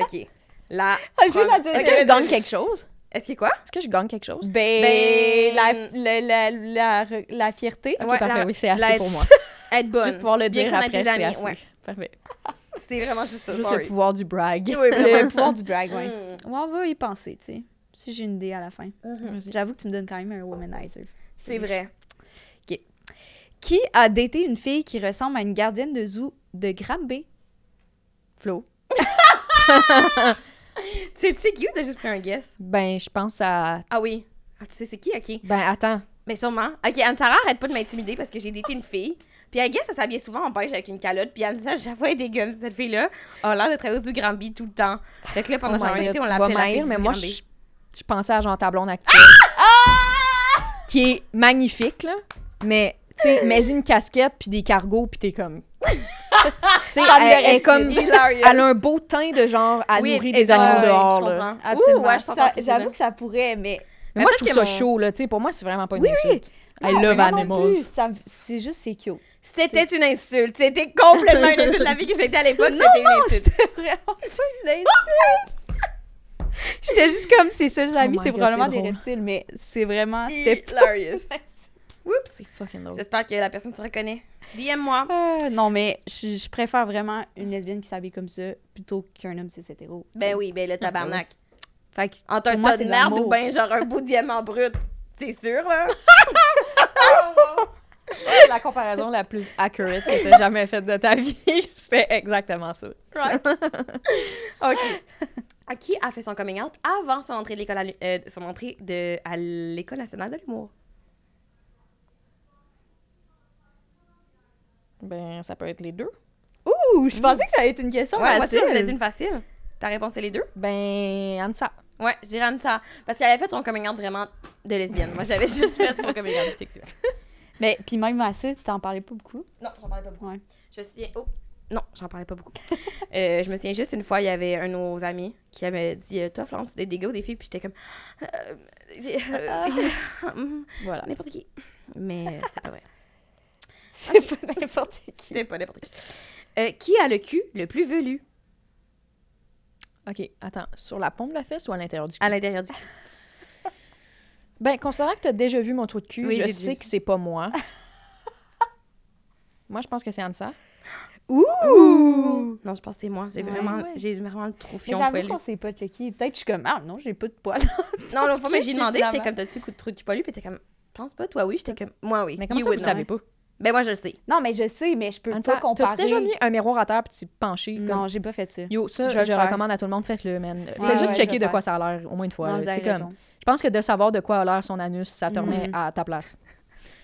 [SPEAKER 5] Ok.
[SPEAKER 4] La dire.
[SPEAKER 5] Est-ce que je gagne quelque chose?
[SPEAKER 3] Est-ce qu'il y a quoi?
[SPEAKER 5] Est-ce que je gagne quelque chose?
[SPEAKER 4] Ben,
[SPEAKER 3] Ben-
[SPEAKER 4] la, la, la, la, la fierté.
[SPEAKER 5] Ok,
[SPEAKER 3] Ouais,
[SPEAKER 5] parfait,
[SPEAKER 3] la-
[SPEAKER 5] oui, c'est assez
[SPEAKER 3] la-
[SPEAKER 5] pour moi.
[SPEAKER 3] Être bonne.
[SPEAKER 5] Juste pouvoir le
[SPEAKER 3] Bien
[SPEAKER 5] dire
[SPEAKER 3] connaître
[SPEAKER 5] après, c'est
[SPEAKER 3] amis,
[SPEAKER 5] assez.
[SPEAKER 3] ouais.
[SPEAKER 5] Parfait.
[SPEAKER 3] C'est vraiment juste ça.
[SPEAKER 5] Juste
[SPEAKER 3] sorry.
[SPEAKER 5] le pouvoir du brag.
[SPEAKER 3] Oui.
[SPEAKER 4] Le pouvoir du brag, ouais.
[SPEAKER 3] Mm.
[SPEAKER 4] Ouais, on va y penser, tu sais. Si j'ai une idée à la fin.
[SPEAKER 3] Mhm.
[SPEAKER 4] J'avoue que tu me donnes quand même un womanizer.
[SPEAKER 3] C'est vrai.
[SPEAKER 4] Qui a daté une fille qui ressemble à une gardienne de zoo de Granby? Flo.
[SPEAKER 3] Tu sais, qui ou t'as juste pris un guess?
[SPEAKER 5] Ben, je pense à.
[SPEAKER 3] Ah oui. Ah, tu sais, c'est qui? OK.
[SPEAKER 5] Ben, attends.
[SPEAKER 3] Mais sûrement. OK, Anne-Sara, arrête pas de m'intimider parce que j'ai daté une fille. Puis elle guess, elle s'habillait souvent en beige avec une calotte. Puis elle me disait, elle est dégueule. Cette fille-là a l'air de travailler au zoo Granby tout le temps. Fait que là, pendant
[SPEAKER 5] Oh
[SPEAKER 3] été, on l'appelait la fille du
[SPEAKER 5] mais moi, je, je pensais à Jean Tablon actuel. qui est magnifique, là. Mais, tu sais, mets une casquette puis des cargos puis t'es comme. tu sais, elle,
[SPEAKER 4] le
[SPEAKER 5] elle est comme. Elle a un beau teint de genre à
[SPEAKER 3] Oui,
[SPEAKER 5] nourrir des animaux dehors,
[SPEAKER 3] je
[SPEAKER 5] là.
[SPEAKER 4] Absolument.
[SPEAKER 3] Ouais,
[SPEAKER 4] Ça- J'avoue que ça pourrait, mais.
[SPEAKER 5] Mais moi, je trouve ça
[SPEAKER 3] mon-
[SPEAKER 5] chaud, là. Tu sais, pour moi, c'est vraiment pas une
[SPEAKER 3] Oui,
[SPEAKER 5] insulte. I
[SPEAKER 4] Non,
[SPEAKER 5] love animals.
[SPEAKER 4] ça- C'est juste, c'est cute.
[SPEAKER 3] C'était une insulte. C'était complètement une insulte. La vie que j'étais à l'époque, c'était une insulte.
[SPEAKER 4] vraiment pas une insulte. J'étais juste comme ses seuls amis,
[SPEAKER 5] my
[SPEAKER 4] c'est
[SPEAKER 5] God,
[SPEAKER 4] probablement
[SPEAKER 5] c'est
[SPEAKER 4] des reptiles, mais c'est vraiment. C'était
[SPEAKER 3] Hilarious. Oups.
[SPEAKER 5] C'est fucking drôle.
[SPEAKER 3] J'espère que la personne te reconnaît. DM-moi.
[SPEAKER 4] Euh, non, mais je, je préfère vraiment une lesbienne qui s'habille comme ça plutôt qu'un homme cis hétéro.
[SPEAKER 3] Ben oui, ben le tabarnak.
[SPEAKER 4] Fait que
[SPEAKER 3] Entre un tas
[SPEAKER 4] c'est
[SPEAKER 3] de
[SPEAKER 4] de
[SPEAKER 3] merde ou ben genre un bout de diamant brut. T'es sûr, là?
[SPEAKER 5] la comparaison la plus accurate que t'as jamais faite de ta vie. C'était exactement ça.
[SPEAKER 3] Right. OK. À qui a fait son coming out avant son entrée, de l'école à l'hu- euh, son entrée de, à l'École nationale de l'humour?
[SPEAKER 5] Ben, ça peut être les deux.
[SPEAKER 4] Ouh, je pensais que ça allait être une question
[SPEAKER 3] Ouais, moi,
[SPEAKER 4] facile.
[SPEAKER 3] ça c'était une facile. Ta réponse, c'est les deux?
[SPEAKER 5] Ben, Ansa.
[SPEAKER 3] Ouais, je dirais Anissa. Parce qu'elle avait fait son coming out vraiment de lesbienne. Moi, j'avais juste fait mon coming out sexuel.
[SPEAKER 4] Mais puis même ça, t'en parlais pas beaucoup.
[SPEAKER 3] Non, j'en parlais pas beaucoup.
[SPEAKER 4] Ouais.
[SPEAKER 3] Je me souviens. Oh! Non, j'en parlais pas beaucoup. Euh, je me souviens juste une fois, il y avait un de nos amis qui avait dit euh, Toi, Florence, des ou des filles Puis j'étais comme. Euh, euh, euh,
[SPEAKER 5] Voilà.
[SPEAKER 3] N'importe qui. Mais c'était pas vrai.
[SPEAKER 4] C'est pas n'importe qui.
[SPEAKER 3] C'était pas n'importe qui. Euh, qui a le cul le plus velu?
[SPEAKER 5] OK, attends. Sur la paume de la fesse ou à l'intérieur du cul?
[SPEAKER 3] à l'intérieur du cul
[SPEAKER 5] Ben, considérant que t'as déjà vu mon trou de cul,
[SPEAKER 3] Oui, j'ai
[SPEAKER 5] je sais que c'est pas moi. moi, je pense que c'est Ansa.
[SPEAKER 3] Ouh! Non, je pense que c'est moi. J'ai
[SPEAKER 4] Ouais,
[SPEAKER 3] vraiment,
[SPEAKER 4] ouais.
[SPEAKER 3] j'ai vraiment le trop
[SPEAKER 4] Mais
[SPEAKER 3] fion
[SPEAKER 4] j'avoue
[SPEAKER 3] poilu.
[SPEAKER 4] qu'on s'est pas checké. Peut-être que je suis comme, ah non, j'ai pas de poils.
[SPEAKER 3] Non, l'autre fois, mais j'ai demandé, j'étais comme T'as-tu coup de trou de cul poilu? Puis t'es comme Je pense pas, toi oui. J'étais comme Moi oui.
[SPEAKER 5] Mais comment
[SPEAKER 3] You
[SPEAKER 5] ça, vous savez pas?
[SPEAKER 3] Ben moi, je le sais.
[SPEAKER 4] Non, mais je sais, mais je peux pas comparer.
[SPEAKER 5] T'as-tu déjà mis un miroir à terre puis tu t'es penché?
[SPEAKER 4] Non,
[SPEAKER 5] Comme...
[SPEAKER 4] j'ai pas fait ça.
[SPEAKER 5] Yo, ça,
[SPEAKER 4] Je
[SPEAKER 5] je, recommande à tout le monde, faites-le, man.
[SPEAKER 4] Ouais,
[SPEAKER 5] Fais
[SPEAKER 4] ouais,
[SPEAKER 5] juste checker de
[SPEAKER 4] faire.
[SPEAKER 5] quoi ça a l'air, au moins une fois.
[SPEAKER 4] Non,
[SPEAKER 5] là. comme... Je pense que de savoir de quoi a l'air son anus, ça te remet
[SPEAKER 4] Mhm.
[SPEAKER 5] à ta place.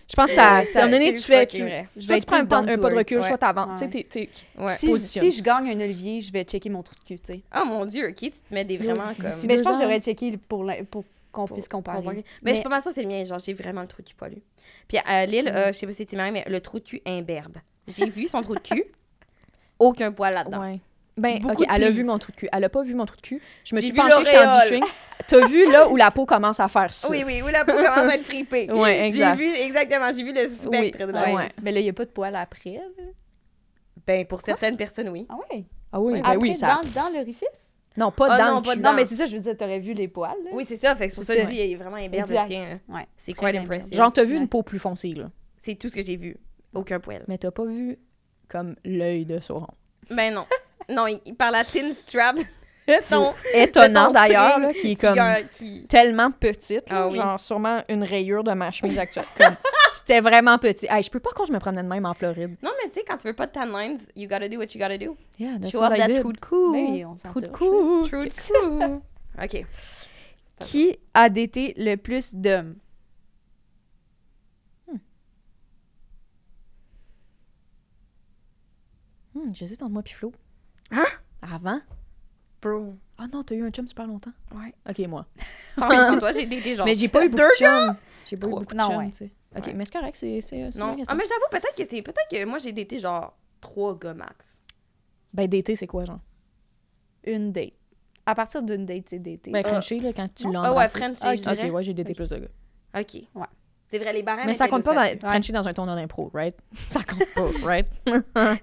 [SPEAKER 5] Je pense que ça, à un moment donné, tu fais... Tu, soit tu prends un, pas de recul,
[SPEAKER 3] Ouais.
[SPEAKER 5] soit t'avances. Tu sais.
[SPEAKER 4] Si, si je gagne un olivier, je vais checker mon trou de cul, tu sais.
[SPEAKER 3] Oh mon dieu, ok, tu te mets des vraiment comme.
[SPEAKER 4] Mais je pense que j'aurais checké pour, la- pour qu'on puisse comparer.
[SPEAKER 3] comparer. Mais, je suis pas mal sûre que c'est le mien, genre j'ai vraiment le trou de cul poilu. Puis à Lille, euh, je sais pas si c'était marrant, mais le trou de cul imberbe. J'ai vu son trou de cul, aucun poil là-dedans.
[SPEAKER 5] Ouais. Ben,
[SPEAKER 3] Beaucoup
[SPEAKER 5] ok,
[SPEAKER 3] de
[SPEAKER 5] elle a vu mon trou de cul. Elle a pas vu mon trou de cul. Je me suis penchée, j'étais en
[SPEAKER 3] l'auréole.
[SPEAKER 5] D-string. T'as vu là où la peau commence à faire ça?
[SPEAKER 3] Oui, oui, oui, la peau commence à être fripée.
[SPEAKER 5] Ouais, exact.
[SPEAKER 3] J'ai vu, exactement, j'ai vu le spectre de la
[SPEAKER 5] ouais.
[SPEAKER 3] peau.
[SPEAKER 4] Mais là, il n'y a pas de poils après. là?
[SPEAKER 3] Ben, pour certaines personnes, oui.
[SPEAKER 4] Ah ouais?
[SPEAKER 5] Ah oui, ben
[SPEAKER 4] après,
[SPEAKER 5] oui, ça...
[SPEAKER 4] dans, dans l'orifice?
[SPEAKER 5] Non, pas
[SPEAKER 3] Ah
[SPEAKER 5] dans
[SPEAKER 3] non,
[SPEAKER 5] le
[SPEAKER 3] pas
[SPEAKER 5] cul.
[SPEAKER 3] dedans.
[SPEAKER 4] Non, mais c'est ça, je veux dire, t'aurais vu les poils. là.
[SPEAKER 3] Oui, c'est ça, fait que c'est pour ça que je dis, il est vraiment imberbe le sien.
[SPEAKER 4] Ouais.
[SPEAKER 3] C'est
[SPEAKER 4] Très
[SPEAKER 3] quite impressive.
[SPEAKER 5] Genre, t'as vu
[SPEAKER 4] Ouais.
[SPEAKER 5] une peau plus foncée, là?
[SPEAKER 3] C'est tout ce que j'ai vu. Aucun poil.
[SPEAKER 5] Mais t'as pas vu comme l'œil de Sauron.
[SPEAKER 3] Ben non. Non, il, il parle à thin strap. Ton,
[SPEAKER 5] Étonnant
[SPEAKER 3] ton
[SPEAKER 5] d'ailleurs, qui est comme
[SPEAKER 3] qui-
[SPEAKER 5] tellement petite, là,
[SPEAKER 3] Ah oui.
[SPEAKER 5] genre sûrement une rayure de ma chemise actuelle. Comme, C'était vraiment petit. Hey, je peux pas quand je me promenais de même en Floride.
[SPEAKER 3] Non, mais tu sais, quand tu veux pas de tan lines, you gotta do what you gotta do.
[SPEAKER 5] Yeah, that's
[SPEAKER 3] Show
[SPEAKER 5] what
[SPEAKER 3] off
[SPEAKER 5] I
[SPEAKER 3] that
[SPEAKER 5] did.
[SPEAKER 3] trou de cou.
[SPEAKER 4] Ben oui,
[SPEAKER 5] Trou de cou.
[SPEAKER 3] Trou de cou. OK.
[SPEAKER 4] Qui a daté le plus d'hommes?
[SPEAKER 5] Hmm, J'hésite entre moi et Flo.
[SPEAKER 3] Hein?
[SPEAKER 5] Avant?
[SPEAKER 3] Bro.
[SPEAKER 5] Ah non, t'as eu un chum super longtemps.
[SPEAKER 3] Ouais.
[SPEAKER 5] Ok, moi.
[SPEAKER 3] Sans, toi, j'ai daté genre.
[SPEAKER 5] Mais j'ai pas eu beaucoup
[SPEAKER 3] deux
[SPEAKER 5] de chums. J'ai pas eu beaucoup de
[SPEAKER 4] Non,
[SPEAKER 5] chums,
[SPEAKER 4] ouais.
[SPEAKER 5] tu sais. Ok,
[SPEAKER 3] Ouais.
[SPEAKER 5] mais c'est correct, c'est
[SPEAKER 3] Non. Ah, mais j'avoue, peut-être que c'est. Peut-être que moi, j'ai daté genre trois gars max.
[SPEAKER 5] Ben, d'été, c'est quoi, genre?
[SPEAKER 4] Une date. À partir d'une date, c'est daté.
[SPEAKER 5] Ben, Frenchie, là, quand tu
[SPEAKER 3] Ah
[SPEAKER 5] l'as
[SPEAKER 3] ouais,
[SPEAKER 5] embrassé.
[SPEAKER 3] French,
[SPEAKER 4] Ah,
[SPEAKER 3] je
[SPEAKER 5] Ok, ouais, j'ai daté
[SPEAKER 4] Ok.
[SPEAKER 5] plus de gars.
[SPEAKER 3] OK.
[SPEAKER 4] Ouais.
[SPEAKER 3] C'est vrai, les barèmes
[SPEAKER 5] Mais ça compte pas dans Frenchie dans un tournoi d'impro, right? Ça compte pas, right?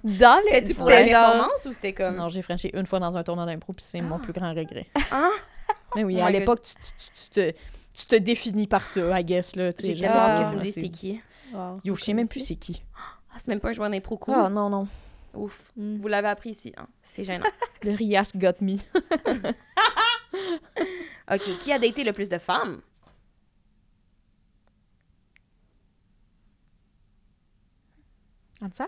[SPEAKER 4] Dans les... C'était genre...
[SPEAKER 3] performance ou c'était comme.
[SPEAKER 5] Non, j'ai Frenché une fois dans un tournoi d'impro, puis c'est mon plus grand regret.
[SPEAKER 3] Ah!
[SPEAKER 5] Mais oui,
[SPEAKER 3] Oh
[SPEAKER 5] à l'époque, tu, tu- tu- tu te, tu te définis par ça, I guess, là.
[SPEAKER 3] J'ai
[SPEAKER 5] sais
[SPEAKER 3] hâte que tu me qui.
[SPEAKER 4] Wow,
[SPEAKER 5] Yo, je sais même plus c'est qui.
[SPEAKER 3] Ah, c'est même pas un joueur d'impro cool.
[SPEAKER 5] Ah, non, non.
[SPEAKER 3] Ouf.
[SPEAKER 4] Mm.
[SPEAKER 3] Vous l'avez appris ici, hein. C'est gênant.
[SPEAKER 5] Le Rias got me.
[SPEAKER 3] OK. Qui a daté le plus de femmes?
[SPEAKER 5] Ça?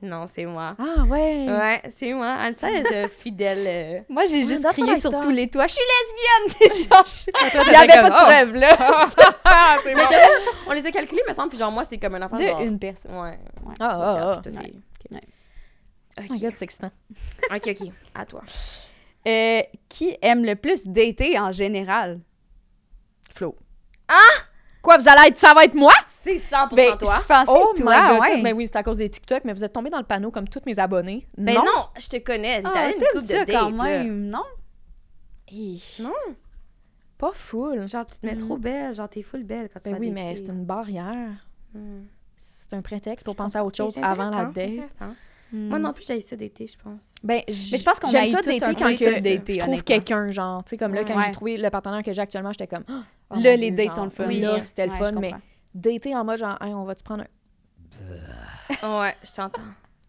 [SPEAKER 3] Non, c'est moi.
[SPEAKER 5] Ah, ouais.
[SPEAKER 3] Ouais, c'est moi. Ansa est euh, fidèle. euh.
[SPEAKER 4] Moi, j'ai
[SPEAKER 5] Ouais,
[SPEAKER 4] juste crié sur tous les toits. Je suis lesbienne! genre, je- Il n'y avait pas de
[SPEAKER 5] oh.
[SPEAKER 4] preuves, là.
[SPEAKER 5] c'est
[SPEAKER 3] Mais de- on les a calculés, me semble, puis genre, moi, c'est comme un enfant. genre...
[SPEAKER 4] De une personne.
[SPEAKER 3] Ouais.
[SPEAKER 5] Ah, ah, ah.
[SPEAKER 4] Ouais.
[SPEAKER 5] Oh
[SPEAKER 3] Ok.
[SPEAKER 5] c'est excitant.
[SPEAKER 3] ok, ok. À toi.
[SPEAKER 4] Euh, qui aime le plus dater en général?
[SPEAKER 5] Flo. Ah! Quoi, vous allez être, ça va être moi?
[SPEAKER 3] C'est 100%
[SPEAKER 4] Ben,
[SPEAKER 3] toi.
[SPEAKER 4] je pensais
[SPEAKER 5] Oh
[SPEAKER 4] toi,
[SPEAKER 5] my god,
[SPEAKER 4] ouais.
[SPEAKER 5] ben oui, c'est à cause des TikTok, mais vous êtes tombé dans le panneau comme tous mes abonnés.
[SPEAKER 3] Ben non, je te connais. T'es
[SPEAKER 4] Ah,
[SPEAKER 3] une coupe de
[SPEAKER 4] quand
[SPEAKER 3] dates, là.
[SPEAKER 4] même, non?
[SPEAKER 3] Non,
[SPEAKER 5] Pas full.
[SPEAKER 3] genre, tu te mets trop belle. Genre, t'es full belle quand tu
[SPEAKER 5] Ben
[SPEAKER 3] vas
[SPEAKER 5] oui, mais c'est une barrière.
[SPEAKER 3] Hmm.
[SPEAKER 5] C'est un prétexte pour penser à autre chose avant la date.
[SPEAKER 4] Hmm.
[SPEAKER 3] Moi non plus, j'ai ça d'été, je pense.
[SPEAKER 5] Ben,
[SPEAKER 4] Mais je pense qu'on aille
[SPEAKER 5] ça
[SPEAKER 4] un
[SPEAKER 5] quand que
[SPEAKER 4] ça,
[SPEAKER 5] je trouve quelqu'un, genre. Tu sais, comme là, quand
[SPEAKER 4] Ouais.
[SPEAKER 5] j'ai trouvé le partenaire que j'ai actuellement, j'étais comme. Oh, oh
[SPEAKER 4] Là, les dates
[SPEAKER 5] genre,
[SPEAKER 4] sont le fun.
[SPEAKER 5] Oui, là, c'était le fun, mais dater en mode genre, Hey, on va-tu prendre un.
[SPEAKER 3] ouais, je t'entends.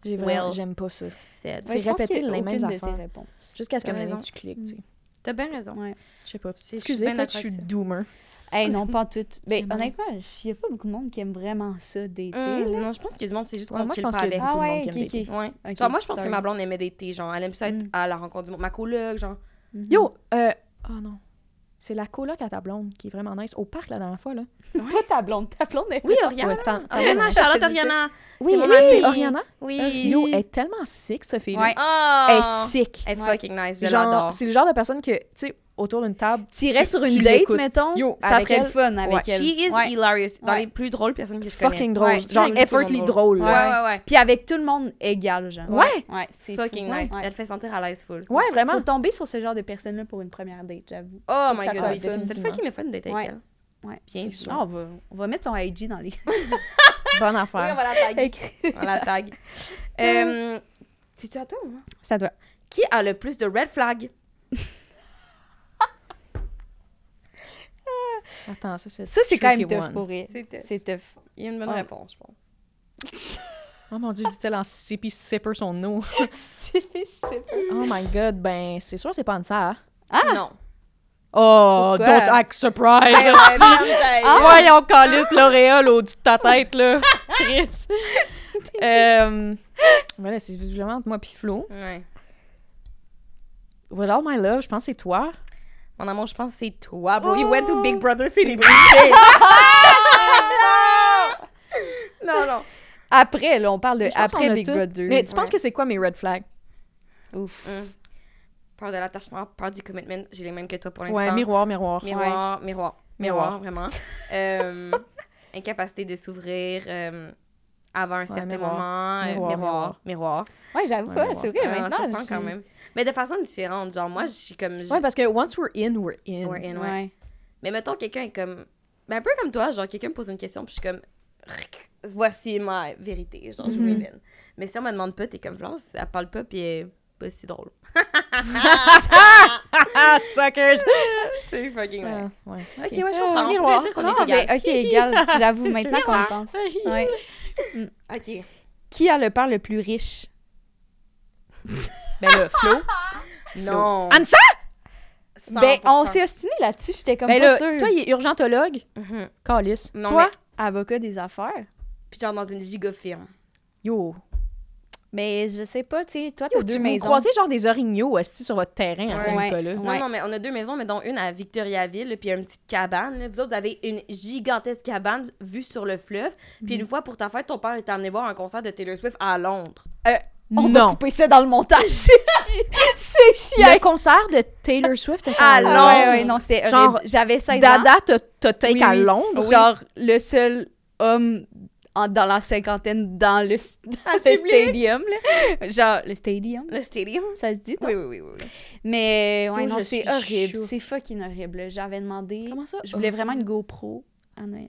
[SPEAKER 5] J'ai vraiment,
[SPEAKER 3] Well.
[SPEAKER 5] j'aime pas ça.
[SPEAKER 3] C'est.
[SPEAKER 4] Ouais,
[SPEAKER 5] répéter
[SPEAKER 4] a
[SPEAKER 5] les mêmes affaires.
[SPEAKER 4] réponses.
[SPEAKER 5] Jusqu'à ce que tu cliques, tu sais.
[SPEAKER 3] T'as bien raison.
[SPEAKER 4] Ouais.
[SPEAKER 5] Je sais pas. Excusez, peut-être que je suis doomer.
[SPEAKER 4] Hey, non, pas toutes. Ben,
[SPEAKER 5] Non.
[SPEAKER 4] honnêtement, il n'y a pas beaucoup de monde qui aime vraiment ça, dater.
[SPEAKER 3] Hum,
[SPEAKER 4] là.
[SPEAKER 3] non, je pense qu'il y a du monde, c'est juste
[SPEAKER 5] Ouais,
[SPEAKER 3] qu'on
[SPEAKER 5] moi, je pense
[SPEAKER 3] pas
[SPEAKER 5] qu'il y a
[SPEAKER 3] avec.
[SPEAKER 5] beaucoup de
[SPEAKER 4] Ah
[SPEAKER 5] monde
[SPEAKER 4] ouais,
[SPEAKER 5] qui aime
[SPEAKER 4] ok,
[SPEAKER 5] dater.
[SPEAKER 4] ok.
[SPEAKER 3] Ouais.
[SPEAKER 4] Ok,
[SPEAKER 3] Genre, moi, je pense
[SPEAKER 4] sorry.
[SPEAKER 3] que ma blonde aimait dater. Genre, elle aime ça être
[SPEAKER 4] Mm.
[SPEAKER 3] à la rencontre du monde. Ma coloc, genre.
[SPEAKER 4] Mhm.
[SPEAKER 5] Yo, euh. Oh non. C'est la coloc à ta blonde qui est vraiment nice. Au parc la dernière fois, là.
[SPEAKER 4] Pas ta blonde, ta blonde est
[SPEAKER 3] Oui, Oriana.
[SPEAKER 5] Ouais,
[SPEAKER 3] Oriana,
[SPEAKER 5] ouais.
[SPEAKER 3] Charlotte Oriana.
[SPEAKER 5] Oui, oui,
[SPEAKER 3] amie.
[SPEAKER 5] Oriana.
[SPEAKER 3] Oui.
[SPEAKER 5] Yo, elle est tellement sick, cette.
[SPEAKER 4] Ouais.
[SPEAKER 3] Oh.
[SPEAKER 5] Elle est sick.
[SPEAKER 3] Elle est
[SPEAKER 4] Ouais.
[SPEAKER 3] fucking nice, je l'adore.
[SPEAKER 5] c'est le genre de personne que, tu sais, autour d'une table,
[SPEAKER 4] Tu irais
[SPEAKER 5] Tu-
[SPEAKER 4] sur une date, mettons,
[SPEAKER 5] Yo,
[SPEAKER 4] ça
[SPEAKER 5] avec
[SPEAKER 4] serait
[SPEAKER 5] elle,
[SPEAKER 4] le fun avec
[SPEAKER 5] ouais.
[SPEAKER 4] elle.
[SPEAKER 3] She is
[SPEAKER 4] Ouais.
[SPEAKER 3] hilarious. Dans
[SPEAKER 4] Ouais.
[SPEAKER 3] les plus drôles personnes que je connais.
[SPEAKER 5] fucking drôle.
[SPEAKER 4] Ouais.
[SPEAKER 5] Genre,
[SPEAKER 3] Fucking
[SPEAKER 5] effortly drôle.
[SPEAKER 3] Ouais,
[SPEAKER 5] là.
[SPEAKER 3] ouais, ouais.
[SPEAKER 4] Puis avec tout le monde égal, genre.
[SPEAKER 5] Ouais.
[SPEAKER 4] Ouais, c'est
[SPEAKER 3] Fucking
[SPEAKER 4] fou.
[SPEAKER 3] nice.
[SPEAKER 4] Ouais.
[SPEAKER 3] Elle fait sentir à l'aise full.
[SPEAKER 5] Ouais, vraiment.
[SPEAKER 4] Faut tomber sur ce genre de personne-là pour une première date, j'avoue.
[SPEAKER 3] Oh my god. C'est fucking le fun d'être avec
[SPEAKER 4] Ouais.
[SPEAKER 3] elle.
[SPEAKER 4] Ouais.
[SPEAKER 3] Bien
[SPEAKER 5] C'est
[SPEAKER 3] sûr.
[SPEAKER 4] on, va, on va mettre son IG dans les...
[SPEAKER 5] Bonne
[SPEAKER 3] Oui,
[SPEAKER 5] affaire.
[SPEAKER 3] on va la.
[SPEAKER 4] Écrit.
[SPEAKER 3] On la tag. Euh, C'est-tu à toi ou moi?
[SPEAKER 4] Ça doit.
[SPEAKER 3] Qui a le plus de red flags?
[SPEAKER 5] Attends, ça, c'est.
[SPEAKER 4] Ça, c'est quand même tough
[SPEAKER 5] one.
[SPEAKER 4] pour rire.
[SPEAKER 3] C'est tough. Il y a une bonne réponse, je pense.
[SPEAKER 5] Oh mon dieu, dit-elle en sippy sipper son eau.
[SPEAKER 4] c'est c'est-
[SPEAKER 5] Oh my god, ben, c'est sûr, c'est pas ça.
[SPEAKER 4] Ah!
[SPEAKER 3] Non.
[SPEAKER 5] Oh,
[SPEAKER 4] Pourquoi?
[SPEAKER 5] don't act surprised!
[SPEAKER 3] Ouais, ouais,
[SPEAKER 5] Ah, voyons, calice l'auréole au-dessus de ta tête, là. Chris. euh, voilà, c'est visiblement entre moi pis Flo.
[SPEAKER 3] Ouais.
[SPEAKER 5] With all my love, je pense que c'est toi.
[SPEAKER 3] Mon amour, je pense que c'est toi, bro. You went to Big Brother Célébrité. non, non.
[SPEAKER 4] Après, là, on parle de après Big
[SPEAKER 5] tout.
[SPEAKER 4] Brother.
[SPEAKER 5] Mais tu penses que c'est quoi mes red flags?
[SPEAKER 4] Ouf.
[SPEAKER 3] Hum. Peur de l'attachement, peur du commitment. J'ai les mêmes que toi pour l'instant.
[SPEAKER 5] Ouais, miroir, miroir.
[SPEAKER 3] Miroir, miroir, miroir,
[SPEAKER 5] Miroir.
[SPEAKER 3] vraiment. Euh, incapacité de s'ouvrir euh, avant un certain
[SPEAKER 5] miroir.
[SPEAKER 3] moment. euh,
[SPEAKER 5] Miroir,
[SPEAKER 3] miroir, miroir.
[SPEAKER 4] Ouais, j'avoue
[SPEAKER 5] Ouais,
[SPEAKER 4] pas,
[SPEAKER 5] ouais.
[SPEAKER 4] c'est vrai,
[SPEAKER 3] Ah,
[SPEAKER 4] maintenant.
[SPEAKER 3] ça se sent
[SPEAKER 4] je-
[SPEAKER 3] quand même. Mais de façon différente. Genre, moi, je suis comme. je-
[SPEAKER 5] Ouais, parce que once we're in, we're in.
[SPEAKER 3] We're in, ouais.
[SPEAKER 4] Ouais.
[SPEAKER 3] Mais mettons, quelqu'un est comme. Ben, un peu comme toi, genre, quelqu'un me pose une question, puis je suis comme. Voici ma vérité. Genre, je
[SPEAKER 5] Mhm.
[SPEAKER 3] m'élimine. Mais si on me demande pas, t'es comme Florence, elle parle pas, puis elle est pas si drôle.
[SPEAKER 5] Ah, suckers!
[SPEAKER 3] C'est fucking
[SPEAKER 5] Ah,
[SPEAKER 3] vrai.
[SPEAKER 5] ouais.
[SPEAKER 3] Ok, ouais, je comprends. On
[SPEAKER 5] miroir.
[SPEAKER 3] peut dire qu'on
[SPEAKER 4] Non,
[SPEAKER 3] est égal.
[SPEAKER 4] mais ok, égal. J'avoue, maintenant qu'on pense. Ouais.
[SPEAKER 3] Ok.
[SPEAKER 4] Qui a le père le plus riche?
[SPEAKER 5] Ben là, Flo.
[SPEAKER 3] Non.
[SPEAKER 5] Ansa!
[SPEAKER 4] Ben, on
[SPEAKER 3] 100%.
[SPEAKER 4] s'est ostiné là-dessus, j'étais comme
[SPEAKER 5] Ben
[SPEAKER 4] pas
[SPEAKER 5] là,
[SPEAKER 4] sûre.
[SPEAKER 5] toi, il est urgentologue?
[SPEAKER 3] Mhm.
[SPEAKER 5] Calice.
[SPEAKER 3] Non,
[SPEAKER 5] Toi?
[SPEAKER 3] mais-
[SPEAKER 4] Avocat des affaires.
[SPEAKER 3] Puis genre dans une giga firme.
[SPEAKER 5] Yo.
[SPEAKER 4] Mais je sais pas, tu sais, toi,
[SPEAKER 5] Yo,
[SPEAKER 4] t'as deux
[SPEAKER 5] tu vous
[SPEAKER 4] maisons.
[SPEAKER 5] croisez genre des orignaux esti, sur votre terrain à
[SPEAKER 3] Ouais.
[SPEAKER 5] Saint-Nicolas.
[SPEAKER 4] Ouais.
[SPEAKER 3] Non, non, mais on a deux maisons, mais dont une à Victoriaville, puis une petite cabane. là. Vous autres, vous avez une gigantesque cabane vue sur le fleuve. Puis une fois pour ta fête, ton père est amené voir un concert de Taylor Swift à Londres.
[SPEAKER 4] On va
[SPEAKER 5] Non.
[SPEAKER 4] couper ça dans le montage. C'est chi- c'est chiant.
[SPEAKER 5] Le concert de Taylor Swift était
[SPEAKER 3] À
[SPEAKER 5] à
[SPEAKER 3] Londres.
[SPEAKER 5] Londres.
[SPEAKER 4] Ouais, ouais, non, c'était
[SPEAKER 5] Genre.
[SPEAKER 4] J'avais 16 ans.
[SPEAKER 5] Dada, t'as- take
[SPEAKER 4] Oui,
[SPEAKER 5] à
[SPEAKER 4] oui.
[SPEAKER 5] Londres.
[SPEAKER 4] Genre, le seul homme en- dans la cinquantaine dans le, dans le stadium. Là. Genre, le stadium,
[SPEAKER 3] Le stadium.
[SPEAKER 4] ça se dit? non?
[SPEAKER 3] Oui, oui, oui. oui.
[SPEAKER 4] Mais ouais, non, c'est horrible. C'est fucking horrible. J'avais demandé.
[SPEAKER 5] Comment ça?
[SPEAKER 4] Je voulais vraiment une GoPro à Noël.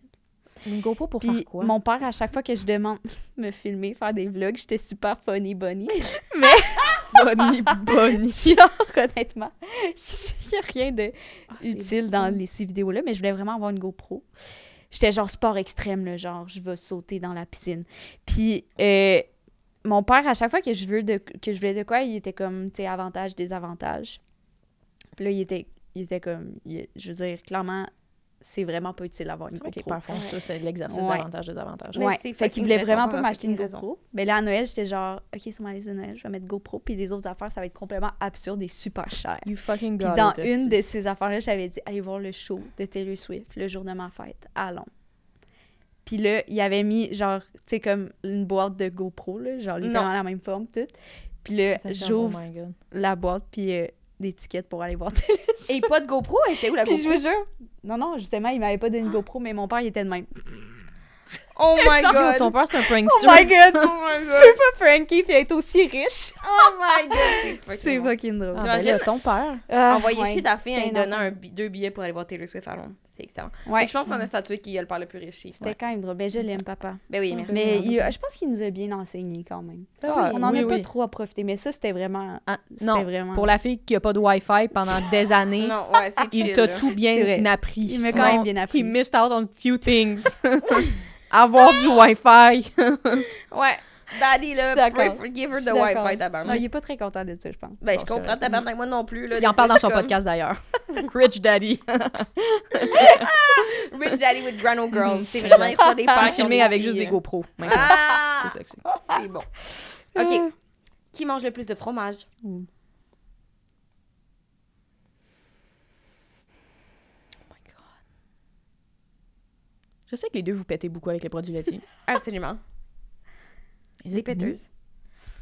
[SPEAKER 5] Une GoPro pour
[SPEAKER 4] Puis
[SPEAKER 5] faire quoi?
[SPEAKER 4] mon père, à chaque fois que je demande me filmer, faire des vlogs, j'étais super funny bunny.
[SPEAKER 5] Bonnie, Bonnie.
[SPEAKER 4] Genre, honnêtement, il n'y a rien de
[SPEAKER 5] Ah,
[SPEAKER 4] utile dans les, ces vidéos-là, mais je voulais vraiment avoir une GoPro. J'étais genre sport extrême, là, genre je vais sauter dans la piscine. Puis euh, mon père, à chaque fois que je, veux de, que je voulais de quoi, il était comme, tu sais, avantage, désavantage. Puis là, il était, il était comme, je veux dire, clairement, c'est vraiment pas utile d'avoir une
[SPEAKER 5] les
[SPEAKER 4] GoPro.
[SPEAKER 5] pères font ça, c'est l'exercice
[SPEAKER 4] Ouais.
[SPEAKER 5] d'avantage des avantages.
[SPEAKER 3] Mais
[SPEAKER 4] Ouais,
[SPEAKER 3] c'est
[SPEAKER 4] fait
[SPEAKER 3] fucking
[SPEAKER 4] qu'il voulait
[SPEAKER 3] vrai,
[SPEAKER 4] vraiment pas m'acheter une GoPro. Mais là, à Noël, j'étais genre, OK, sur ma liste de Noël, je vais mettre GoPro, puis les autres affaires, ça va être complètement absurde et super cher.
[SPEAKER 5] You fucking
[SPEAKER 4] Puis dans
[SPEAKER 5] it,
[SPEAKER 4] une de ces affaires-là, j'avais dit, allez voir le show de Taylor Swift, le jour de ma fête, à Londres. Puis là, il avait mis, genre, tu sais, comme une boîte de GoPro, là, genre, littéralement
[SPEAKER 3] Non.
[SPEAKER 4] la même forme, tout. Puis là,
[SPEAKER 5] fait,
[SPEAKER 4] j'ouvre
[SPEAKER 5] Oh
[SPEAKER 4] la boîte, puis euh, des tickets pour aller voir Swift.
[SPEAKER 3] Et pas de GoPro, elle était où la
[SPEAKER 4] Puis je
[SPEAKER 3] GoPro?
[SPEAKER 4] vous jure, non, non, justement, il m'avait pas donné une GoPro, mais mon père, il était de même.
[SPEAKER 3] Oh my
[SPEAKER 5] Yo,
[SPEAKER 3] god!
[SPEAKER 5] ton père, c'est un
[SPEAKER 4] Oh
[SPEAKER 5] prankster.
[SPEAKER 4] my god!
[SPEAKER 3] Oh my
[SPEAKER 4] tu
[SPEAKER 3] god!
[SPEAKER 4] peux pas Frankie puis être aussi riche.
[SPEAKER 3] Oh my god! C'est fucking
[SPEAKER 4] drôle.
[SPEAKER 5] Ah, ben là, ton père.
[SPEAKER 4] Ah,
[SPEAKER 3] Envoyer
[SPEAKER 4] ouais.
[SPEAKER 3] chier ta fille en lui donnant un deux billets pour aller voir Taylor Swift à Londres. C'est excellent.
[SPEAKER 4] Ouais.
[SPEAKER 3] Je pense qu'on a statué qui est le père le plus riche ici.
[SPEAKER 4] C'était quand même drôle. Ben, je l'aime, papa.
[SPEAKER 3] Ben oui, merci.
[SPEAKER 4] Mais il- je pense qu'il nous a bien enseigné quand même.
[SPEAKER 5] Ah,
[SPEAKER 4] on n'en
[SPEAKER 5] oui,
[SPEAKER 4] a pas trop à profiter, mais ça, c'était vraiment.
[SPEAKER 5] Ah, non,
[SPEAKER 4] vraiment.
[SPEAKER 5] pour la fille qui a pas de Wi-Fi pendant des années,
[SPEAKER 3] Non, ouais, c'est
[SPEAKER 5] il t'a tout bien appris.
[SPEAKER 4] Il m'a quand même bien appris.
[SPEAKER 5] He missed out on few things. Avoir du Wi-Fi.
[SPEAKER 3] Ouais. Daddy, là, give her the. Wi-Fi,
[SPEAKER 4] Non,
[SPEAKER 3] tabarnak.
[SPEAKER 4] il est pas très content de ça, je pense.
[SPEAKER 3] Ben, je comprends tabarnak, moi non plus. Là,
[SPEAKER 5] Il en parle dans son podcast d'ailleurs. Rich Daddy.
[SPEAKER 3] Rich Daddy with Grano Girls.
[SPEAKER 5] Mhm.
[SPEAKER 3] C'est vraiment ça, des pères
[SPEAKER 5] filmé avec juste des GoPros.
[SPEAKER 3] Ah!
[SPEAKER 5] C'est sexy.
[SPEAKER 3] C'est bon. OK. Qui mange le plus de fromage?
[SPEAKER 5] Je sais que les deux vous pétez beaucoup avec les produits laitiers.
[SPEAKER 3] Absolument. Les péteuses.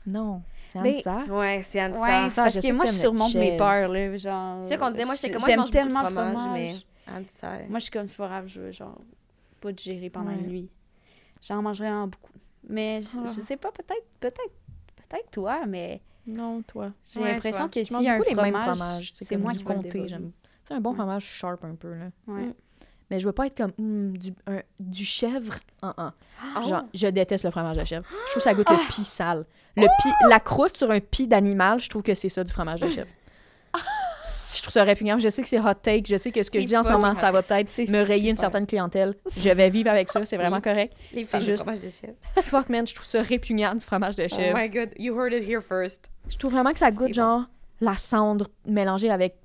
[SPEAKER 5] Non. C'est Anissa.
[SPEAKER 3] Ouais, c'est Anne
[SPEAKER 4] Ouais, c'est
[SPEAKER 5] ça,
[SPEAKER 4] parce que moi, je surmonte mes peurs, là, genre...
[SPEAKER 3] C'est ça qu'on disait, moi, j'étais comme, moi, je mange beaucoup de
[SPEAKER 4] tellement le
[SPEAKER 3] fromage,
[SPEAKER 4] fromage.
[SPEAKER 3] mais.
[SPEAKER 4] Moi, je suis comme, c'est pas grave, je veux, genre, pas digérer pendant
[SPEAKER 5] Ouais.
[SPEAKER 4] une nuit. J'en mange vraiment beaucoup. Mais je,
[SPEAKER 5] Ah.
[SPEAKER 4] je sais pas, peut-être, peut-être, peut-être toi, mais
[SPEAKER 5] Non, toi.
[SPEAKER 4] j'ai
[SPEAKER 3] Ouais,
[SPEAKER 4] l'impression
[SPEAKER 3] toi.
[SPEAKER 4] que s'il y a un fromage, c'est moi qui.
[SPEAKER 5] J'aime. C'est un bon fromage sharp un peu, là.
[SPEAKER 4] Ouais.
[SPEAKER 5] Mais je veux pas être comme hmm, du, un- du chèvre. en un.
[SPEAKER 3] Oh.
[SPEAKER 5] Genre, je déteste le fromage de chèvre. Je trouve que ça goûte le pis sale. Le pis, la croûte sur un pis d'animal, je trouve que c'est ça du fromage de chèvre. Je trouve ça répugnant. Je sais que c'est hot take. Je sais que ce que je dis en ce moment, ça va peut-être me rayer une certaine clientèle. Je vais vivre avec ça. C'est vraiment
[SPEAKER 3] Oui.
[SPEAKER 5] correct. C'est juste-
[SPEAKER 3] fromage de chèvre.
[SPEAKER 5] Fuck, man, je trouve ça répugnant du fromage de
[SPEAKER 3] Oh
[SPEAKER 5] chèvre.
[SPEAKER 3] my god, you heard it here first.
[SPEAKER 5] Je trouve vraiment que ça goûte
[SPEAKER 3] C'est
[SPEAKER 5] genre la cendre mélangée avec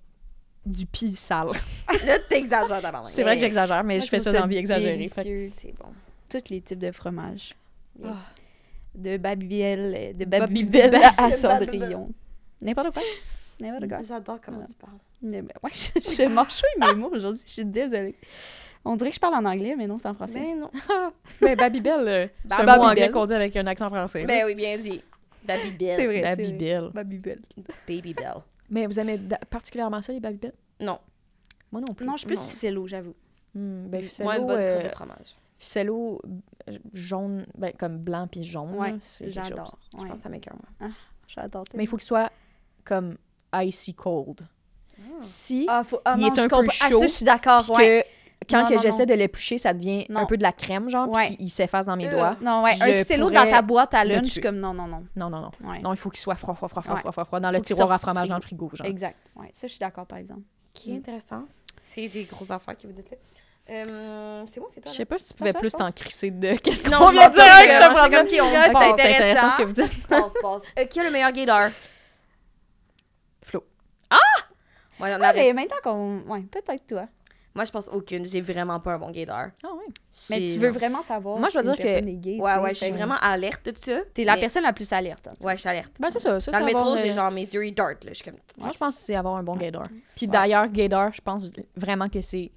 [SPEAKER 5] du pis sale.
[SPEAKER 3] Là, t'exagères d'abord.
[SPEAKER 5] C'est vrai que j'exagère, mais
[SPEAKER 4] Moi,
[SPEAKER 5] je fais ça dans la vie exagérée.
[SPEAKER 3] C'est bon.
[SPEAKER 4] Tous les types de fromages.
[SPEAKER 3] Yes.
[SPEAKER 4] De Babybel, euh, de
[SPEAKER 5] Babybel.
[SPEAKER 4] Babybel à
[SPEAKER 3] De
[SPEAKER 4] Cendrillon. N'importe quoi. N'importe quoi.
[SPEAKER 3] J'adore comment
[SPEAKER 4] Voilà.
[SPEAKER 3] tu parles.
[SPEAKER 4] Mais ben, ouais, je, je marchouille mes mots aujourd'hui, je suis désolée. On dirait que je parle en anglais, mais non, c'est en français.
[SPEAKER 3] Ben non.
[SPEAKER 5] Ben, Babybel, euh, c'est un
[SPEAKER 4] Babybel.
[SPEAKER 5] mot anglais qu'on dit avec un accent français.
[SPEAKER 3] Ben oui, bien dit. Baby Bell.
[SPEAKER 4] C'est vrai.
[SPEAKER 5] Babybel.
[SPEAKER 4] Babybel.
[SPEAKER 3] Baby Bell.
[SPEAKER 5] Mais vous aimez particulièrement ça, les Babybel?
[SPEAKER 3] Non.
[SPEAKER 5] Moi non plus.
[SPEAKER 4] Non, je suis plus
[SPEAKER 3] Non.
[SPEAKER 4] ficello, j'avoue.
[SPEAKER 5] Hmm, ben, ficello,
[SPEAKER 3] Moi, une bonne croûte
[SPEAKER 5] euh,
[SPEAKER 3] de fromage.
[SPEAKER 5] ficello euh, jaune, ben, comme blanc puis jaune,
[SPEAKER 4] Ouais, j'adore.
[SPEAKER 3] Je
[SPEAKER 4] Ouais,
[SPEAKER 3] pense que ça m'écoeure, moi.
[SPEAKER 4] j'adore.
[SPEAKER 5] Mais il faut qu'il soit comme icy cold. Si,
[SPEAKER 4] Ah, faut... ah,
[SPEAKER 5] Il
[SPEAKER 4] non,
[SPEAKER 5] est
[SPEAKER 4] je
[SPEAKER 5] un peu
[SPEAKER 4] comprends. Ah,
[SPEAKER 5] chaud,
[SPEAKER 4] ça, je suis d'accord, ouais.
[SPEAKER 5] que quand
[SPEAKER 4] Non,
[SPEAKER 5] que j'essaie de l'éplucher, ça devient un
[SPEAKER 4] Non.
[SPEAKER 5] peu de la crème, genre,
[SPEAKER 4] Ouais.
[SPEAKER 5] puis qu'il s'efface dans mes
[SPEAKER 3] Euh,
[SPEAKER 5] doigts.
[SPEAKER 4] Non, ouais, un
[SPEAKER 5] Je
[SPEAKER 4] ficello
[SPEAKER 5] pourrais
[SPEAKER 4] dans ta boîte à lunch,
[SPEAKER 5] tuer.
[SPEAKER 4] comme non, non, non.
[SPEAKER 5] Non, non, non.
[SPEAKER 4] Ouais.
[SPEAKER 5] Non, il faut qu'il soit froid, froid, froid, froid,
[SPEAKER 4] Ouais.
[SPEAKER 5] froid, froid, froid, dans le
[SPEAKER 4] Faut
[SPEAKER 5] tiroir à fromage dans le
[SPEAKER 4] frigo.
[SPEAKER 5] genre.
[SPEAKER 4] Exact. Ouais, ça, je suis d'accord, par exemple.
[SPEAKER 3] Qui est intéressant. C'est des grosses affaires que vous dites là. Euh, c'est bon, c'est
[SPEAKER 5] Je
[SPEAKER 3] toi.
[SPEAKER 5] sais pas si tu pouvais plus
[SPEAKER 4] je pense.
[SPEAKER 5] t'en crisser de qu'est-ce
[SPEAKER 3] Non,
[SPEAKER 5] qu'on
[SPEAKER 3] je
[SPEAKER 5] vient de dire avec
[SPEAKER 3] je qui ont-
[SPEAKER 5] Ah,
[SPEAKER 3] c'est
[SPEAKER 5] C'est intéressant ce que vous dites.
[SPEAKER 3] Passe, passe. Euh, qui a le meilleur gaydar?
[SPEAKER 5] Flo.
[SPEAKER 4] Ah,
[SPEAKER 3] arrête.
[SPEAKER 4] mais maintenant qu'on. Ouais, peut-être toi.
[SPEAKER 3] Moi, je pense aucune. J'ai vraiment pas un bon gaydar.
[SPEAKER 5] Ah oui.
[SPEAKER 4] Mais tu veux vraiment savoir.
[SPEAKER 5] Moi, je
[SPEAKER 4] si une
[SPEAKER 5] dire que-
[SPEAKER 4] gay,
[SPEAKER 3] Ouais, ouais, je suis vraiment alerte de ça.
[SPEAKER 4] T'es la personne la plus alerte. hein.
[SPEAKER 3] Ouais, je suis alerte.
[SPEAKER 5] Ben, c'est ça. ça
[SPEAKER 3] Dans le métro,
[SPEAKER 5] avoir,
[SPEAKER 3] j'ai
[SPEAKER 5] euh,
[SPEAKER 3] genre mes yeux, ils dartent, là. Je suis comme...
[SPEAKER 5] Moi, je pense que c'est avoir un bon gaydar. Puis
[SPEAKER 3] Ouais.
[SPEAKER 5] d'ailleurs, gaydar, je pense vraiment que c'est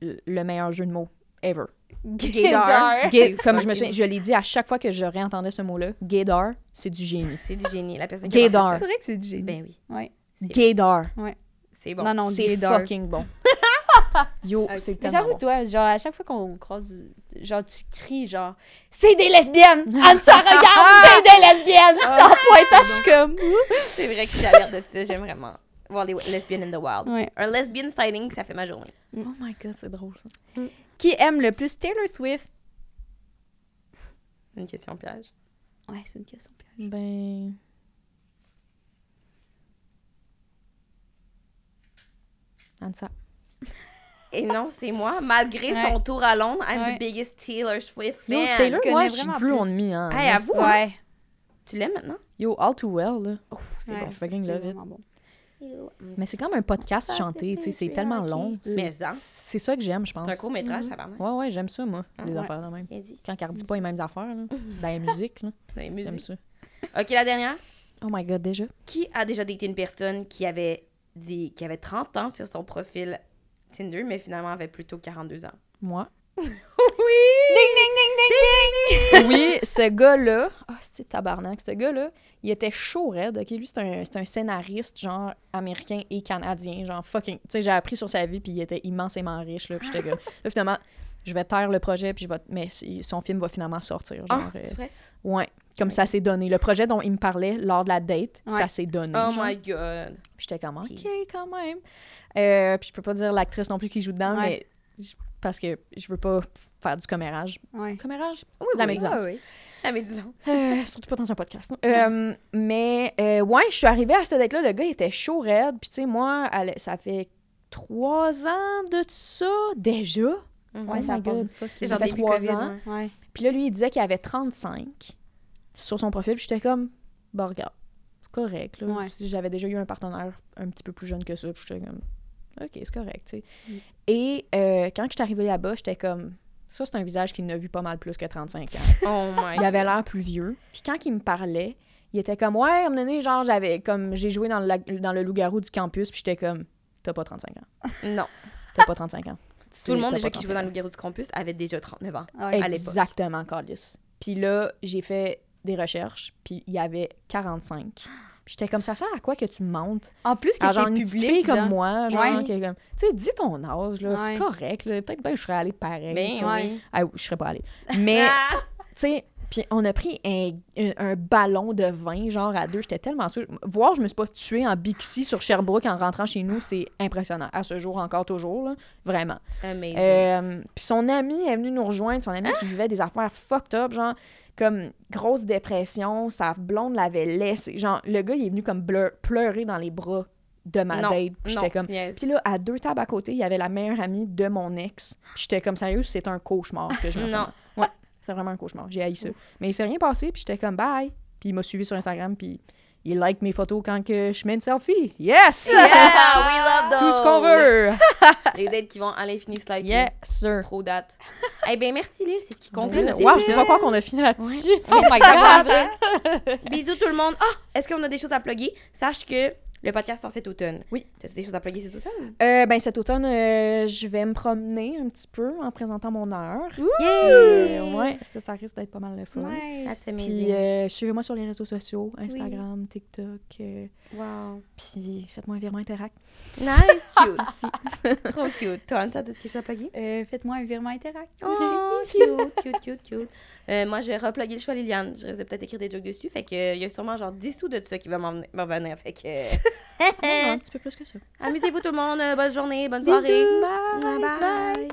[SPEAKER 5] le le meilleur jeu de mots ever.
[SPEAKER 3] Gaydar.
[SPEAKER 5] Gay- comme je me souviens, je l'ai dit à chaque fois que je réentendais ce mot-là, gaydar, c'est du génie.
[SPEAKER 3] C'est du génie. La personne qui a
[SPEAKER 5] Gaydar.
[SPEAKER 4] C'est vrai que c'est du génie.
[SPEAKER 3] Ben oui.
[SPEAKER 4] Ouais.
[SPEAKER 5] Gaydar.
[SPEAKER 3] C'est bon.
[SPEAKER 4] Non, non,
[SPEAKER 5] c'est
[SPEAKER 4] gaydar.
[SPEAKER 5] fucking bon. Yo, c'est tellement
[SPEAKER 4] j'avoue, toi, genre, à chaque fois qu'on croise, genre, tu cries, genre, c'est des lesbiennes! Anne, ça regarde, c'est des lesbiennes!
[SPEAKER 3] Ah,
[SPEAKER 4] en pointage, je suis comme.
[SPEAKER 3] C'est vrai que je suis alerte de ça. J'aime vraiment voir les lesbiennes in the wild.
[SPEAKER 4] Ouais.
[SPEAKER 3] Un lesbian sighting, ça fait ma journée.
[SPEAKER 5] Oh my god, c'est drôle ça.
[SPEAKER 4] Qui aime le plus Taylor Swift?
[SPEAKER 3] Une question piège.
[SPEAKER 4] Ouais, c'est une question piège.
[SPEAKER 5] Ben. Ansa.
[SPEAKER 3] Et non, c'est moi. Malgré
[SPEAKER 4] Ouais.
[SPEAKER 3] son tour à Londres, I'm
[SPEAKER 4] Ouais.
[SPEAKER 3] the biggest Taylor Swift
[SPEAKER 5] Yo,
[SPEAKER 3] fan.
[SPEAKER 5] Taylor,
[SPEAKER 4] connais
[SPEAKER 5] moi, je suis plus on me, hein.
[SPEAKER 3] Hey, avoue, hein?
[SPEAKER 4] Ouais.
[SPEAKER 3] Tu l'aimes maintenant?
[SPEAKER 5] Yo, all too well, là.
[SPEAKER 3] Oh, c'est
[SPEAKER 4] Ouais,
[SPEAKER 3] bon.
[SPEAKER 5] bon, fucking
[SPEAKER 4] c'est
[SPEAKER 5] love it.
[SPEAKER 4] vraiment bon.
[SPEAKER 5] Mais c'est comme un podcast chanté, tu sais, c'est tellement long.
[SPEAKER 3] Ça,
[SPEAKER 5] C'est ça que j'aime, je pense.
[SPEAKER 3] c'est un court métrage, ça va
[SPEAKER 5] Ouais, ouais, j'aime ça, moi, des
[SPEAKER 4] Ouais.
[SPEAKER 5] affaires de même. Quand elle dit pas les mêmes affaires, là, dans la musique, là,
[SPEAKER 3] Dans les
[SPEAKER 5] j'aime ça.
[SPEAKER 3] Ok, la dernière.
[SPEAKER 5] Oh my god, déjà?
[SPEAKER 3] Qui a déjà daté une personne qui avait dit qui avait 30 ans sur son profil Tinder, mais finalement avait plutôt 42 ans?
[SPEAKER 5] Moi?
[SPEAKER 3] Oui!
[SPEAKER 4] Ding, ding, ding, ding, ding!
[SPEAKER 5] oui, ce gars-là, ah, c'est tabarnak, ce gars-là, il était chaud raide, ok? Lui, c'est un, un scénariste, genre, américain et canadien, genre, fucking... Tu sais, j'ai appris sur sa vie, puis il était immensément riche, là, puis j'étais. Là, finalement, je vais taire le projet, puis je vais... Mais son film va finalement sortir, genre...
[SPEAKER 3] Ah,
[SPEAKER 5] euh,
[SPEAKER 3] c'est vrai?
[SPEAKER 5] ouais, comme ça s'est donné. Le projet dont il me parlait lors de la date,
[SPEAKER 4] Ouais.
[SPEAKER 5] ça s'est donné,
[SPEAKER 3] Oh
[SPEAKER 5] genre.
[SPEAKER 3] my god.
[SPEAKER 5] Puis j'étais comme, Ok. quand même. Euh, puis je peux pas dire l'actrice non plus qui joue dedans,
[SPEAKER 4] Ouais.
[SPEAKER 5] mais... Parce que je veux pas faire du commérage.
[SPEAKER 4] Ouais.
[SPEAKER 5] Commérage?
[SPEAKER 3] Oui,
[SPEAKER 5] La
[SPEAKER 3] oui.
[SPEAKER 5] médisance.
[SPEAKER 4] Ouais, ouais.
[SPEAKER 3] Ah, mais disons.
[SPEAKER 5] Euh, surtout pas dans un podcast. Euh, mais euh, ouais, je suis arrivée à cette date-là. Le gars, il était chaud raide. Puis tu sais, moi, elle- ça fait trois ans de ça déjà.
[SPEAKER 3] Mhm.
[SPEAKER 4] Ouais,
[SPEAKER 5] Oh
[SPEAKER 4] ça passe.
[SPEAKER 3] C'est genre
[SPEAKER 5] fait trois
[SPEAKER 3] COVID,
[SPEAKER 5] ans.
[SPEAKER 3] ouais.
[SPEAKER 4] Ouais.
[SPEAKER 5] Puis là, lui, il disait qu'il avait 35 sur son profil. J'étais comme, bah regarde, c'est correct. Là.
[SPEAKER 4] Ouais.
[SPEAKER 5] J'avais déjà eu un partenaire un petit peu plus jeune que ça. Puis j'étais comme, ok, c'est correct, tu sais.
[SPEAKER 4] Mm.
[SPEAKER 5] Et euh, quand je suis arrivée là-bas, j'étais comme, ça, c'est un visage qui n'a vu pas mal plus que 35 ans.
[SPEAKER 3] Oh my
[SPEAKER 5] Il avait l'air plus vieux. Puis quand il me parlait, il était comme Ouais, à un moment donné, genre, j'avais comme j'ai joué dans le, dans le loup-garou du campus, puis j'étais comme T'as pas 35 ans.
[SPEAKER 3] Non.
[SPEAKER 5] T'as pas 35 ans.
[SPEAKER 3] Tout le monde déjà qui jouait dans
[SPEAKER 5] 35
[SPEAKER 3] le Garou du Campus avait déjà 39 ans.
[SPEAKER 4] Ouais.
[SPEAKER 3] à l'époque.
[SPEAKER 5] Exactement, Carlis. Puis là, j'ai fait des recherches, puis il y avait 45. Puis j'étais comme ça sert à quoi que tu montes?
[SPEAKER 4] En plus, qu'il
[SPEAKER 5] à genre
[SPEAKER 4] était
[SPEAKER 5] une
[SPEAKER 4] public,
[SPEAKER 5] fille comme moi, genre
[SPEAKER 4] Ouais.
[SPEAKER 5] qui est comme tu sais dis ton âge là, c'est
[SPEAKER 4] Ouais.
[SPEAKER 5] correct là, peut-être que je serais allée pareil.
[SPEAKER 3] Ben oui.
[SPEAKER 5] Ah, je serais pas allée. Mais
[SPEAKER 3] Ah!
[SPEAKER 5] tu sais, puis on a pris un, un- un ballon de vin, genre à deux. J'étais tellement sûre. Voir, je me suis pas tuée en Bixi sur Sherbrooke en rentrant chez nous, c'est impressionnant. À ce jour, encore toujours, là. Vraiment. Euh, puis son ami est venu nous rejoindre, son ami qui vivait des affaires fucked up, genre comme grosse dépression, sa blonde l'avait laissé. Genre, le gars, il est venu comme bleu- pleurer dans les bras de ma
[SPEAKER 3] non,
[SPEAKER 5] date. J'étais comme. Puis là, à deux tables à côté, il y avait la meilleure amie de mon ex. Puis j'étais comme, sérieux, c'est un cauchemar ce que je me
[SPEAKER 3] Non.
[SPEAKER 5] Ouais, c'est vraiment un cauchemar. J'ai haï ça. Mais il s'est rien passé, puis j'étais comme, bye. Puis il m'a suivi sur Instagram, puis il like mes photos quand que je mets une selfie. Yes!
[SPEAKER 3] Yeah, we love
[SPEAKER 5] Tout ce qu'on
[SPEAKER 3] those.
[SPEAKER 5] veut.
[SPEAKER 3] Les dates qui vont à l'infini se liker.
[SPEAKER 5] Yes, sir.
[SPEAKER 3] Trop date. eh bien, merci Lille, c'est ce qui conclut.
[SPEAKER 5] Wow, je sais pas quoi qu'on a fini là-dessus.
[SPEAKER 4] Oh my god!
[SPEAKER 3] Bisous tout le monde. Ah, est-ce qu'on a des choses à plugger? Sache que le podcast sort cet automne.
[SPEAKER 5] Oui.
[SPEAKER 3] T'as des choses à plugger cet automne?
[SPEAKER 5] Euh, ben, cet automne, euh, je vais me promener un petit peu en présentant mon heure.
[SPEAKER 3] Yeah!
[SPEAKER 5] Euh, ouais, ça, ça risque d'être pas mal le fun.
[SPEAKER 3] That's
[SPEAKER 5] Puis euh, suivez-moi sur les réseaux sociaux, Instagram, TikTok. euh,
[SPEAKER 3] Wow.
[SPEAKER 5] puis faites-moi un virement Interact.
[SPEAKER 3] Nice, cute. Trop cute. Toi, Ansa, t'as quelque chose à plugger?
[SPEAKER 4] Euh, Faites-moi un virement interact.
[SPEAKER 3] Oh, cute, cute, cute, cute. Euh, moi, je vais repluguer le choix Liliane. Je risque peut-être écrire des jokes dessus. Fait que euh, il y a sûrement genre 10 sous de ça qui va m'en venir-. Fait que.
[SPEAKER 5] Ouais, un petit peu plus que ça.
[SPEAKER 3] Amusez-vous tout le monde. euh, Bonne journée, bonne soirée.
[SPEAKER 5] Bye.
[SPEAKER 3] Bye.